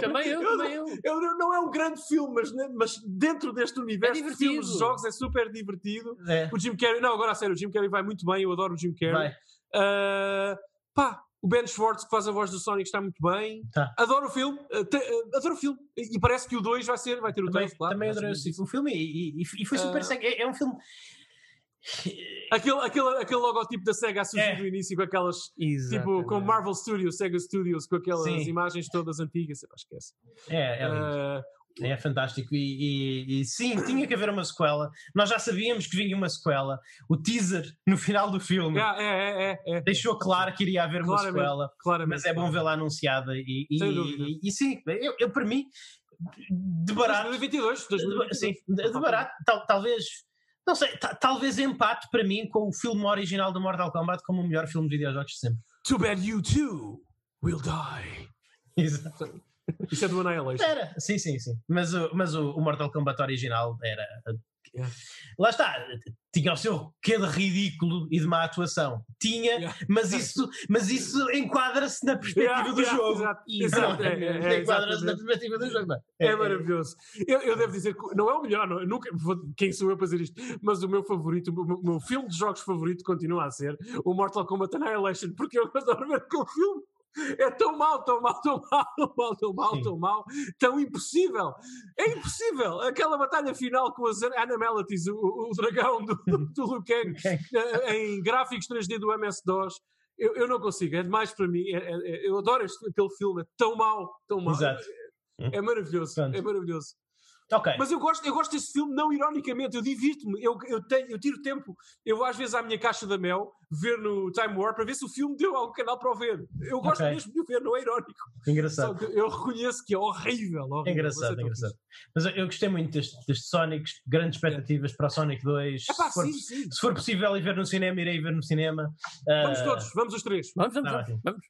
também eu, também eu. eu. Não é um grande filme, mas, né, mas dentro deste universo é de filmes de jogos é super divertido. É. O Jim Carrey, não, agora a sério, o Jim Carrey vai muito bem, eu adoro o Jim Carrey. Uh, pá, o Ben Schwartz, que faz a voz do Sonic, está muito bem. Tá. Adoro o filme. Uh, te, uh, adoro o filme. E, e, parece que o 2 vai ser, vai ter o também, claro. Também adorei o filme e, e, e foi super. Uh, é, é um filme Aquele, aquele, aquele logotipo da SEGA a surgir é. no início com aquelas Exatamente. tipo com Marvel Studios, SEGA Studios, com aquelas Sim. imagens todas antigas, esquece. É, é, uh, é fantástico e, e, e, sim, tinha que haver uma sequela. Nós já sabíamos que vinha uma sequela. O teaser no final do filme é, é, é, é deixou claro que iria haver uma sequela, claramente, mas é bom vê-la anunciada. E, e, e, sim, eu, eu para mim, de barato. 2022, 2022. Sim, de, de barato, tal, talvez não sei, talvez empate para mim com o filme original do Mortal Kombat como o melhor filme de videojogos de sempre. Too bad you too will die. Exato. Isso é do Annihilation. Era, sim, sim, sim. Mas, mas o, o Mortal Kombat original era Yeah. Lá está, tinha o seu quê de ridículo e de má atuação. Tinha, yeah. mas isso, mas isso enquadra-se na perspectiva yeah, do jogo. Exato, exato. É, é, é, enquadra-se na perspectiva do jogo. É, é maravilhoso. Eu, eu, devo dizer que não é o melhor, não, nunca, quem sou eu para dizer isto, mas o meu favorito, o meu, o meu filme de jogos favorito continua a ser o Mortal Kombat Annihilation, porque eu adoro ver aquele filme. É tão mal, tão mal, tão mal, tão mal, tão mal, tão mal, tão impossível. É impossível. Aquela batalha final com as Animalities, o, o dragão do, do Liu Kang, eh, em gráficos 3D do MS-DOS. Eu, eu não consigo, é demais para mim. É, é, é eu adoro este, aquele filme, é tão mal, tão mal. Exato. É, é maravilhoso, Pronto. é maravilhoso. Okay. Mas eu gosto, eu gosto desse filme, não ironicamente, eu divirto-me, eu, eu, tenho, eu tiro tempo, eu às vezes à minha caixa da Mel, ver no Time War para ver se o filme deu algum canal para o ver. Eu gosto okay. mesmo de o ver, não é irónico. Engraçado. eu reconheço que é horrível. horrível engraçado, engraçado. Mas eu gostei muito deste, deste Sonic, grandes expectativas é. para o Sonic 2. Epá, se, for, sim, sim. se for possível ir ver no cinema, irei ver no cinema. Vamos uh... todos, vamos os três. Vamos, vamos, vamos. vamos.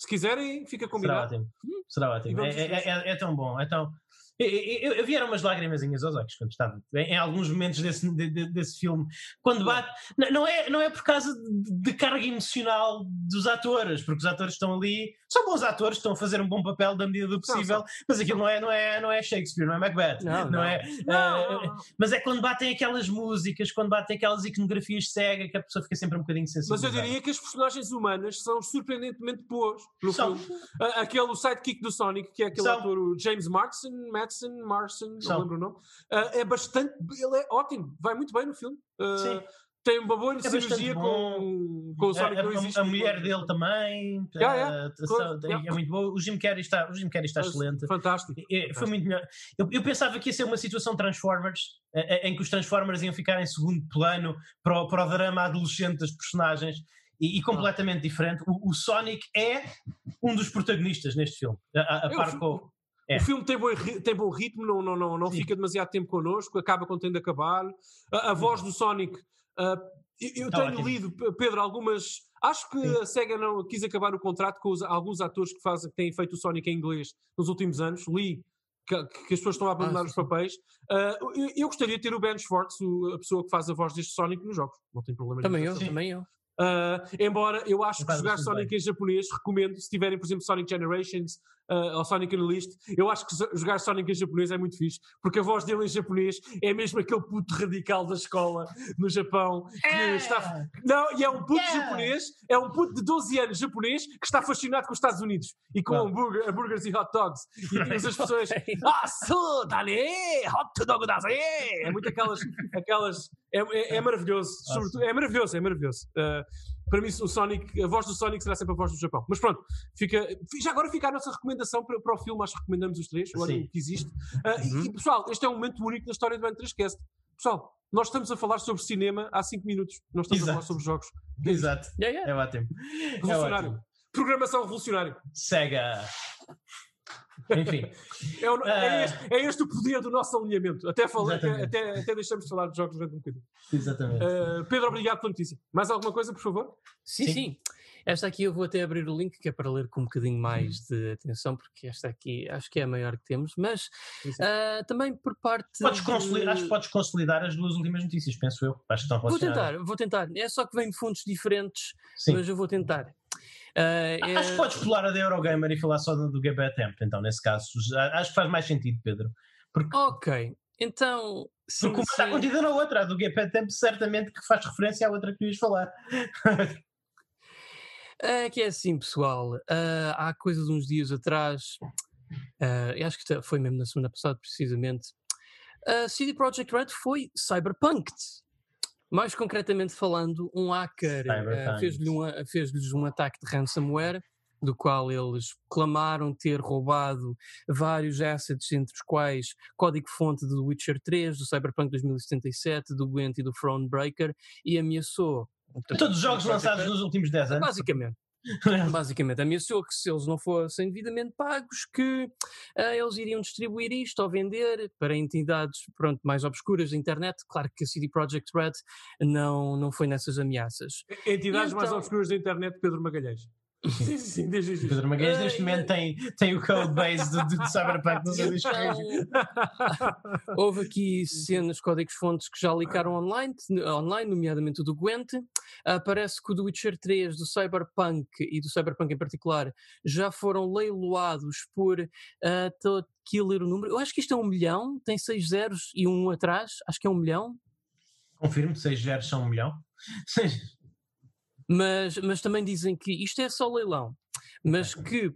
Se quiserem, fica combinado. Será ótimo. Será ótimo. É, é, é, é, tão bom. É tão, eu, eu, vieram umas lágrimas aos olhos quando estava em, em alguns momentos desse, de, de, desse filme. Quando bate, não é, não é por causa de, de, carga emocional dos atores, porque os atores estão ali, são bons atores, estão a fazer um bom papel da medida do possível, não, mas aquilo não é, não, é, não é Shakespeare, não é Macbeth, não, não, não é. Uh, mas é quando batem aquelas músicas, quando batem aquelas iconografias cega que a pessoa fica sempre um bocadinho sensível. Mas eu diria que as personagens humanas são surpreendentemente boas no são. filme. Aquele sidekick do Sonic, que é aquele são. ator James Marsden, Matt Madsen, Marson, não lembro o nome, uh, é bastante, ele é ótimo, vai muito bem no filme. Uh, Sim. Tem uma boa é sinergia com, com o Sonic a, a, a, mulher dele também yeah, yeah, uh, yeah. é muito boa. O Jim Carrey está, o Jim Carrey está excelente. Fantástico. É, foi muito melhor. Eu, eu, pensava que ia ser uma situação Transformers, em que os Transformers iam ficar em segundo plano para o, para o drama adolescente das personagens. E, e, completamente diferente. O, o, Sonic é um dos protagonistas neste filme, a, a par com, é. O filme tem bom, tem bom ritmo, não, não, não, não fica demasiado tempo connosco, acaba quando tem de acabar. A, a voz do Sonic. Uh, eu, eu tenho lido, Pedro, algumas. Acho que Sim. a SEGA não quis acabar o contrato com os, alguns atores que, fazem, que têm feito o Sonic em inglês nos últimos anos. Li que, que as pessoas estão a abandonar ah, os papéis. Uh, eu, eu, gostaria de ter o Ben Schwartz, a pessoa que faz a voz deste Sonic, nos jogos. Não tem problema Também eu, também eu. Uh, embora eu acho que jogar Sonic bem. em japonês, recomendo, se tiverem, por exemplo, Sonic Generations uh, ou Sonic Unleashed, eu acho que jogar Sonic em japonês é muito fixe, porque a voz dele em japonês é mesmo aquele puto radical da escola no Japão que é. está. Não, e é um puto yeah. japonês, é um puto de 12 anos japonês que está fascinado com os Estados Unidos e com hambúrguer, hambúrgueres e hot dogs. E tem as pessoas, ah, so, dale, hot dog da É muito aquelas. aquelas é, é, é maravilhoso, sobretudo, é maravilhoso, é maravilhoso. Uh, para mim, o Sonic, a voz do Sonic será sempre a voz do Japão. Mas pronto, fica, já agora fica a nossa recomendação para, para o filme, acho que recomendamos os três, o que existe. Uh, uhum. e, e, pessoal, este é um momento único na história do N3Cast. pessoal, nós estamos a falar sobre cinema há 5 minutos. Nós estamos Exato. a falar sobre jogos. Exato. Yeah, yeah. É ótimo. Revolucionário. É ótimo. Programação revolucionário. Sega. Enfim. É, o, é, este, é, este, o poder do nosso alinhamento. Até, falei, até, até, deixamos de falar de jogos durante um bocadinho. Exatamente. Uh, Pedro, obrigado pela notícia. Mais alguma coisa, por favor? Sim, sim, sim. Esta aqui eu vou até abrir o link que é para ler com um bocadinho mais de atenção, porque esta aqui acho que é a maior que temos, mas uh, também por parte. Podes de... Acho que podes consolidar as duas últimas notícias, penso eu. Acho que estão Vou tentar, vou tentar. É só que vem de fontes diferentes, Sim. mas eu vou tentar. Uh, acho que podes pular a da Eurogamer e falar só do, do Game Tempo, então, nesse caso. Acho que faz mais sentido, Pedro. Porque... Ok, então. Sim, Porque uma está contida na outra, a do Game Tempo certamente que faz referência à outra que ias falar. É que é assim, pessoal. Uh, há coisa de uns dias atrás, uh, acho que foi mesmo na semana passada, precisamente, a uh, CD Projekt Red foi cyberpunked. Mais concretamente falando, um hacker uh, fez-lhes um, fez um ataque de ransomware, do qual eles clamaram ter roubado vários assets, entre os quais código-fonte do Witcher 3, do Cyberpunk 2077, do Gwent e do Thronebreaker, e ameaçou Todos os jogos lançados nos últimos 10 anos. Basicamente. Basicamente, ameaçou que se eles não fossem devidamente pagos, que uh, eles iriam distribuir isto ou vender para entidades pronto, mais obscuras da internet. Claro que a CD Projekt Red não, não foi nessas ameaças. Entidades então, mais obscuras da internet, Pedro Magalhães. Sim, sim, isso. Pedro Magalhães neste momento tem, tem o code base do, do Cyberpunk no seu disco. Houve aqui cenas, códigos-fontes que já ligaram online, online, nomeadamente o do Gwent. Uh, parece que o do Witcher 3, do Cyberpunk e do Cyberpunk em particular já foram leiloados por. Uh, estou aqui a ler o número. Eu acho que isto é um milhão, tem seis zeros e um atrás. Acho que é um milhão. Confirmo, seis zeros são um milhão. Mas, mas também dizem que isto é só leilão, mas que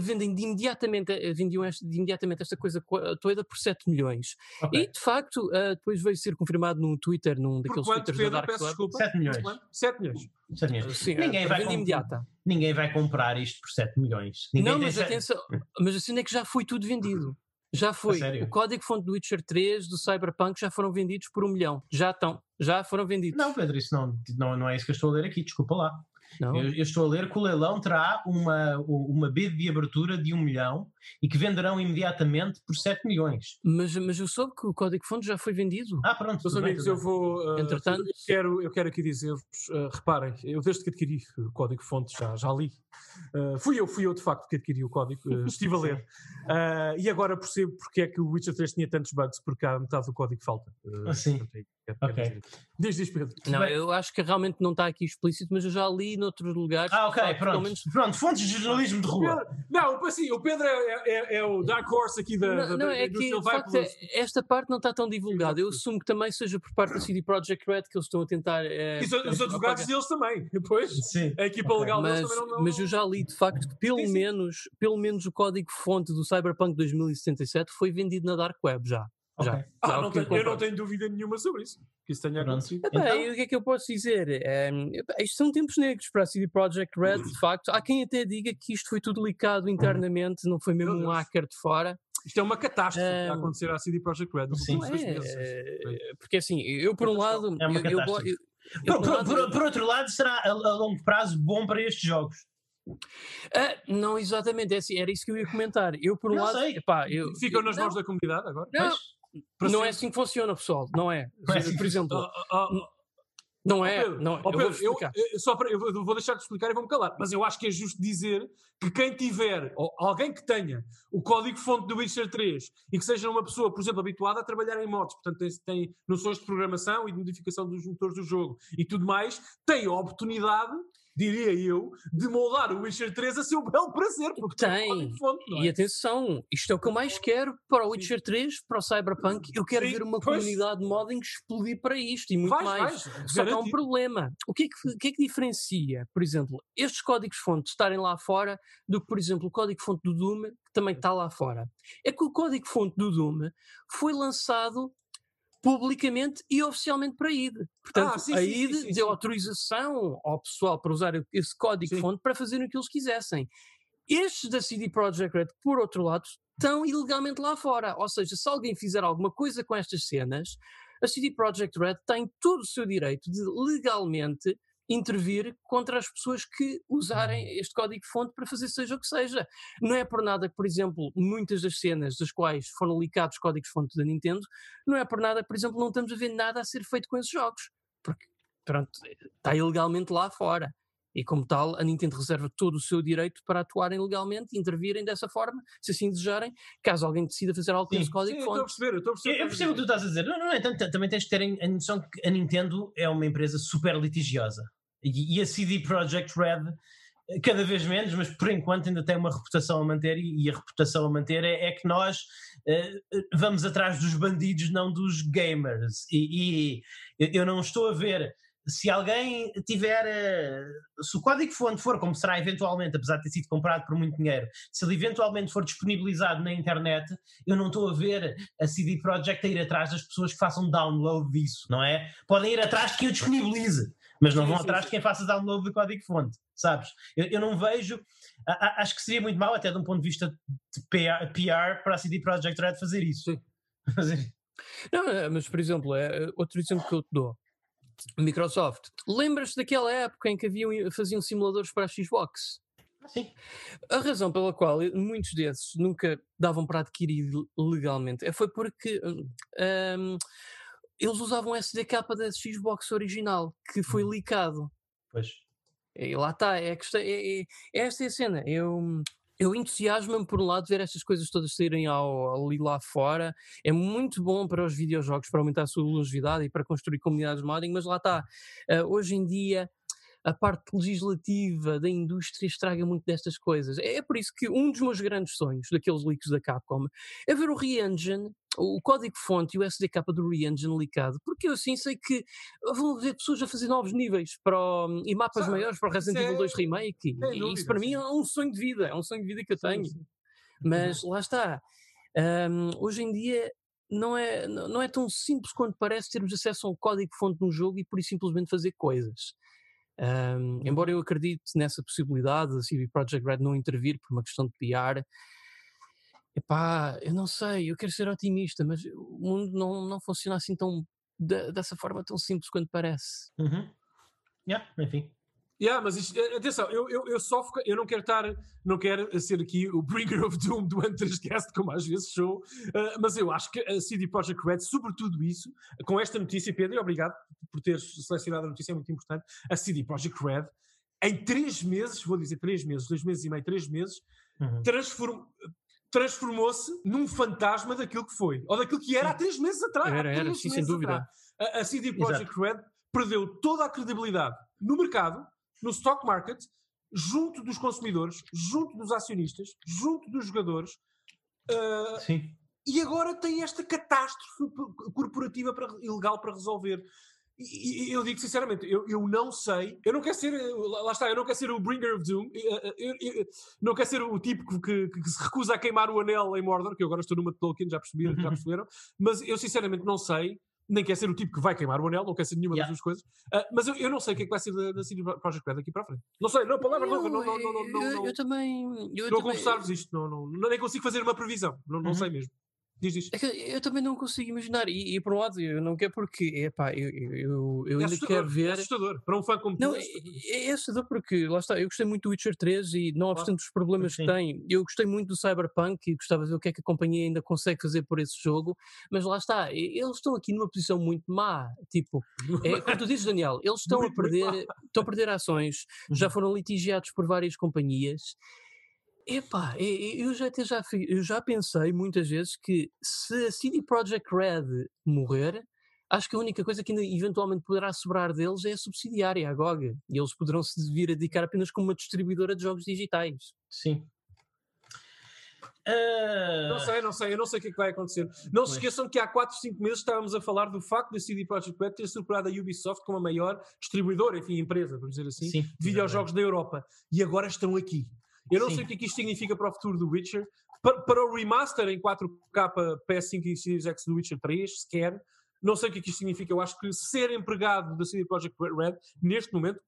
vendem de imediatamente, eh, vendiam esta, de imediatamente esta coisa toda por 7 milhões. Okay. E de facto, uh, depois veio ser confirmado num Twitter, num daqueles quanto, Twitters Pedro, da Dark peço Club. Desculpa. 7 milhões. 7 milhões. 7 milhões. Sim, ninguém, vai imediata. ninguém vai comprar isto por 7 milhões. Ninguém não, mas atenção, mas assim é que já foi tudo vendido. Já foi. O código-fonte do Witcher 3, do Cyberpunk, já foram vendidos por um milhão. Já estão. Já foram vendidos. Não, Pedro, isso não, não, não é isso que eu estou a ler aqui, desculpa lá. Eu, eu, estou a ler que o leilão terá uma, uma bid de abertura de um milhão e que venderão imediatamente por 7 milhões. Mas, mas eu soube que o código-fonte já foi vendido. Ah, pronto. Meus amigos, eu vou. Uh, Entretanto, eu quero, eu quero aqui dizer-vos: uh, reparem, eu desde que adquiri o código-fonte já, já li. Uh, fui eu, fui eu de facto que adquiri o código, estive a ler. e agora percebo porque é que o Witcher 3 tinha tantos bugs, porque há metade do código falta. Uh, Sim. É, ok. Diz, diz, Pedro. Não, Bem, eu acho que realmente não está aqui explícito, mas eu já li noutros lugares. Ah, ok, pronto. Menos... Pronto, fontes de jornalismo de rua. Pedro, não, assim, o Pedro é, é, é, o Dark Horse aqui da. Não, da, não é que facto, é, esta parte não está tão divulgada. Eu assumo que também seja por parte da CD Projekt Red que eles estão a tentar. É, e os advogados deles também, depois. Sim. A equipa okay. legal mas, deles também não, não, Mas eu já li de facto que pelo, sim, sim. Menos, pelo menos o código-fonte do Cyberpunk 2077 foi vendido na Dark Web já. Okay. Já. Ah, não tenho, eu não tenho dúvida nenhuma sobre isso. Que isso tenha acontecido. Então... o que é que eu posso dizer? É, isto são tempos negros para a CD Projekt Red, de facto. Há quem até diga que isto foi tudo licado internamente, não foi mesmo um hacker de fora. Isto é uma catástrofe um, a acontecer à CD Projekt Red. Sim, é, porque assim, eu por um lado. É eu, eu, eu, por, por, por, por, outro lado, será a, a, longo prazo bom para estes jogos? Uh, não, exatamente, é assim, era isso que eu ia comentar. Eu, por um não lado, epá, eu, ficam nas mãos da comunidade agora? Não, não é assim que funciona, pessoal. Não é. é assim Por exemplo. Uh, uh, não é, Pedro, não, oh, Pedro, eu, eu, só para, eu vou deixar de explicar e vou-me calar, mas eu acho que é justo dizer que quem tiver, ou alguém que tenha o código-fonte do Witcher 3 e que seja uma pessoa, por exemplo, habituada a trabalhar em mods, portanto tem, tem noções de programação e de modificação dos motores do jogo e tudo mais, tem a oportunidade diria eu, de moldar o Witcher 3 a seu belo prazer. Porque tem. Fonte, é? E atenção, isto é o que eu mais quero para o Witcher 3, para o Cyberpunk. Eu quero Sim, ver uma pois. comunidade de modding explodir para isto e muito vais, mais. Vais, Só que há um problema. O que, é que, o que é que diferencia, por exemplo, estes códigos-fonte estarem lá fora do que, por exemplo, o código-fonte do Doom, que também está lá fora? É que o código-fonte do Doom foi lançado publicamente e oficialmente para a ID. Portanto, ah, sim, a ID sim, sim, deu autorização ao pessoal para usar esse código-fonte para fazerem o que eles quisessem. Estes da CD Projekt Red, por outro lado, estão ilegalmente lá fora. Ou seja, se alguém fizer alguma coisa com estas cenas, a CD Projekt Red tem todo o seu direito de legalmente intervir contra as pessoas que usarem uhum. este código-fonte para fazer seja o que seja. Não é por nada que, por exemplo, muitas das cenas das quais foram licados códigos-fonte da Nintendo, não é por nada que, por exemplo, não estamos a ver nada a ser feito com esses jogos. Porque, pronto, está ilegalmente lá fora. E como tal, a Nintendo reserva todo o seu direito para atuarem legalmente e intervirem dessa forma, se assim desejarem, caso alguém decida fazer algo com esse código fonte. Estou a perceber, estou a perceber. Eu, eu percebo o que tu estás a dizer. Não, não, então, também tens de ter a noção que a Nintendo é uma empresa super litigiosa. E, e a CD Projekt Red cada vez menos, mas por enquanto ainda tem uma reputação a manter e, e a reputação a manter é, é que nós uh, vamos atrás dos bandidos, não dos gamers. E, e, eu não estou a ver se alguém tiver, uh, se o código-fonte for, como será eventualmente, apesar de ter sido comprado por muito dinheiro, se ele eventualmente for disponibilizado na internet, eu não estou a ver a CD Projekt a ir atrás das pessoas que façam download disso, não é? Podem ir atrás de quem o disponibilize mas não vão sim, atrás sim. de quem faça download do código-fonte, sabes? Eu, eu, não vejo, a, a, acho que seria muito mal, até de um ponto de vista de PR, PR para a CD Projekt Red fazer isso. Fazer. Não, é, mas por exemplo, é, outro exemplo que eu te dou. Microsoft, lembras-te daquela época em que haviam, faziam simuladores para a Xbox? Sim. A razão pela qual muitos desses nunca davam para adquirir legalmente é foi porque um, eles usavam o SDK da Xbox original, que foi hum. licado. Pois. E lá está, é, é, é, esta é a cena. Eu, eu entusiasmo-me por um lado ver estas coisas todas saírem ao, ali lá fora. É muito bom para os videojogos, para aumentar a sua longevidade e para construir comunidades de modding, mas lá está. Uh, hoje em dia a parte legislativa da indústria estraga muito destas coisas. É, é por isso que um dos meus grandes sonhos daqueles leaks da Capcom é ver o Re-Engine o código-fonte e o SDK do Re-Engine licado, porque eu assim sei que vão haver pessoas a fazer novos níveis para o, e mapas Sabe, maiores para o Resident Evil 2 é, Remake. É e isso para mim é um sonho de vida, é um sonho de vida que eu tenho. Sim, sim. Mas lá está. Um, hoje em dia não é, não é tão simples quanto parece termos acesso a um código-fonte no jogo e por isso simplesmente fazer coisas. Um, embora eu acredite nessa possibilidade da CD Projekt Red não intervir por uma questão de PR, epá, eu não sei, eu quero ser otimista, mas o mundo não, não funciona assim tão dessa forma tão simples quanto parece. Uhum. Yeah, enfim. Yeah, mas isto, atenção, eu, eu, eu só eu não quero estar, não quero ser aqui o bringer of doom do N3Cast, como às vezes sou, uh, mas eu acho que a CD Projekt Red, sobretudo isso, com esta notícia, Pedro, e obrigado por teres selecionado a notícia, é muito importante, a CD Projekt Red, em três meses, vou dizer três meses, dois meses e meio, três meses, uhum. transform, transformou-se num fantasma daquilo que foi, ou daquilo que era sim. há três meses atrás. Era, era, sim, sem dúvida. A, a CD Projekt Red perdeu toda a credibilidade no mercado, no stock market, junto dos consumidores, junto dos acionistas, junto dos jogadores. Uh, Sim. E agora tem esta catástrofe corporativa para, ilegal para resolver. E, e, eu digo sinceramente, eu, eu não sei, eu não quero ser, lá está, eu não quero ser o Bringer of Doom, eu, eu, eu não quero ser o tipo que, que, que, se recusa a queimar o anel em Mordor, que eu agora estou numa de Tolkien, já perceberam, já perceberam, mas eu sinceramente não sei nem quer ser o tipo que vai queimar o anel, não quer ser nenhuma yeah. das duas coisas. Uh, mas eu, eu, não sei o que é que vai ser da, da CD Projekt Red aqui para a frente. Não sei, não, palavra nova, não, não, não, não, não, eu, eu também. Eu estou a confessar-vos isto, não, não, não, nem consigo fazer uma previsão, não, não uhum. sei mesmo. Diz, diz. É eu também não consigo imaginar, e, e por um lado, eu não quero porque, epá, eu, eu, eu é ainda quero ver. É assustador, para um fã como não, tu. É, é, é assustador porque, lá está, eu gostei muito do Witcher 3 e, não obstante os problemas que tem, eu gostei muito do Cyberpunk e gostava de ver o que é que a companhia ainda consegue fazer por esse jogo, mas lá está, eles estão aqui numa posição muito má. Tipo, é, como tu dizes, Daniel, eles estão muito, a perder, estão a perder ações, já uhum. foram litigiados por várias companhias Epá, eu já, até já, eu já pensei muitas vezes que se a CD Projekt Red morrer, acho que a única coisa que ainda eventualmente poderá sobrar deles é a subsidiária, a GOG. E eles poderão se vir a dedicar apenas como uma distribuidora de jogos digitais. Sim. Uh... Não sei, não sei, eu não sei o que, é que vai acontecer. Não se esqueçam que há 4, 5 meses estávamos a falar do facto da CD Projekt Red ter superado a Ubisoft como a maior distribuidora, enfim, empresa, vamos dizer assim, Sim, de videojogos da Europa. E agora estão aqui. Eu não Sim. sei o que, é que isto significa para o futuro do Witcher. Para, para, o remaster em 4K PS5 e Series X do Witcher 3, sequer. Não sei o que, é que isto significa. Eu acho que ser empregado da CD Projekt Red, neste momento,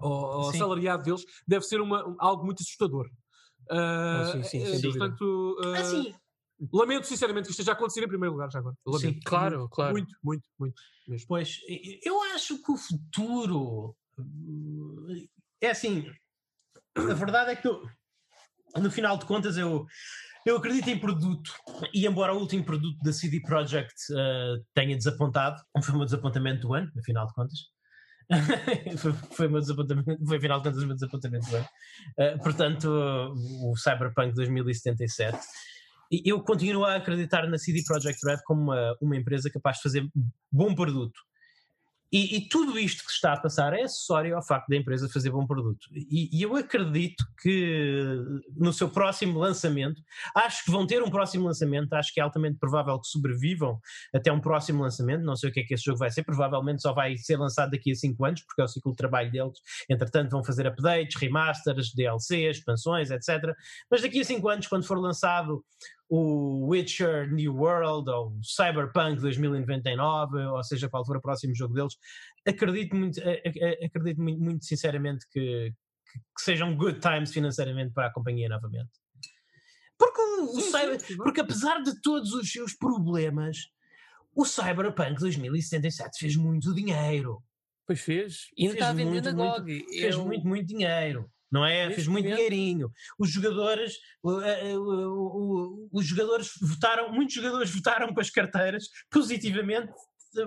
o, o salariado deles, deve ser uma, algo muito assustador. Uh, sim, sim, sem portanto, uh, assim, Lamento sinceramente que isto esteja a acontecer em primeiro lugar já agora. Sim, claro, muito, claro. Muito, muito, muito. Mesmo. Pois, eu acho que o futuro é assim. A verdade é que no, no final de contas eu eu acredito em produto e embora o último produto da CD Projekt uh, tenha desapontado, foi o meu desapontamento do ano, afinal de contas. foi, foi, desapontamento, foi de contas o meu desapontamento do ano. Uh, portanto, o Cyberpunk 2077 eu continuo a acreditar na CD Projekt Red como uma, uma empresa capaz de fazer bom produto. E, e, tudo isto que se está a passar é acessório ao facto da empresa fazer bom produto. E, e, eu acredito que no seu próximo lançamento, acho que vão ter um próximo lançamento, acho que é altamente provável que sobrevivam até um próximo lançamento. Não sei o que é que esse jogo vai ser, provavelmente só vai ser lançado daqui a 5 anos, porque é o ciclo de trabalho deles. Entretanto, vão fazer updates, remasters, DLCs, expansões, etc. Mas daqui a 5 anos, quando for lançado o Witcher New World ou Cyberpunk 2099, ou seja, qual for o próximo jogo deles, acredito muito, acredito muito, muito sinceramente que, que, que, sejam good times financeiramente para a companhia novamente. Porque, o sim, Cyber, sim, porque apesar de todos os seus problemas, o Cyberpunk 2077 fez muito dinheiro. Pois fez. E ainda está a vender na GOG. Fez Eu... muito, muito dinheiro não é? Fez muito dinheirinho. Os jogadores, os jogadores votaram, muitos jogadores votaram com as carteiras positivamente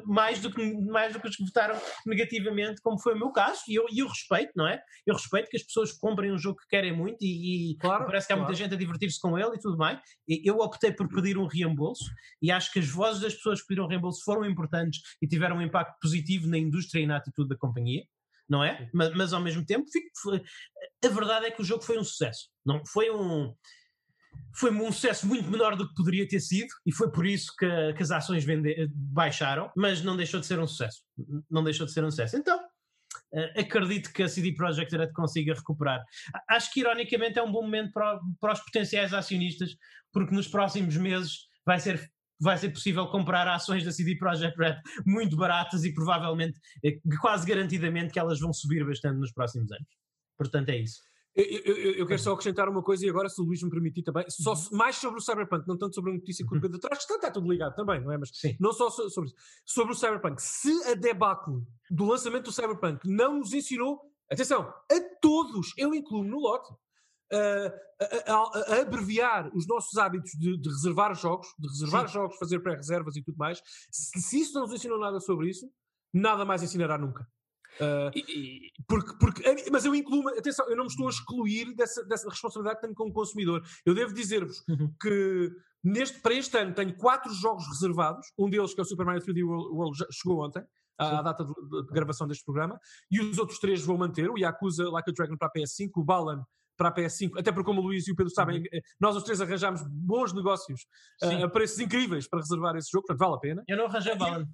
mais do que mais do que os que votaram negativamente, como foi o meu caso, e eu, eu respeito, não é? Eu respeito que as pessoas comprem um jogo que querem muito e, e claro, parece que há muita gente a divertir-se com ele e tudo bem. Eu optei por pedir um reembolso e acho que as vozes das pessoas que pediram reembolso foram importantes e tiveram um impacto positivo na indústria e na atitude da companhia não é? Mas, mas ao mesmo tempo, fico, a verdade é que o jogo foi um sucesso. Não foi um foi um sucesso muito menor do que poderia ter sido e foi por isso que, que as ações vende, baixaram, mas não deixou de ser um sucesso. Não deixou de ser um sucesso. Então, uh, acredito que a CD Projekt Red consiga recuperar. Acho que ironicamente é um bom momento para, para os potenciais acionistas, porque nos próximos meses vai ser vai ser possível comprar ações da CD Projekt Red muito baratas e provavelmente, eh, quase garantidamente, que elas vão subir bastante nos próximos anos. Portanto, é isso. Eu, eu, eu, quero só acrescentar uma coisa e agora, se o Luís me permitir também, só uhum. mais sobre o Cyberpunk, não tanto sobre a notícia que o. Pedro traz, que está tudo ligado também, não é? Mas Sim. não só sobre isso. Sobre o Cyberpunk, se a debacle do lançamento do Cyberpunk não nos ensinou, atenção, a todos, eu incluo no lote, a, a, a, abreviar os nossos hábitos de, de reservar jogos, de reservar Sim. jogos, fazer pré-reservas e tudo mais, se, se, isso não nos ensinou nada sobre isso, nada mais ensinará nunca. Uh, e, porque, porque, mas eu incluo, atenção, eu não me estou a excluir dessa, dessa responsabilidade que tenho como consumidor. Eu devo dizer-vos uhum. que neste, para este ano tenho quatro jogos reservados, um deles que é o Super Mario 3D World, World chegou ontem, à, data de, de, gravação deste programa, e os outros três vou manter, o Yakuza Like a Dragon para a PS5, o Balan para a PS5, até porque, como o Luís e o Pedro sabem, uhum. Eh, nós os três arranjámos bons negócios uh, a preços incríveis para reservar esse jogo, portanto vale a pena. Eu não arranjei Balan.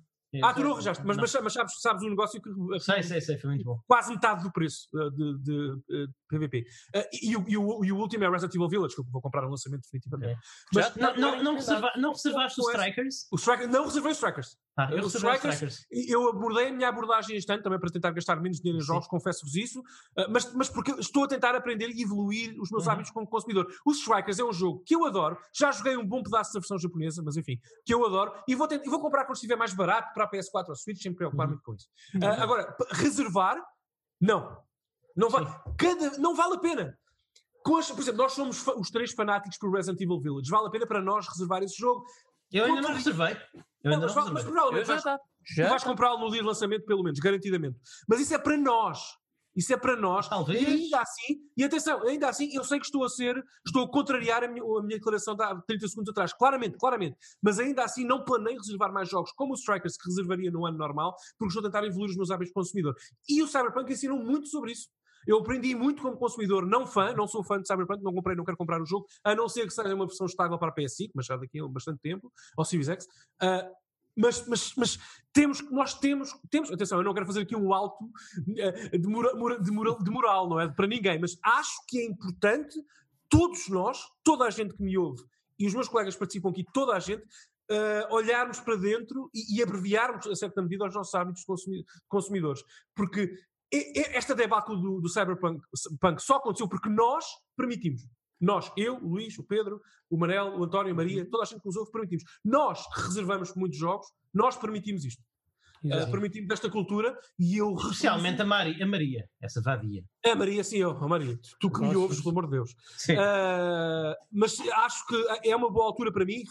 Ah, tu não arranjaste, mas, mas, sabes, sabes um negócio que. Sei, sei, sei, foi muito bom. Quase metade do preço uh, de, de, de, PVP. Uh, e, o, e, o, e o último é Resident Evil Village, que eu vou comprar no lançamento definitivamente. Okay. Mas, Já, não, não, não, reserva, não reservaste os Strikers? O Striker, não reservei os Strikers. Ah, eu, os strikers. eu abordei a minha abordagem este ano também para tentar gastar menos dinheiro em jogos, confesso-vos isso, uh, mas, mas porque estou a tentar aprender e evoluir os meus uhum. hábitos como consumidor. Os Strikers é um jogo que eu adoro, já joguei um bom pedaço da versão japonesa, mas enfim, que eu adoro, e vou, tentar, e vou comprar quando estiver mais barato para a PS4 ou Switch, sem me preocupar uhum. muito com isso. Uh, agora, reservar, não. Não, va cada, não vale a pena. Por exemplo, nós somos os três fanáticos por Resident Evil Village. Vale a pena para nós reservar esse jogo. Eu ainda não reservei. Eu ainda não, não mas, mas provavelmente vais, já vais comprá-lo no dia de lançamento, pelo menos, garantidamente. Mas isso é para nós. Isso é para nós. Talvez. E ainda assim, e atenção, ainda assim, eu sei que estou a ser, estou a contrariar a minha, a minha declaração de há 30 segundos atrás. Claramente, claramente. Mas ainda assim, não planeio reservar mais jogos como o Strikers que reservaria no ano normal, porque estou a tentar evoluir os meus hábitos de consumidor. E o Cyberpunk ensinou muito sobre isso. Eu aprendi muito como consumidor, não fã, não sou fã de Cyberpunk, não comprei, não quero comprar o jogo, a não ser que seja uma versão estável para a PS5, mas já daqui a bastante tempo, ou Series X. Uh, mas, mas, mas temos, nós temos, temos, atenção, eu não quero fazer aqui um alto uh, de, mora, de, moral, de moral, não é para ninguém, mas acho que é importante todos nós, toda a gente que me ouve e os meus colegas participam aqui, toda a gente, uh, olharmos para dentro e, e, abreviarmos, a certa medida, os nossos hábitos consumidores. Porque esta debacle do, do Cyberpunk só aconteceu porque nós permitimos. Nós, eu, o Luís, o Pedro, o Manel, o António, a Maria, toda a gente que nos ouve, permitimos. Nós reservamos muitos jogos, nós permitimos isto. Uh, permitimos esta cultura e eu. Especialmente a, Mari, a Maria, essa vadia. A Maria, sim, eu, a Maria. Tu que Nossa. me ouves, pelo amor de Deus. Uh, mas acho que é uma boa altura para mim,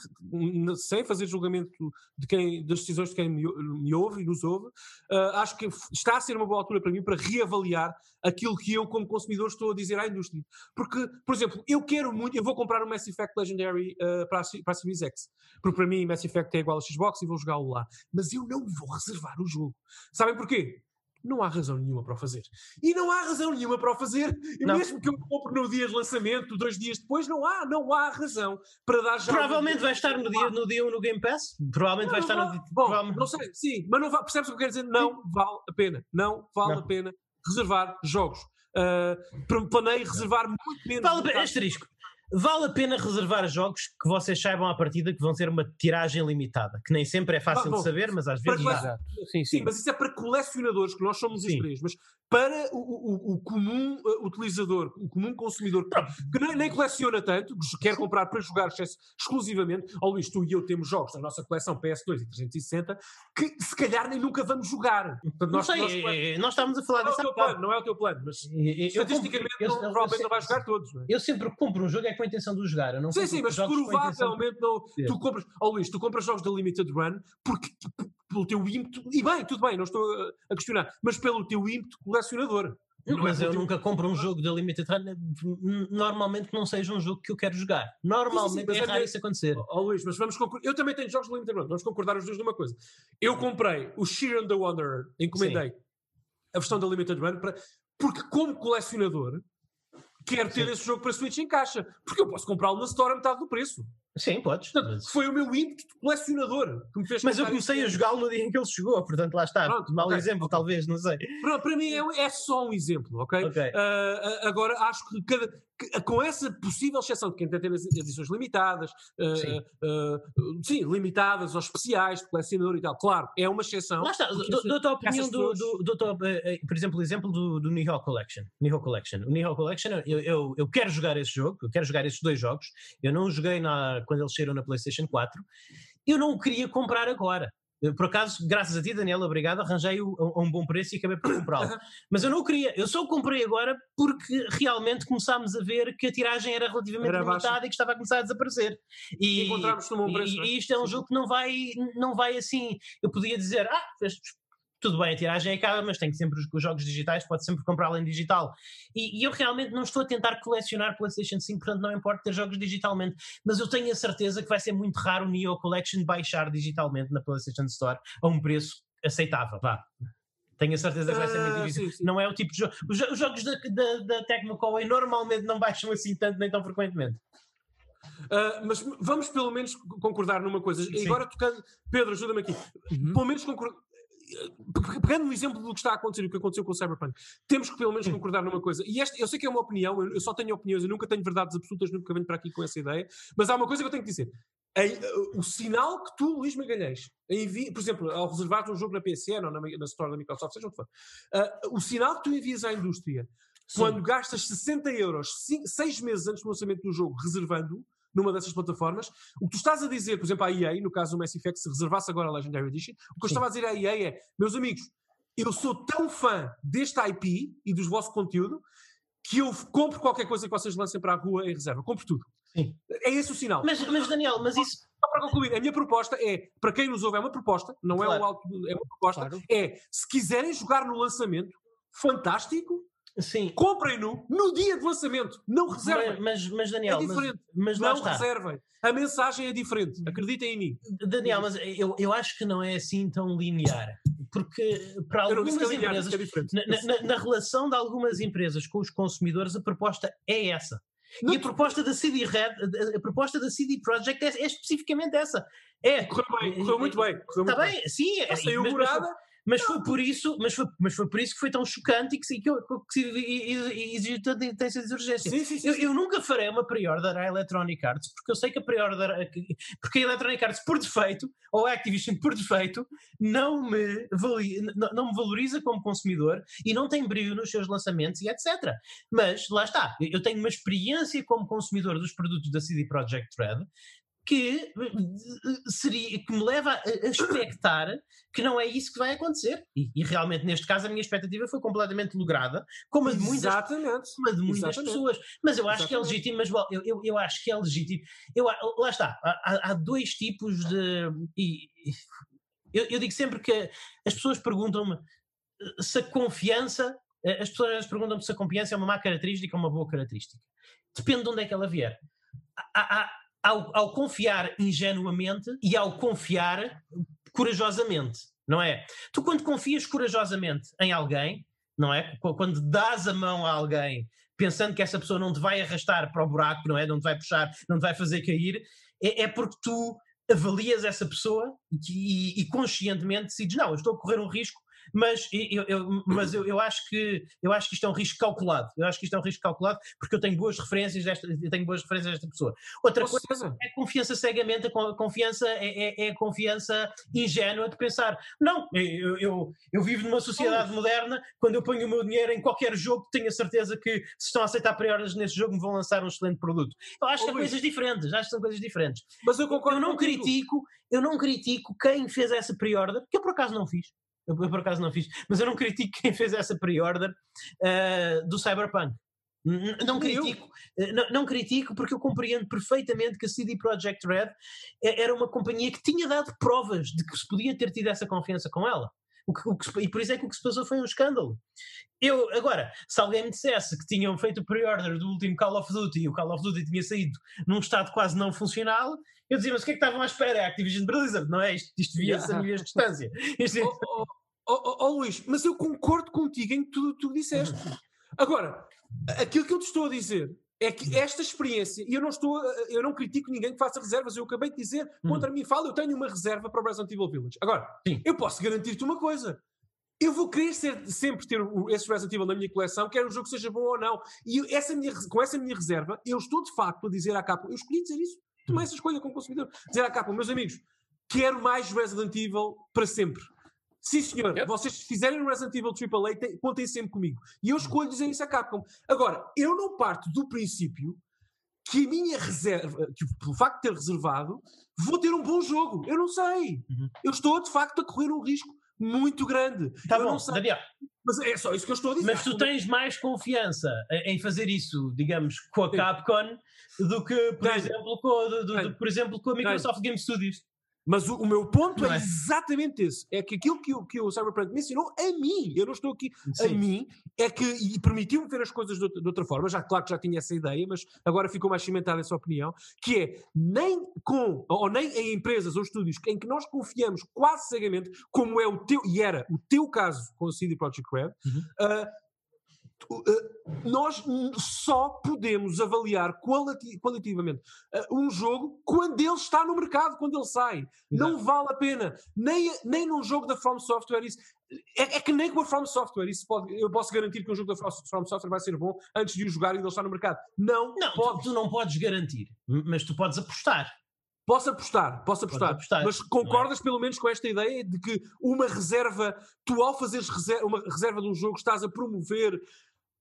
sem fazer julgamento de quem, das decisões de quem me, me ouve e nos ouve, uh, acho que está a ser uma boa altura para mim para reavaliar aquilo que eu, como consumidor, estou a dizer à indústria. Porque, por exemplo, eu quero muito, eu vou comprar o Mass Effect Legendary uh, para, a, para a Series X. Porque para mim, Mass Effect é igual a Xbox e vou jogá-lo lá. Mas eu não vou reservar o jogo. Sabem porquê? Não há razão nenhuma para o fazer. E não há razão nenhuma para o fazer, e não. mesmo que eu compre no dia de lançamento, dois dias depois, não há, não há razão para dar já. Provavelmente vai estar no dia, no dia 1 no Game Pass. Provavelmente não, vai estar no dia. Bom, provavelmente... não sei, sim, mas não va... percebes o que eu quero dizer? Não vale a pena. Não vale a pena reservar jogos. Uh, planei reservar muito menos. Vale a pena, asterisco. Vale a pena reservar jogos que vocês saibam à partida que vão ser uma tiragem limitada, que nem sempre é fácil ah, de saber, mas às vezes. Para sim, sim. sim, mas isso é para colecionadores, que nós somos sim. os três, mas para o, o, o comum uh, utilizador, o comum consumidor, que nem, nem coleciona tanto, que quer comprar para jogar exclusivamente, ó oh, Luís, tu e eu temos jogos na nossa coleção PS2 e 360 que se calhar nem nunca vamos jogar. Portanto, nós, não sei, nós, é, nós estávamos a falar não disso. É plano, não é o teu plano, mas eu, estatisticamente eu, eu, provavelmente não vais jogar todos. É? Eu sempre compro um jogo é com a intenção de o jogar. Eu não sim, sim, mas provavelmente não. Tu compras, ó oh, Luís, tu compras jogos da Limited Run porque pelo teu ímpeto, e bem, tudo bem, não estou a questionar, mas pelo teu ímpeto colecionador. Não mas é eu nunca compro um jogo da Limited Run, normalmente que não seja um jogo que eu quero jogar. Normalmente sim, sim, é, é raro isso acontecer. Ó oh, Luís, mas vamos concordar. Eu também tenho jogos da Limited Run, vamos concordar os dois numa coisa. Eu comprei o Sheer and the Wanderer, encomendei sim. a versão da Limited Run, para, porque como colecionador quero ter esse jogo para Switch em caixa, porque eu posso comprá-lo na Store a metade do preço. Sim, podes. Portanto, Foi o meu ímpeto colecionador que me fez Mas eu comecei a jogá-lo no dia em que ele chegou, portanto lá está. Pronto, Mal okay. exemplo, talvez, não sei. Pronto, para mim é, é, só um exemplo, ok? okay. Uh, agora acho que cada, com essa possível exceção de quem tem edições limitadas, uh, sim. Uh, sim. limitadas ou especiais, de colecionador e tal, claro, é uma exceção. Lá está, dou-te a opinião do, do, do, do, por exemplo, o exemplo do, do Nihon Collection. Nihon Collection. O Nihon Collection, eu, eu, eu quero jogar esse jogo, eu quero jogar esses dois jogos, eu não joguei na, quando eles saíram na PlayStation 4, eu não o queria comprar agora. Por acaso, graças a ti, Daniel, obrigado, arranjei-o a um bom preço e acabei por comprá-lo. Mas eu não o queria, eu só o comprei agora porque realmente começámos a ver que a tiragem era relativamente era limitada e que estava a começar a desaparecer. E, encontramos num bom preço. E, é? e isto é um jogo que não vai, não vai assim. Eu podia dizer, ah, tudo bem, a tiragem é cara, mas tem sempre os, os jogos digitais, pode sempre comprá-la em digital. E, e, eu realmente não estou a tentar colecionar PlayStation 5, portanto não importa ter jogos digitalmente, mas eu tenho a certeza que vai ser muito raro o Neo Collection baixar digitalmente na PlayStation Store a um preço aceitável. Vá. Tenho a certeza que vai ser muito ah, difícil. sim, sim. Não é o tipo de jogo. Os, os jogos da, da, da Tecmo Koei normalmente não baixam assim tanto nem tão frequentemente. Uh, mas vamos pelo menos concordar numa coisa. E agora tocando. Pedro, ajuda-me aqui. Uhum. Pelo menos concordar pegando no exemplo do que está a acontecer, o que aconteceu com o Cyberpunk, temos que pelo menos concordar numa coisa. E este, eu sei que é uma opinião, eu, só tenho opiniões, eu nunca tenho verdades absolutas, nunca venho para aqui com essa ideia, mas há uma coisa que eu tenho que dizer. o sinal que tu, Luís Magalhães, envi, por exemplo, ao reservar um jogo na PSN ou na, na Store da Microsoft, seja o que for, uh, o sinal que tu envias à indústria Sim. quando gastas 60 euros 6 meses antes do lançamento do jogo reservando numa dessas plataformas. O que tu estás a dizer, por exemplo, à EA, no caso do Mass Effect, se reservasse agora a Legendary Edition, o que eu estava a dizer à EA é, meus amigos, eu sou tão fã deste IP e dos vosso conteúdo que eu compro qualquer coisa que vocês lancem para a rua em reserva. Compro tudo. Sim. É esse o sinal. Mas, mas Daniel, mas isso. Só para concluir, a minha proposta é, para quem nos ouve, é uma proposta, não claro. é um alto, é uma proposta, claro. é, se quiserem jogar no lançamento, fantástico, Sim. Comprem-no no dia de lançamento. Não reservem. Mas, mas Daniel, é diferente. Mas, mas não reservem. A mensagem é diferente. Acreditem em mim. Daniel, mas eu, eu acho que não é assim tão linear. Porque para algumas é linear, empresas, é na, na, na, relação de algumas empresas com os consumidores, a proposta é essa. Não, e a proposta da CD Red, a proposta da CD Projekt é, é especificamente essa. É, correu, bem, correu muito bem. Correu está bem, bem, sim. É, saiu mas, mas foi por isso, mas foi, mas foi por isso que foi tão chocante e que, que, que exigiu tanta intensa de urgência. Sim, sim, sim, eu, eu, nunca farei uma pre-order à Electronic Arts, porque eu sei que a pre-order, porque a Electronic Arts por defeito, ou a Activision por defeito, não me, não, não me valoriza como consumidor e não tem brilho nos seus lançamentos e etc. Mas lá está, eu tenho uma experiência como consumidor dos produtos da CD Projekt Red que seria que me leva a, expectar que não é isso que vai acontecer. E, e, realmente, neste caso, a minha expectativa foi completamente lograda, como a de muitas, como a de muitas pessoas. Mas eu acho Exatamente. que é legítimo, mas eu, eu, eu, acho que é legítimo. Eu, lá está, há, há dois tipos de. E, eu, eu digo sempre que as pessoas perguntam-me se a confiança. As pessoas perguntam-me se a confiança é uma má característica ou uma boa característica. Depende de onde é que ela vier. Há, há, ao, ao confiar ingenuamente e ao confiar corajosamente, não é? Tu, quando confias corajosamente em alguém, não é? Quando dás a mão a alguém pensando que essa pessoa não te vai arrastar para o buraco, não é? Não te vai puxar, não te vai fazer cair, é, é porque tu avalias essa pessoa e, e, conscientemente decides, não, eu estou a correr um risco mas, eu, eu, mas eu, eu, acho que, eu acho que isto é um risco calculado. Eu acho que isto é um risco calculado porque eu tenho boas referências desta, eu tenho boas referências desta pessoa. Outra coisa é confiança cegamente, a confiança é, é, é, a confiança ingênua de pensar, não, eu, eu, eu vivo numa sociedade oh. moderna, quando eu ponho o meu dinheiro em qualquer jogo, tenho a certeza que se estão a aceitar prioridades nesse jogo me vão lançar um excelente produto. Eu acho oh, que são coisas diferentes, acho que são coisas diferentes. Mas eu concordo Eu não critico, eu não critico quem fez essa pre-order, que eu por acaso não fiz. Eu, eu, por acaso não fiz, mas eu não critico quem fez essa pre-order uh, do Cyberpunk. Não critico, eh, não, não, critico porque eu compreendo perfeitamente que a CD Projekt Red era uma companhia que tinha dado provas de que se podia ter tido essa confiança com ela. O que, o que, e por isso é que o que se passou foi um escândalo. Eu, agora, se alguém me dissesse que tinham feito o pre-order do último Call of Duty e o Call of Duty tinha saído num estado quase não funcional, eu dizia, mas o que é que estavam à espera? É a Activision Blizzard, não é? Isto, isto via-se a milhas de distância. Isto... Oh, oh, oh, oh, oh, Luís, mas eu concordo contigo em tudo que tu disseste. Agora, aquilo que eu te estou a dizer é que esta experiência, e eu não estou, eu não critico ninguém que faça reservas, eu acabei de dizer, contra mim fala, eu tenho uma reserva para o Resident Evil Village. Agora, Sim. eu posso garantir-te uma coisa. Eu vou querer ser, sempre ter esse Resident Evil na minha coleção, quer o jogo seja bom ou não. E essa minha, com essa minha reserva, eu estou de facto a dizer à capa, eu escolhi dizer isso. Tomei essa escolha como consumidor. Dizer à capa, meus amigos, quero mais Resident Evil para sempre. Sim, senhor. Yep. Vocês fizerem o Resident Evil AAA, contem sempre comigo. E eu escolho dizer isso à Capcom. Agora, eu não parto do princípio que a minha reserva, que pelo facto de ter reservado, vou ter um bom jogo. Eu não sei. Uhum. Eu estou, de facto, a correr um risco muito grande. Tá eu bom, Daniel. Mas é só isso que eu estou a dizer. Mas tu tens mais confiança em fazer isso, digamos, com a Capcom do que, por, exemplo, com, do, do, por exemplo, com a Microsoft Game Studios. Mas o, o, meu ponto é, é, exatamente esse. É que aquilo que, o, que o Cyberpunk me ensinou a mim, eu não estou aqui, Sim. a mim, é que, e permitiu-me ver as coisas de, de, outra forma, já claro que já tinha essa ideia, mas agora ficou mais cimentada essa opinião, que é, nem com, ou nem em empresas ou estúdios em que nós confiamos quase cegamente, como é o teu, e era o teu caso com o CD Projekt Red, uhum. uh, nós só podemos avaliar qualitativamente uh, um jogo quando ele está no mercado, quando ele sai. Exato. Não vale a pena. Nem, nem num jogo da From Software isso. É, é, que nem com a From Software isso pode, eu posso garantir que um jogo da From Software vai ser bom antes de o jogar e ele estar no mercado. Não, não pode. Tu, tu não podes garantir, mas tu podes apostar. Posso apostar, posso apostar, apostar mas é? concordas é? pelo menos com esta ideia de que uma reserva, tu ao fazeres reserva, uma reserva de um jogo estás a promover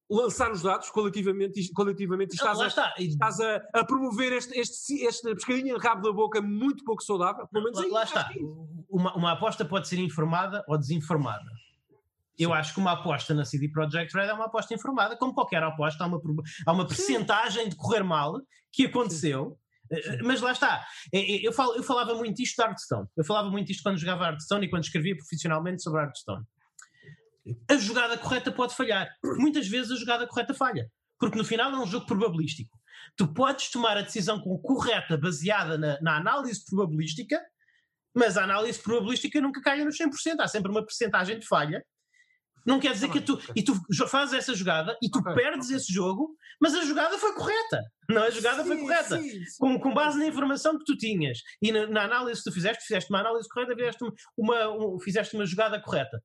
lançar os dados coletivamente, coletivamente estás, a, está. estás a, a, promover este, este, esta pescadinha de rabo da boca muito pouco saudável. Pelo menos lá, aí, lá está. É uma, uma aposta pode ser informada ou desinformada. Eu Sim. acho que uma aposta na CD Projekt Red é uma aposta informada, como qualquer aposta, há uma, há uma percentagem de correr mal que aconteceu. Sim. Eh, mas lá está. Eh, eh, eu, falo, eu falava muito isto de Hearthstone. Eu falava muito isto quando jogava Hearthstone e quando escrevia profissionalmente sobre Hearthstone a jogada correta pode falhar. Muitas vezes a jogada correta falha. Porque no final é um jogo probabilístico. Tu podes tomar a decisão correta baseada na, na análise probabilística, mas a análise probabilística nunca cai nos 100%. Há sempre uma percentagem de falha. Não quer dizer tá que tu, e tu fazes essa jogada e tu okay, perdes okay. esse jogo, mas a jogada foi correta. Não, a jogada sim, foi correta. Sim, sim. Com, com, base na informação que tu tinhas e na, na, análise que tu fizeste, fizeste uma análise correta, fizeste uma, uma, fizeste uma jogada correta.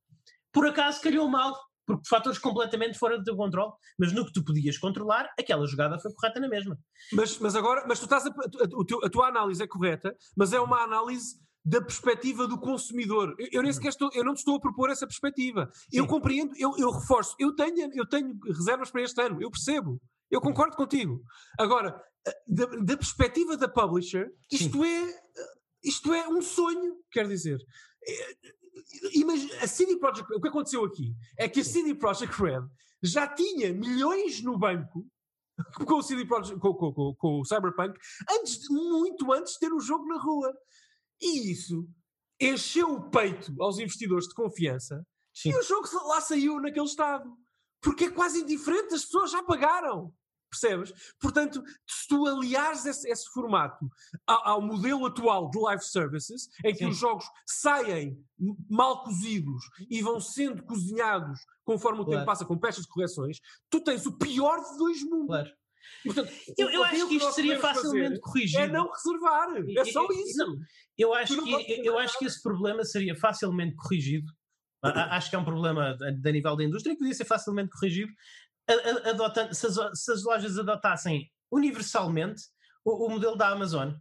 Por acaso calhou mal, porque fatores completamente fora do teu controle, mas no que tu podias controlar, aquela jogada foi correta na mesma. Mas, mas agora, mas tu estás a, a, a, tua análise é correta, mas é uma análise da perspectiva do consumidor. Eu, eu nem sequer estou, eu não te estou a propor essa perspectiva. Sim. Eu compreendo, eu, eu reforço, eu tenho, eu tenho reservas para este ano, eu percebo. Eu concordo contigo. Agora, da, da perspectiva da publisher, isto é, isto é um sonho, quer dizer. Imagina, a CD Projekt, o que aconteceu aqui é que a CD Projekt Red já tinha milhões no banco com o CD Projekt, com, com, com, com, o Cyberpunk, antes, muito antes de ter o jogo na rua. E isso encheu o peito aos investidores de confiança Sim. e o jogo lá saiu naquele estado. Porque é quase indiferente, as pessoas já pagaram. Percebes? Portanto, se tu aliares esse, esse formato ao, ao, modelo atual de live services, em que Sim. os jogos saem mal cozidos e vão sendo cozinhados conforme o claro. tempo passa com peças de correções, tu tens o pior de dois mundos. Claro. Portanto, eu, eu acho que isto seria facilmente corrigido. É não reservar. É só isso. Não, eu acho, que, eu acho que esse problema seria facilmente corrigido. acho que é um problema a, nível da indústria que podia ser facilmente corrigido adotando, se, as, se as lojas adotassem universalmente o, o modelo da Amazon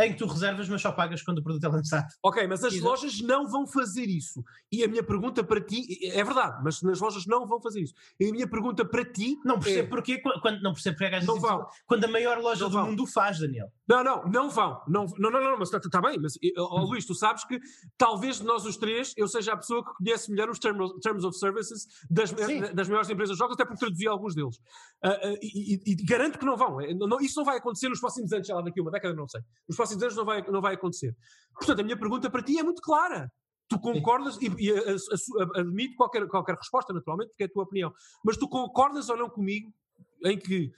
em que tu reservas, mas só pagas quando o produto é lançado. Ok, mas as Exato. lojas não vão fazer isso. E a minha pergunta para ti, é verdade, mas nas lojas não vão fazer isso. E a minha pergunta para ti. Não percebo é, porquê, quando, não percebo porque é não vão. quando a maior loja não do vão. mundo faz, Daniel. Não, não, não vão. Não, não, não, não mas está tá bem. Mas, oh, Luís, tu sabes que talvez de nós os três eu seja a pessoa que conhece melhor os terms, terms of services das, das maiores empresas de jogos, até porque traduzi alguns deles. Uh, uh, e, e, e, garanto que não vão. Não, isso não vai acontecer nos próximos anos, sei lá, daqui a uma década, não sei. Nos próximos anos não vai, não vai acontecer. Portanto, a minha pergunta para ti é muito clara. Tu concordas, e, e admito qualquer, qualquer resposta, naturalmente, porque é a tua opinião, mas tu concordas ou não comigo em que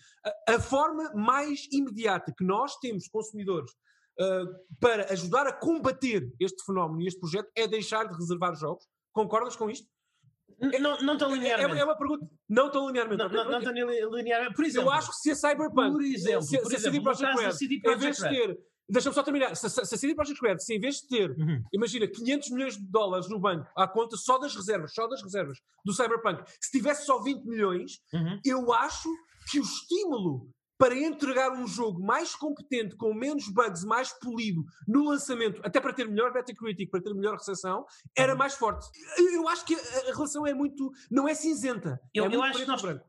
a, a forma mais imediata que nós temos, consumidores, uh, para ajudar a combater este fenómeno e este projeto é deixar de reservar jogos? Concordas com isto? Não, não tão linearmente. É, é, uma pergunta. Não tão linearmente. Não, não, não tão linearmente. Por exemplo, eu acho que se a Cyberpunk, por exemplo, se, por se exemplo, a CD Projekt Red, em vez de ter Deixa-me só terminar. Se, se, se a CD Projekt Red, se em vez de ter, uhum. imagina, 500 milhões de dólares no banco à conta só das reservas, só das reservas do Cyberpunk, se tivesse só 20 milhões, uhum. eu acho que o estímulo para entregar um jogo mais competente, com menos bugs, mais polido no lançamento, até para ter melhor Metacritic, para ter melhor recepção, era uhum. mais forte. Eu acho que a relação é muito. não é cinzenta. Eu, é eu acho nós, eu,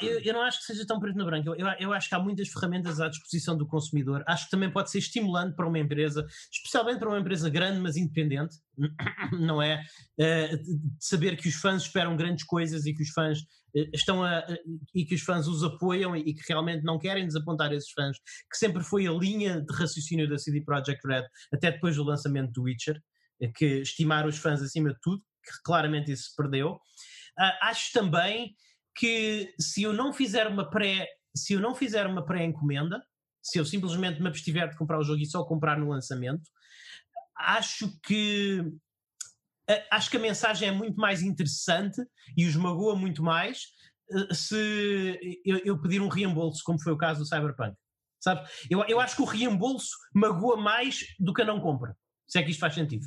eu, eu, não acho que seja tão preto no branco. Eu, eu, acho que há muitas ferramentas à disposição do consumidor. Acho que também pode ser estimulante para uma empresa, especialmente para uma empresa grande, mas independente, não é? Uh, de saber que os fãs esperam grandes coisas e que os fãs uh, estão a, uh, e que os fãs os apoiam e, que realmente não querem desapontar esses fãs, que sempre foi a linha de raciocínio da CD Projekt Red até depois do lançamento do Witcher, que estimar os fãs acima de tudo, que claramente isso se perdeu. acho também que se eu não fizer uma pré se eu não fizer uma pré-encomenda, se eu simplesmente me abstiver de comprar o jogo e só comprar no lançamento, acho que acho que a mensagem é muito mais interessante e os magoa muito mais eh, se eu, eu, pedir um reembolso, como foi o caso do Cyberpunk. Sabe? Eu, eu acho que o reembolso magoa mais do que a não compra. Se é que isto faz sentido.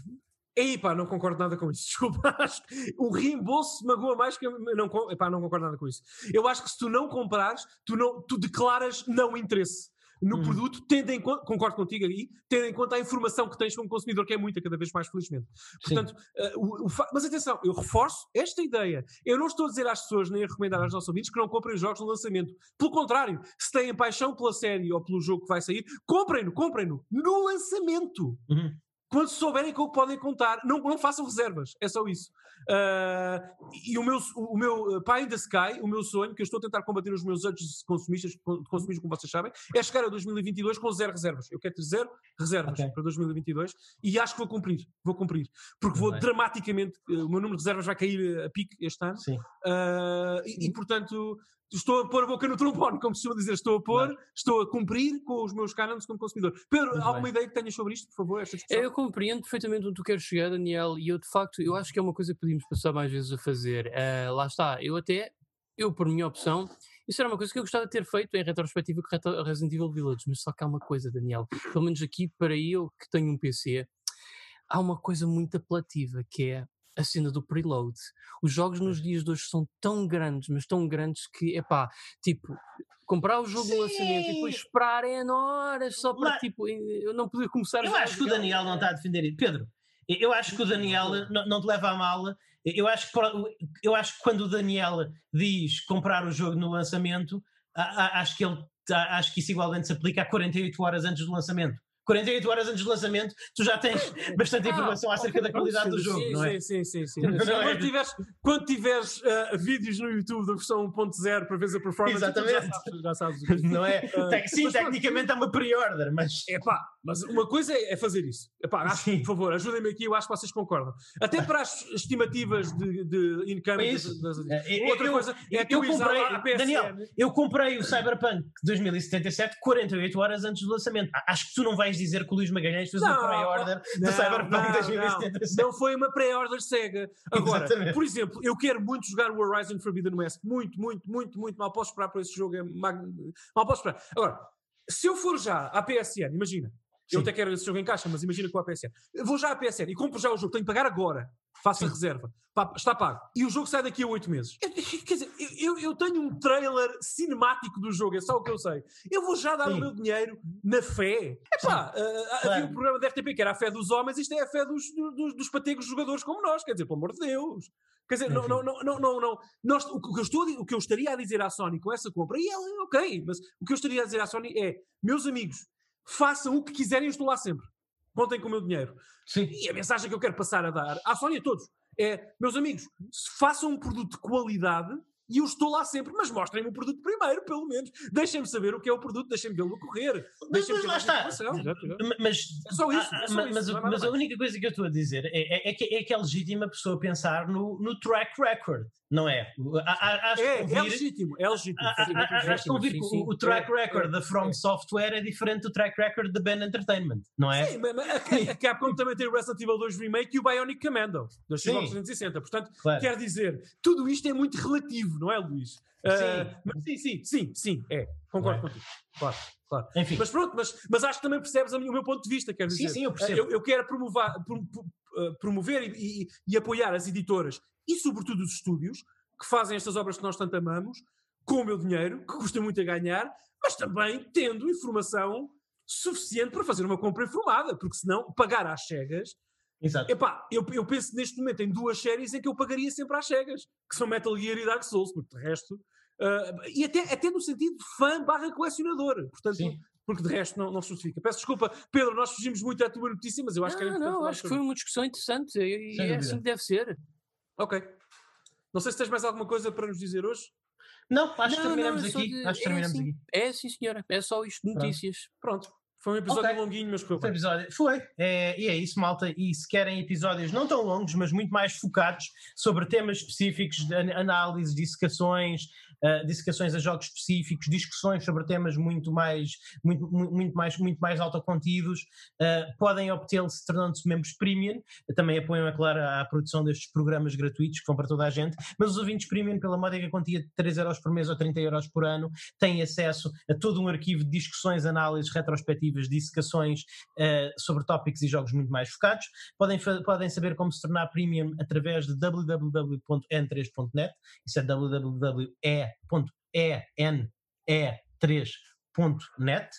Ei, pá, não concordo nada com isso. Desculpa, acho que o reembolso magoa mais que eu não, epá, não concordo nada com isso. Eu acho que se tu não comprares, tu, não, tu declaras não interesse no uhum. produto, tendo em conta, concordo contigo aí, tendo em conta a informação que tens como consumidor, que é muita, cada vez mais felizmente. Portanto, uh, o, o mas atenção, eu reforço esta ideia. Eu não estou a dizer às pessoas, nem a recomendar aos nossos ouvintes que não comprem os jogos no lançamento. Pelo contrário, se têm paixão pela série ou pelo jogo que vai sair, comprem-no, comprem-no no lançamento. Uhum quando souberem com o que podem contar, não, não façam reservas, é só isso. Uh, e o meu, o meu Pie in the Sky, o meu sonho, que eu estou a tentar combater os meus antes consumistas, consumistas, como vocês sabem, é chegar a 2022 com zero reservas. Eu quero ter zero reservas okay. para 2022 e acho que vou cumprir, vou cumprir, porque vou Bem. dramaticamente, uh, o meu número de reservas vai cair a pique este ano. Uh, e, e, portanto, estou a pôr a boca no trombone, como se costuma dizer, estou a pôr, claro. estou a cumprir com os meus cânones como consumidor. Pedro, Muito alguma bem. ideia que tenhas sobre isto, por favor? Esta eu compreendo perfeitamente onde tu queres chegar, Daniel, e eu de facto, eu acho que é uma coisa que podíamos passar mais vezes a fazer. Uh, lá está, eu até, eu por minha opção, isso era uma coisa que eu gostava de ter feito em retrospectiva com Resident Evil Village, mas só que há uma coisa, Daniel, pelo menos aqui para eu que tenho um PC, há uma coisa muito apelativa que é a cena do preload. Os jogos nos dias de hoje são tão grandes, mas tão grandes que, é pá, tipo, comprar o jogo Sim. no lançamento e depois esperar em horas só para, mas, tipo, eu não poder começar eu a acho que o Daniel não está a defender isso. Pedro, eu acho que o Daniel não, não te leva a mal. Eu acho, que, eu acho que quando o Daniel diz comprar o jogo no lançamento, acho que ele acho que isso igualmente se aplica a 48 horas antes do lançamento. 48 horas antes do lançamento, tu já tens bastante ah, informação acerca da qualidade do jogo, sim, não é? Sim, sim, sim. sim. quando, tiveres, quando tiveres uh, vídeos no YouTube da versão 1.0 para ver a performance, Exatamente. já sabes, já sabes Não é? Uh, sim, mas, tecnicamente é uma pre-order, mas. É pá, mas uma coisa é, é fazer isso. Epá, acho, por favor, ajudem-me aqui, eu acho que vocês concordam. Até para as estimativas de, de income. É isso. Das, das, é, Outra eu, coisa é que eu, comprei, Daniel, eu comprei o Cyberpunk 2077 48 horas antes do lançamento. Acho que tu não vais dizer que o Luís Magalhães fez não, uma pré-order do Cyberpunk 2077. Não, não foi uma pré-order cega. Agora, Exatamente. por exemplo, eu quero muito jogar o Horizon Forbidden West. Muito, muito, muito, muito. Mal posso esperar por esse jogo. É mag... Mal posso esperar. Agora, se eu for já à PSN, imagina. Eu até quero esse jogo em caixa, mas imagina com a PSN. Eu vou já à PSN e compro já o jogo, tenho que pagar agora. Faço Sim. a reserva. Está pago. E o jogo sai daqui a 8 meses. Eu, quer dizer, eu, eu, tenho um trailer cinemático do jogo, é só o que eu sei. Eu vou já dar Sim. o meu dinheiro na fé. Epá, uh, havia um programa da RTP que era a fé dos homens, isto é a fé dos, dos, dos pategos jogadores como nós. Quer dizer, pelo amor de Deus. Quer dizer, não, não, não, não, não, não. Nós, o, que eu estou, o que eu estaria a dizer à Sony com essa compra, e ela, ok, mas o que eu estaria a dizer à Sony é, meus amigos, façam o que quiserem, eu estou lá sempre. Contem com o meu dinheiro. Sim. E a mensagem que eu quero passar a dar à Sónia a todos é, meus amigos, façam um produto de qualidade e eu estou lá sempre, mas mostrem-me o produto primeiro, pelo menos. Deixem-me saber o que é o produto, deixem-me vê-lo correr. Deixem-me lá está. Mas, é só isso. É só mas, isso, mas a única coisa que eu estou a dizer é, é, é, que, é que é legítima a pessoa pensar no, no track record. Não é? Acho é, é legítimo, é legítimo. Acho que ouvir que o, track record da From Software é diferente do track record da Ben Entertainment, não é? Sim, mas a Capcom também tem o Resident Evil 2 Remake e o Bionic Commando, da Xbox 360. Portanto, claro. quer dizer, tudo isto é muito relativo, não é, Luís? Sim. Uh, mas sim, sim, sim, sim, é. Concordo é. contigo. Claro, claro. Enfim. Mas pronto, mas, mas acho que também percebes o meu ponto de vista, quer dizer. Sim, sim, eu percebo. Eu, eu quero promover, promover e, e, e apoiar as editoras e, sobretudo, os estúdios que fazem estas obras que nós tanto amamos, com o meu dinheiro, que custa muito a ganhar, mas também tendo informação suficiente para fazer uma compra informada, porque senão pagar às cegas. Exato. Epá, eu, eu penso neste momento em duas séries em que eu pagaria sempre às cegas, que são Metal Gear e Dark Souls, porque de resto. Uh, e até, até no sentido de fã barra colecionador. Portanto, Sim. porque de resto não, não se justifica. Peço desculpa, Pedro, nós fugimos muito à tua notícia, mas eu acho não, que era Não, acho que foi uma discussão interessante e, e é assim que deve ser. Ok. Não sei se tens mais alguma coisa para nos dizer hoje. Não, acho que terminamos não, aqui. De... Acho que terminamos é assim, aqui. É sim, senhora. É só isto de notícias. Pronto. Pronto. Foi um episódio okay. longuinho, mas foi. Foi, episódio. foi. É, e é isso, malta. E se querem episódios não tão longos, mas muito mais focados sobre temas específicos, de análises, dissecações, uh, dissecações a jogos específicos, discussões sobre temas muito mais, muito, muito mais, muito mais autocontidos, uh, podem obtê-lo se tornando-se membros premium. Também apoiam, é claro, a, produção destes programas gratuitos que vão para toda a gente. Mas os ouvintes premium, pela módica quantia de 3 euros por mês ou 30 euros por ano, têm acesso a todo um arquivo de discussões, análises, retrospectivas, dissecações uh, sobre tópicos e jogos muito mais focados. Podem, podem saber como se tornar premium através de www.n3.net. Isso é www www.ene3.net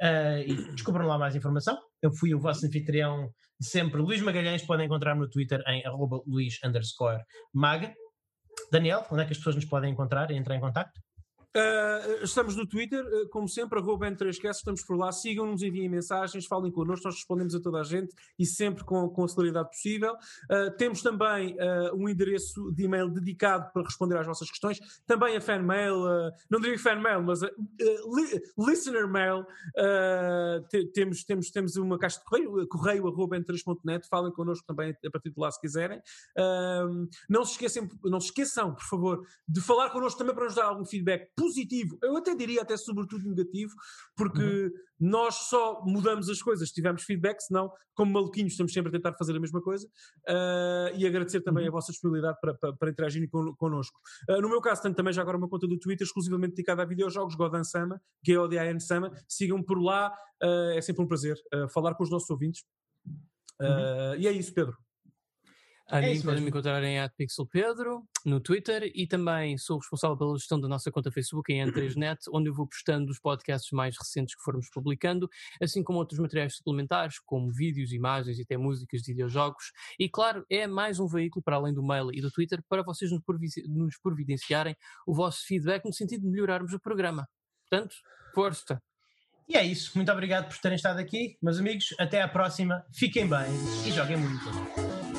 uh, e descubram lá mais informação. Eu fui o vosso anfitrião de sempre, Luís Magalhães. Podem encontrar-me no Twitter em Luís. Daniel, onde é que as pessoas nos podem encontrar e entrar em contato? Uh, estamos no Twitter, uh, como sempre, arroba N3Cast, estamos por lá, sigam-nos, enviem mensagens, falem connosco, nós respondemos a toda a gente e sempre com, com a celeridade possível. Uh, temos também um endereço de e-mail dedicado para responder às vossas questões, também a fanmail, não diria fanmail, mas li, listener mail, te, temos, temos, temos uma caixa de correio, correio arroba N3.net, falem connosco também a partir de lá se quiserem. não, se esqueçam, não se esqueçam, por favor, de falar connosco também para nos dar algum feedback positivo, eu até diria até sobretudo negativo, porque uhum. nós só mudamos as coisas se tivermos feedback, senão, como maluquinhos, estamos sempre a tentar fazer a mesma coisa. Uh, e agradecer também uhum. a vossa disponibilidade para, para, para interagirem con, connosco. Uh, no meu caso, tenho também já agora uma conta do Twitter exclusivamente dedicada a videojogos, Godan Sama, G-O-D-A-N Sama. Sigam por lá, uh, é sempre um prazer falar com os nossos ouvintes. Uhum. E é isso, Pedro. A é mim podem me encontrar em @pixelpedro no Twitter e também sou responsável pela gestão da nossa conta Facebook em N3Net, onde eu vou postando os podcasts mais recentes que formos publicando, assim como outros materiais suplementares, como vídeos, imagens e até músicas de videojogos. E claro, é mais um veículo para além do mail e do Twitter para vocês nos providenciarem o vosso feedback no sentido de melhorarmos o programa. Portanto, força! E é isso. Muito obrigado por terem estado aqui, meus amigos. Até à próxima. Fiquem bem e joguem muito.